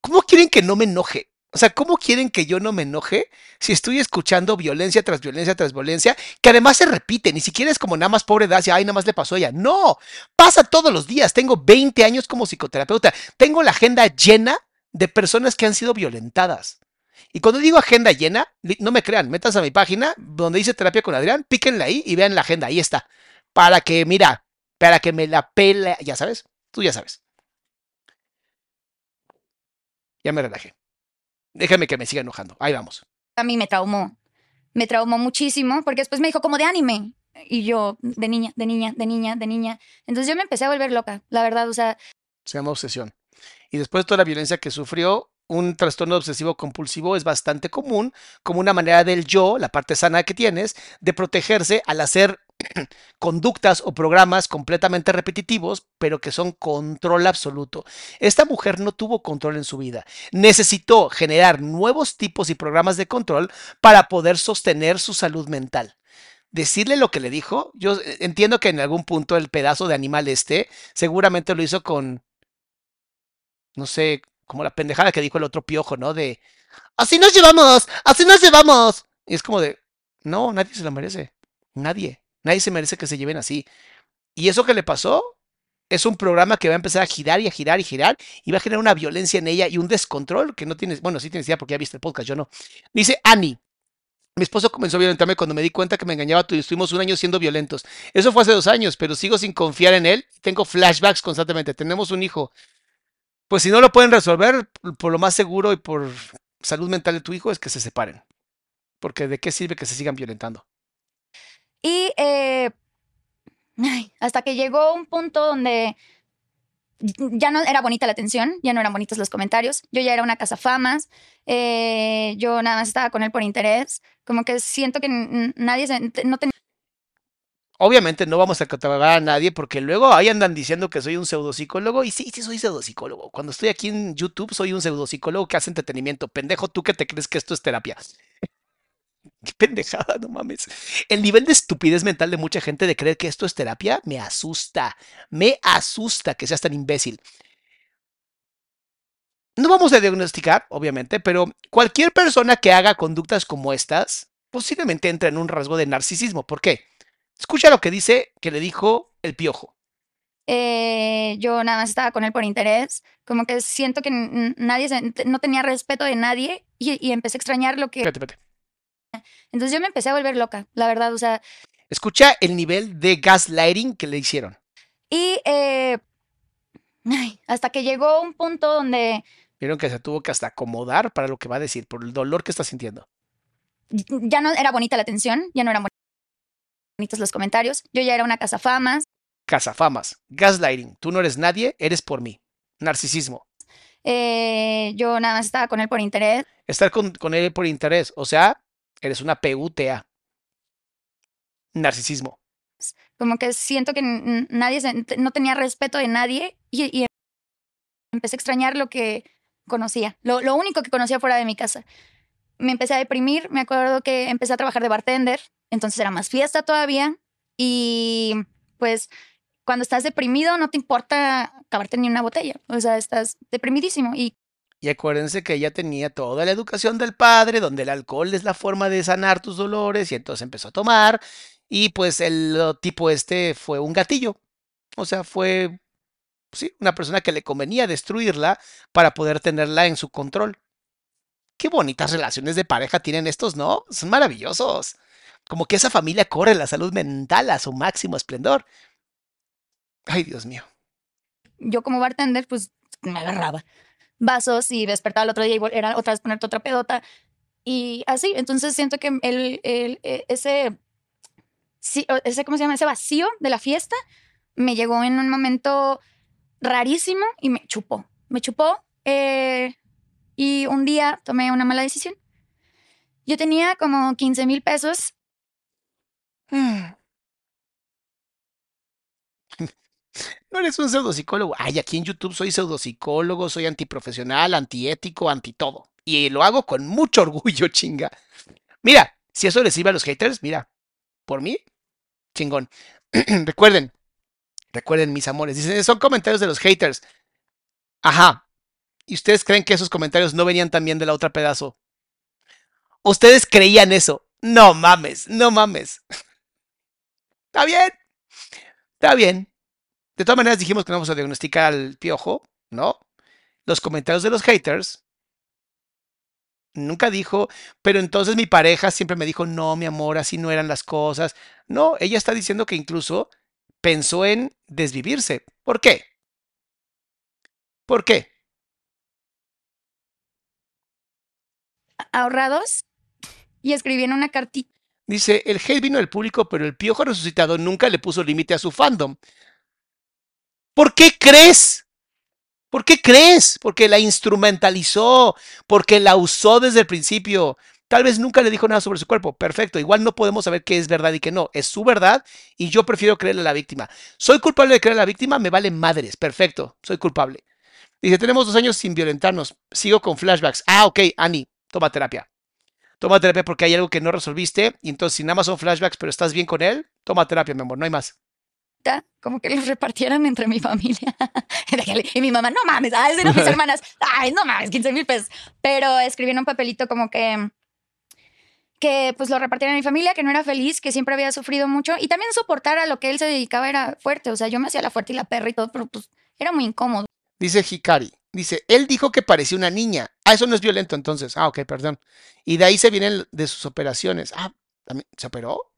¿cómo quieren que no me enoje? O sea, ¿cómo quieren que yo no me enoje si estoy escuchando violencia tras violencia tras violencia, que además se repite? Ni siquiera es como nada más pobre Dacia, ay, nada más le pasó a ella. No, pasa todos los días. Tengo 20 años como psicoterapeuta. Tengo la agenda llena de personas que han sido violentadas. Y cuando digo agenda llena, no me crean, metas a mi página donde dice terapia con Adrián, píquenla ahí y vean la agenda, ahí está. Para que, mira, para que me la pele, ya sabes, tú ya sabes. Ya me relajé. Déjame que me siga enojando. Ahí vamos. a mí me traumó. Me traumó muchísimo porque después me dijo como de anime. Y yo, de niña, de niña, de niña, de niña. Entonces yo me empecé a volver loca, la verdad. O sea, Se llama obsesión. Y después de toda la violencia que sufrió, un trastorno obsesivo compulsivo es bastante común, como una manera del yo, la parte sana que tienes, de protegerse al hacer conductas o programas completamente repetitivos, pero que son control absoluto. Esta mujer no tuvo control en su vida. Necesitó generar nuevos tipos y programas de control para poder sostener su salud mental. Decirle lo que le dijo, yo eh, entiendo que en algún punto el pedazo de animal este seguramente lo hizo con, no sé, como la pendejada que dijo el otro piojo, ¿no? De, así nos llevamos, así nos llevamos. Y es como de, no, nadie se lo merece. Nadie. Nadie se merece que se lleven así. Y eso que le pasó es un programa que va a empezar a girar y a girar y girar y va a generar una violencia en ella y un descontrol que no tienes, bueno, sí tienes idea porque ya viste el podcast, yo no. Dice Annie. Mi esposo comenzó a violentarme cuando me di cuenta que me engañaba y estuvimos un año siendo violentos. Eso fue hace dos años, pero sigo sin confiar en él. Tengo flashbacks constantemente. Tenemos un hijo. Pues si no lo pueden resolver, por lo más seguro y por salud mental de tu hijo es que se separen. Porque de qué sirve que se sigan violentando. y eh, hasta que llegó un punto donde ya no era bonita la atención, ya no eran bonitos los comentarios. Yo ya era una cazafamas. eh, yo nada más estaba con él por interés. Como que siento que nadie se, no tenía Obviamente no vamos a catalogar a nadie porque luego ahí andan diciendo que soy un pseudopsicólogo y sí, sí soy pseudopsicólogo. Cuando estoy aquí en YouTube soy un pseudopsicólogo que hace entretenimiento. Pendejo, tú que te crees que esto es terapia. Qué pendejada, no mames. El nivel de estupidez mental de mucha gente de creer que esto es terapia me asusta. Me asusta que seas tan imbécil. No vamos a diagnosticar, obviamente, pero cualquier persona que haga conductas como estas posiblemente entra en un rasgo de narcisismo. ¿Por qué? Escucha lo que dice que le dijo el piojo. Eh, yo nada más estaba con él por interés, como que siento que nadie, se- no tenía respeto de nadie y, y empecé a extrañar lo que... Espérate, espérate. Entonces yo me empecé a volver loca, la verdad, o sea, Escucha el nivel de gaslighting que le hicieron. y eh, ay, hasta que llegó un punto donde Vieron que se tuvo que hasta acomodar para lo que va a decir, por el dolor que está sintiendo. ya no era bonita la atención, ya no eran bonitos los comentarios, yo ya era una cazafamas, Cazafamas, gaslighting. Tú no eres nadie, eres por mí. Narcisismo. eh, yo nada más estaba con él por interés, Estar con, con él por interés. O sea, eres una PUTA. Narcisismo. como que siento que nadie, se- no tenía respeto de nadie y, y empecé a extrañar lo que conocía, lo, lo único que conocía fuera de mi casa. Me empecé a deprimir, me acuerdo que empecé a trabajar de bartender, entonces era más fiesta todavía y pues cuando estás deprimido no te importa acabarte ni una botella, o sea, estás deprimidísimo y Y acuérdense que ella tenía toda la educación del padre, donde el alcohol es la forma de sanar tus dolores, y entonces empezó a tomar. Y pues el tipo este fue un gatillo. O sea, fue sí, una persona que le convenía destruirla para poder tenerla en su control. Qué bonitas relaciones de pareja tienen estos, ¿no? Son maravillosos. Como que esa familia corre la salud mental a su máximo esplendor. Ay, Dios mío. yo como bartender pues me agarraba vasos y despertaba el otro día y era otra vez ponerte otra pedota y así. Entonces siento que el, e- ese, ese, ¿cómo se llama? Ese vacío de la fiesta me llegó en un momento rarísimo y me chupó. me chupó. eh, y un día tomé una mala decisión. Yo tenía como 15 mil pesos. No eres un pseudopsicólogo. Ay, aquí en YouTube soy pseudopsicólogo, soy antiprofesional, antiético, anti todo. Y lo hago con mucho orgullo, chinga. Mira, si eso les sirve a los haters, mira, por mí, chingón. recuerden, recuerden, mis amores. Dicen, son comentarios de los haters. Ajá. ¿Y ustedes creen que esos comentarios no venían también de la otra pedazo? ¿Ustedes creían eso? No mames, no mames. Está bien. Está bien. De todas maneras dijimos que no vamos a diagnosticar al piojo, ¿no? Los comentarios de los haters. Nunca dijo, pero entonces mi pareja siempre me dijo, no, mi amor, así no eran las cosas. No, ella está diciendo que incluso pensó en desvivirse. ¿Por qué? ¿Por qué? ahorrados y escribí en una cartita. Dice, el hate vino del público, pero el piojo resucitado nunca le puso límite a su fandom. ¿Por qué crees? ¿Por qué crees? Porque la instrumentalizó, porque la usó desde el principio. Tal vez nunca le dijo nada sobre su cuerpo. Perfecto. Igual no podemos saber qué es verdad y qué no. Es su verdad y yo prefiero creerle a la víctima. ¿Soy culpable de creer a la víctima? Me vale madres. Perfecto. Soy culpable. Dice, tenemos dos años sin violentarnos. Sigo con flashbacks. Ah, ok, Ani, toma terapia. Toma terapia porque hay algo que no resolviste y entonces si nada más son flashbacks, pero estás bien con él, toma terapia, mi amor, no hay más. como que los repartieran entre mi familia. y mi mamá, no mames, ay, de mis hermanas, ay, no mames, 15 mil pesos. Pero escribí en un papelito como que que pues lo repartieran en mi familia, que no era feliz, que siempre había sufrido mucho y también soportar a lo que él se dedicaba era fuerte, o sea, yo me hacía la fuerte y la perra y todo, pero pues era muy incómodo. Dice Hikari, dice, él dijo que parecía una niña. Ah, eso no es violento entonces. Ah, ok, perdón. Y de ahí se vienen de sus operaciones. Ah, ¿se operó?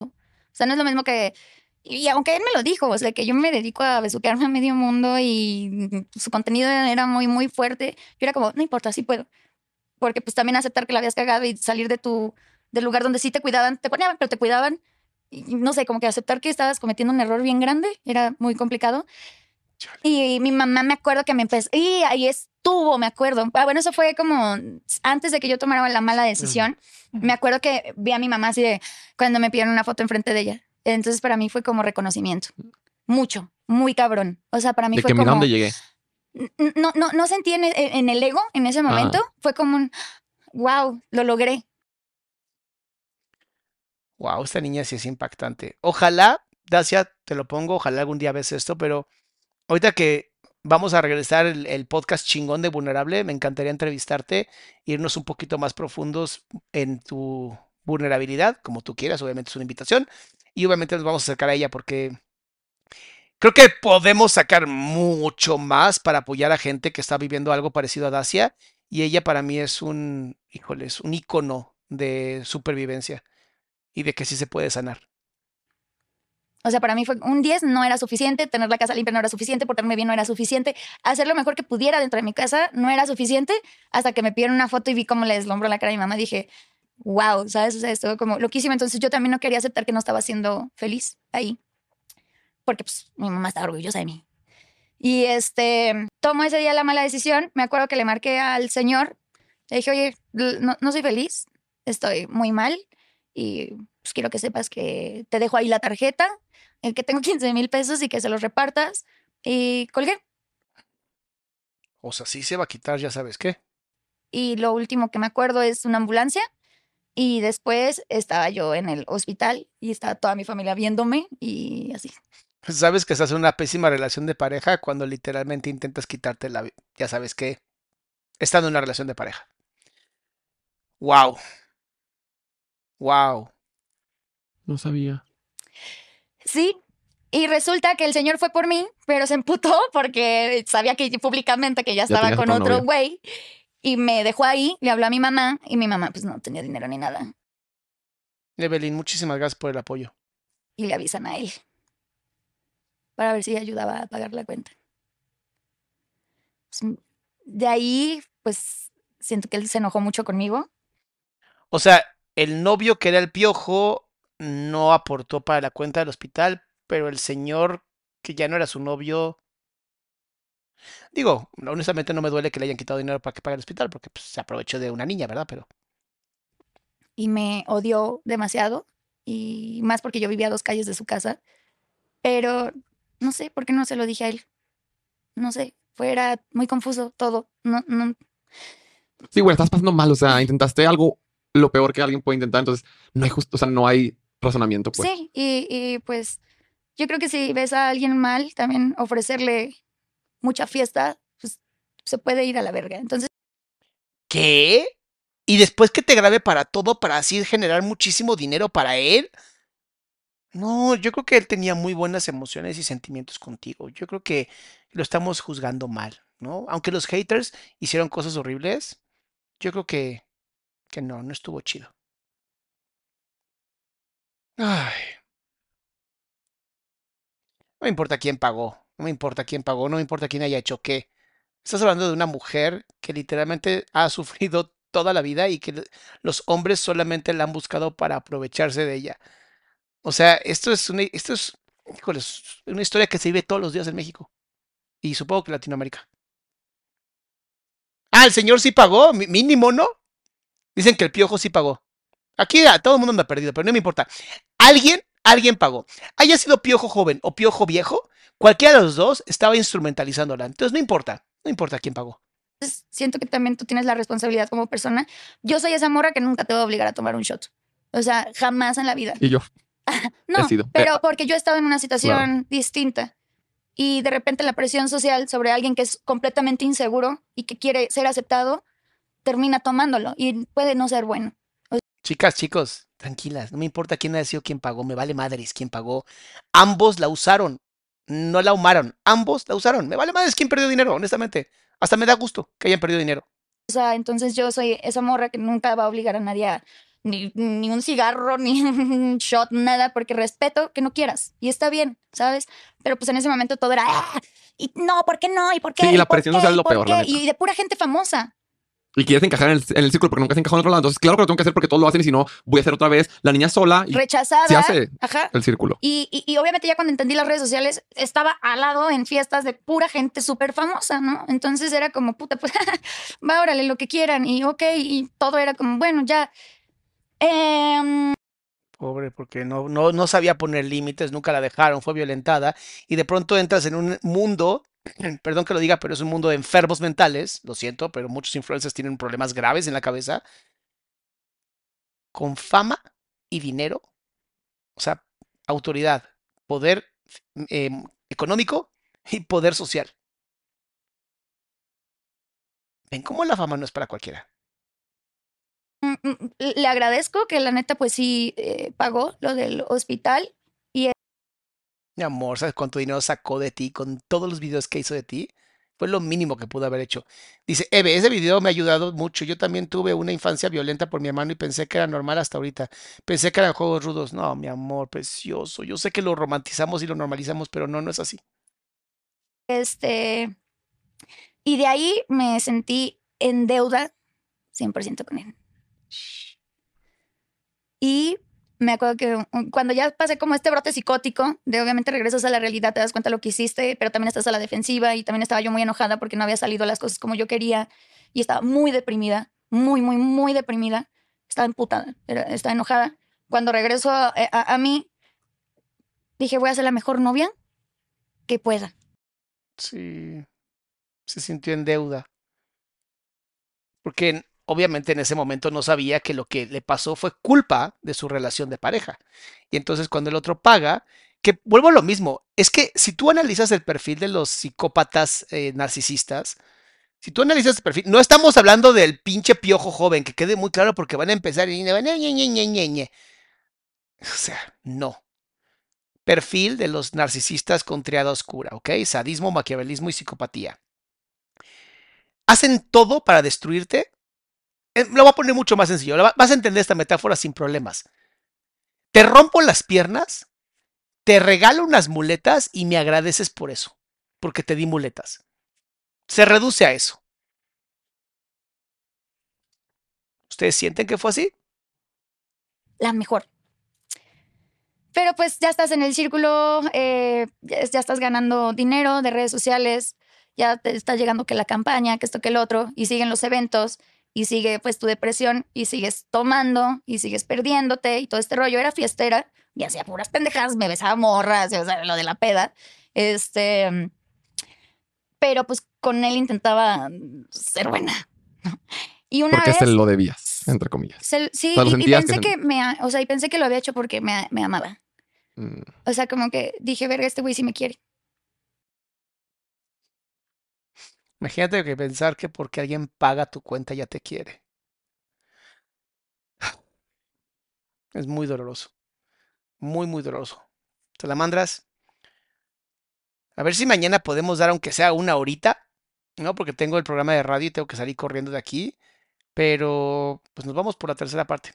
O sea, no es lo mismo que y aunque él me lo dijo, o sea, que yo me dedico a besuquearme a medio mundo y su contenido era muy, muy fuerte, yo era como, no importa, sí puedo. Porque pues también aceptar que la habías cagado y salir de tu, del lugar donde sí te cuidaban, te ponían, pero te cuidaban. Y no sé, como que aceptar que estabas cometiendo un error bien grande era muy complicado. Y mi mamá me acuerdo que me empezó, y ahí estuvo, me acuerdo. Ah, bueno, eso fue como antes de que yo tomara la mala decisión. Me acuerdo que vi a mi mamá así de cuando me pidieron una foto enfrente de ella. Entonces para mí fue como reconocimiento. Mucho, muy cabrón. O sea, para mí ¿De fue que como... dónde llegué? No, no, no sentí en, en el ego en ese momento. Fue como un, wow, lo logré. Wow, esta niña sí es impactante. Ojalá, Dacia, te lo pongo, ojalá algún día ves esto, pero ahorita que vamos a regresar el, podcast chingón de Vulnerable, me encantaría entrevistarte, irnos un poquito más profundos en tu vulnerabilidad, como tú quieras, obviamente es una invitación, y obviamente nos vamos a acercar a ella porque creo que podemos sacar mucho más para apoyar a gente que está viviendo algo parecido a Dacia, y ella para mí es un, híjole, es un icono de supervivencia y de que sí se puede sanar. O sea, para mí fue un 10 no era suficiente, tener la casa limpia no era suficiente, portarme bien no era suficiente, hacer lo mejor que pudiera dentro de mi casa no era suficiente, hasta que me pidieron una foto y vi cómo le deslumbró la cara a mi mamá, dije, wow, ¿sabes? O sea, esto como loquísimo. Entonces yo también no quería aceptar que no estaba siendo feliz ahí, porque pues mi mamá estaba orgullosa de mí. Y este, tomo ese día la mala decisión, me acuerdo que le marqué al señor, le dije, oye, no, no soy feliz, estoy muy mal y pues quiero que sepas que te dejo ahí la tarjeta, el que tengo 15 mil pesos y que se los repartas. Y colgué. O sea, sí se va a quitar, ya sabes qué. Y lo último que me acuerdo es una ambulancia. Y después estaba yo en el hospital y estaba toda mi familia viéndome y así. Sabes que estás en una pésima relación de pareja cuando literalmente intentas quitarte la... Ya sabes qué. Estando en una relación de pareja. Wow. Wow. No sabía. Sí, y resulta que el señor fue por mí, pero se emputó porque sabía que públicamente que ya estaba ya con otro güey y me dejó ahí, le habló a mi mamá y mi mamá pues no tenía dinero ni nada. Evelyn, muchísimas gracias por el apoyo. Y le avisan a él para ver si ayudaba a pagar la cuenta. Pues, de ahí, pues siento que él se enojó mucho conmigo. O sea, el novio que era el piojo no aportó para la cuenta del hospital, pero el señor que ya no era su novio. Digo, honestamente no me duele que le hayan quitado dinero para que pague el hospital, porque pues, se aprovechó de una niña, ¿verdad? Pero y me odió demasiado y más porque yo vivía a dos calles de su casa. Pero no sé por qué no se lo dije a él. No sé, fuera muy confuso todo. No, no, Sí, güey, estás pasando mal. O sea, intentaste algo lo peor que alguien puede intentar. Entonces, no hay justo, o sea, no hay razonamiento, pues. Sí, y, y pues yo creo que si ves a alguien mal, también ofrecerle mucha fiesta, pues se puede ir a la verga. Entonces, ¿qué? Y después que te grabe para todo, para así generar muchísimo dinero para él. No, yo creo que él tenía muy buenas emociones y sentimientos contigo. Yo creo que lo estamos juzgando mal, ¿no? Aunque los haters hicieron cosas horribles, yo creo que, que no, no estuvo chido. Ay. No me importa quién pagó, no me importa quién pagó, no me importa quién haya hecho qué. Estás hablando de una mujer que literalmente ha sufrido toda la vida y que los hombres solamente la han buscado para aprovecharse de ella. O sea, esto es una, esto es, una historia que se vive todos los días en México y supongo que Latinoamérica. Ah, el señor sí pagó, mínimo, ¿no? Dicen que el piojo sí pagó. Aquí a todo el mundo me ha perdido, pero no me importa. Alguien, alguien pagó. Haya sido piojo joven o piojo viejo, cualquiera de los dos estaba instrumentalizándola. Entonces no importa, no importa quién pagó. siento que también tú tienes la responsabilidad como persona. Yo soy esa morra que nunca te voy a obligar a tomar un shot. O sea, jamás en la vida. Y yo, No, sido. pero porque yo he estado en una situación distinta y de repente la presión social sobre alguien que es completamente inseguro y que quiere ser aceptado termina tomándolo y puede no ser bueno. Chicas, chicos, tranquilas, no me importa quién ha sido quien pagó, me vale madres quién pagó. Ambos la usaron, no la humaron, ambos la usaron. Me vale madres quién perdió dinero, honestamente. Hasta me da gusto que hayan perdido dinero. O sea, entonces yo soy esa morra que nunca va a obligar a nadie a ni, ni un cigarro, ni un shot, nada, porque respeto que no quieras. Y está bien, ¿sabes? Pero pues en ese momento todo era, "Ah, y no, ¿por qué no? ¿Y por qué? Sí, ¿Y la presión social es ¿Y lo peor, la qué?". neta. Y de pura gente famosa. Y quieres encajar en el, en el círculo porque nunca has encajado en otro lado. Entonces, claro que lo tengo que hacer porque todos lo hacen y si no, voy a hacer otra vez la niña sola y Rechazada. se hace Ajá. el círculo. Y, y- y obviamente ya cuando entendí las redes sociales, estaba al lado en fiestas de pura gente súper famosa, ¿no? Entonces era como, puta, pues, va, órale, lo que quieran. Y ok, y todo era como, bueno, ya. Em, Pobre, porque no, no, no sabía poner límites, nunca la dejaron, fue violentada. Y de pronto entras en un mundo, perdón que lo diga, pero es un mundo de enfermos mentales, lo siento, pero muchos influencers tienen problemas graves en la cabeza, con fama y dinero, o sea, autoridad, poder em, económico y poder social. ¿Ven cómo la fama no es para cualquiera? mm, mm, le agradezco que la neta, pues sí, eh, pagó lo del hospital. Mi amor, ¿sabes cuánto dinero sacó de ti con todos los videos que hizo de ti? Fue lo mínimo que pudo haber hecho. Dice, Eve, ese video me ha ayudado mucho. Yo también tuve una infancia violenta por mi hermano y pensé que era normal hasta ahorita. Pensé que eran juegos rudos. No, mi amor, precioso. Yo sé que lo romantizamos y lo normalizamos, pero no, no es así. Este. Y de ahí me sentí en deuda 100% con él. Y me acuerdo que cuando ya pasé como este brote psicótico, de obviamente regresas a la realidad, te das cuenta de lo que hiciste, pero también estás a la defensiva y también estaba yo muy enojada porque no había salido las cosas como yo quería y estaba muy deprimida, muy, muy, muy deprimida. Estaba emputada, estaba enojada. Cuando regreso a, a- a mí, dije, voy a ser la mejor novia que pueda. Sí, se sintió en deuda. Porque obviamente en ese momento no sabía que lo que le pasó fue culpa de su relación de pareja. Y entonces cuando el otro paga, que vuelvo a lo mismo, es que si tú analizas el perfil de los psicópatas eh, narcisistas, si tú analizas el perfil, no estamos hablando del pinche piojo joven, que quede muy claro porque van a empezar y van a. O sea, no. Perfil de los narcisistas con triada oscura, ¿ok? Sadismo, maquiavelismo y psicopatía. Hacen todo para destruirte. Eh, Lo voy a poner mucho más sencillo. lo va- Vas a entender esta metáfora sin problemas. Te rompo las piernas, te regalo unas muletas y me agradeces por eso, porque te di muletas. Se reduce a eso. ¿Ustedes sienten que fue así? la mejor. Pero pues ya estás en el círculo, eh, ya, ya estás ganando dinero de redes sociales ya te está llegando que la campaña, que esto, que el otro, y siguen los eventos, y sigue pues tu depresión, y sigues tomando, y sigues perdiéndote, y todo este rollo. Era fiestera, y hacía puras pendejadas, me besaba morras, o sea, lo de la peda. Este, pero pues con él intentaba ser buena. ¿no? Y una Porque vez... se lo debías, entre comillas. se- sí, O sea, lo y- pensé que- que, me, o sea, y pensé que lo había hecho porque me, me amaba. Mm. O sea, como que dije, verga, este güey sí me quiere. Imagínate que pensar que porque alguien paga tu cuenta ya te quiere. Es muy doloroso. Muy, muy doloroso. Salamandras. A ver si mañana podemos dar, aunque sea una horita, ¿no? Porque tengo el programa de radio y tengo que salir corriendo de aquí. Pero, pues nos vamos por la tercera parte.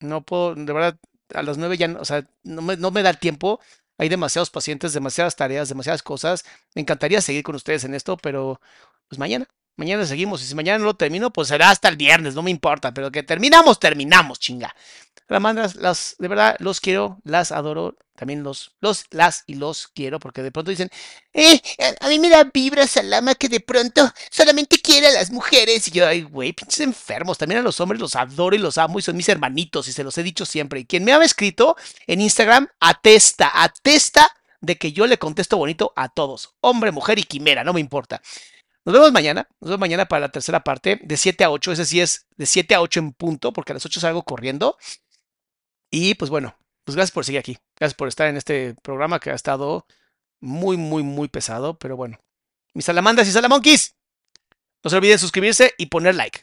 No puedo, de verdad, a las nueve ya, o sea, no me, no me da el tiempo. Hay demasiados pacientes, demasiadas tareas, demasiadas cosas. Me encantaría seguir con ustedes en esto, pero pues mañana, mañana seguimos. Y si mañana no lo termino, pues será hasta el viernes, no me importa. Pero que terminamos, terminamos, chinga. Salamandras, las, de verdad, los quiero, las adoro. También los, los, las y los quiero, porque de pronto dicen, eh, a- a mí me da vibra, Salama, que de pronto solamente quiere a las mujeres. Y yo, ay, güey, pinches enfermos. También a los hombres los adoro y los amo y son mis hermanitos, y se los he dicho siempre. Y quien me ha escrito en Instagram, atesta, atesta de que yo le contesto bonito a todos. Hombre, mujer y quimera, no me importa. Nos vemos mañana. Nos vemos mañana para la tercera parte, de 7 a 8. Ese sí es de 7 a 8 en punto, porque a las 8 salgo corriendo. Y pues bueno, pues gracias por seguir aquí. Gracias por estar en este programa que ha estado muy, muy, muy pesado. Pero bueno, mis salamandas y salamonquis, no se olviden suscribirse y poner like.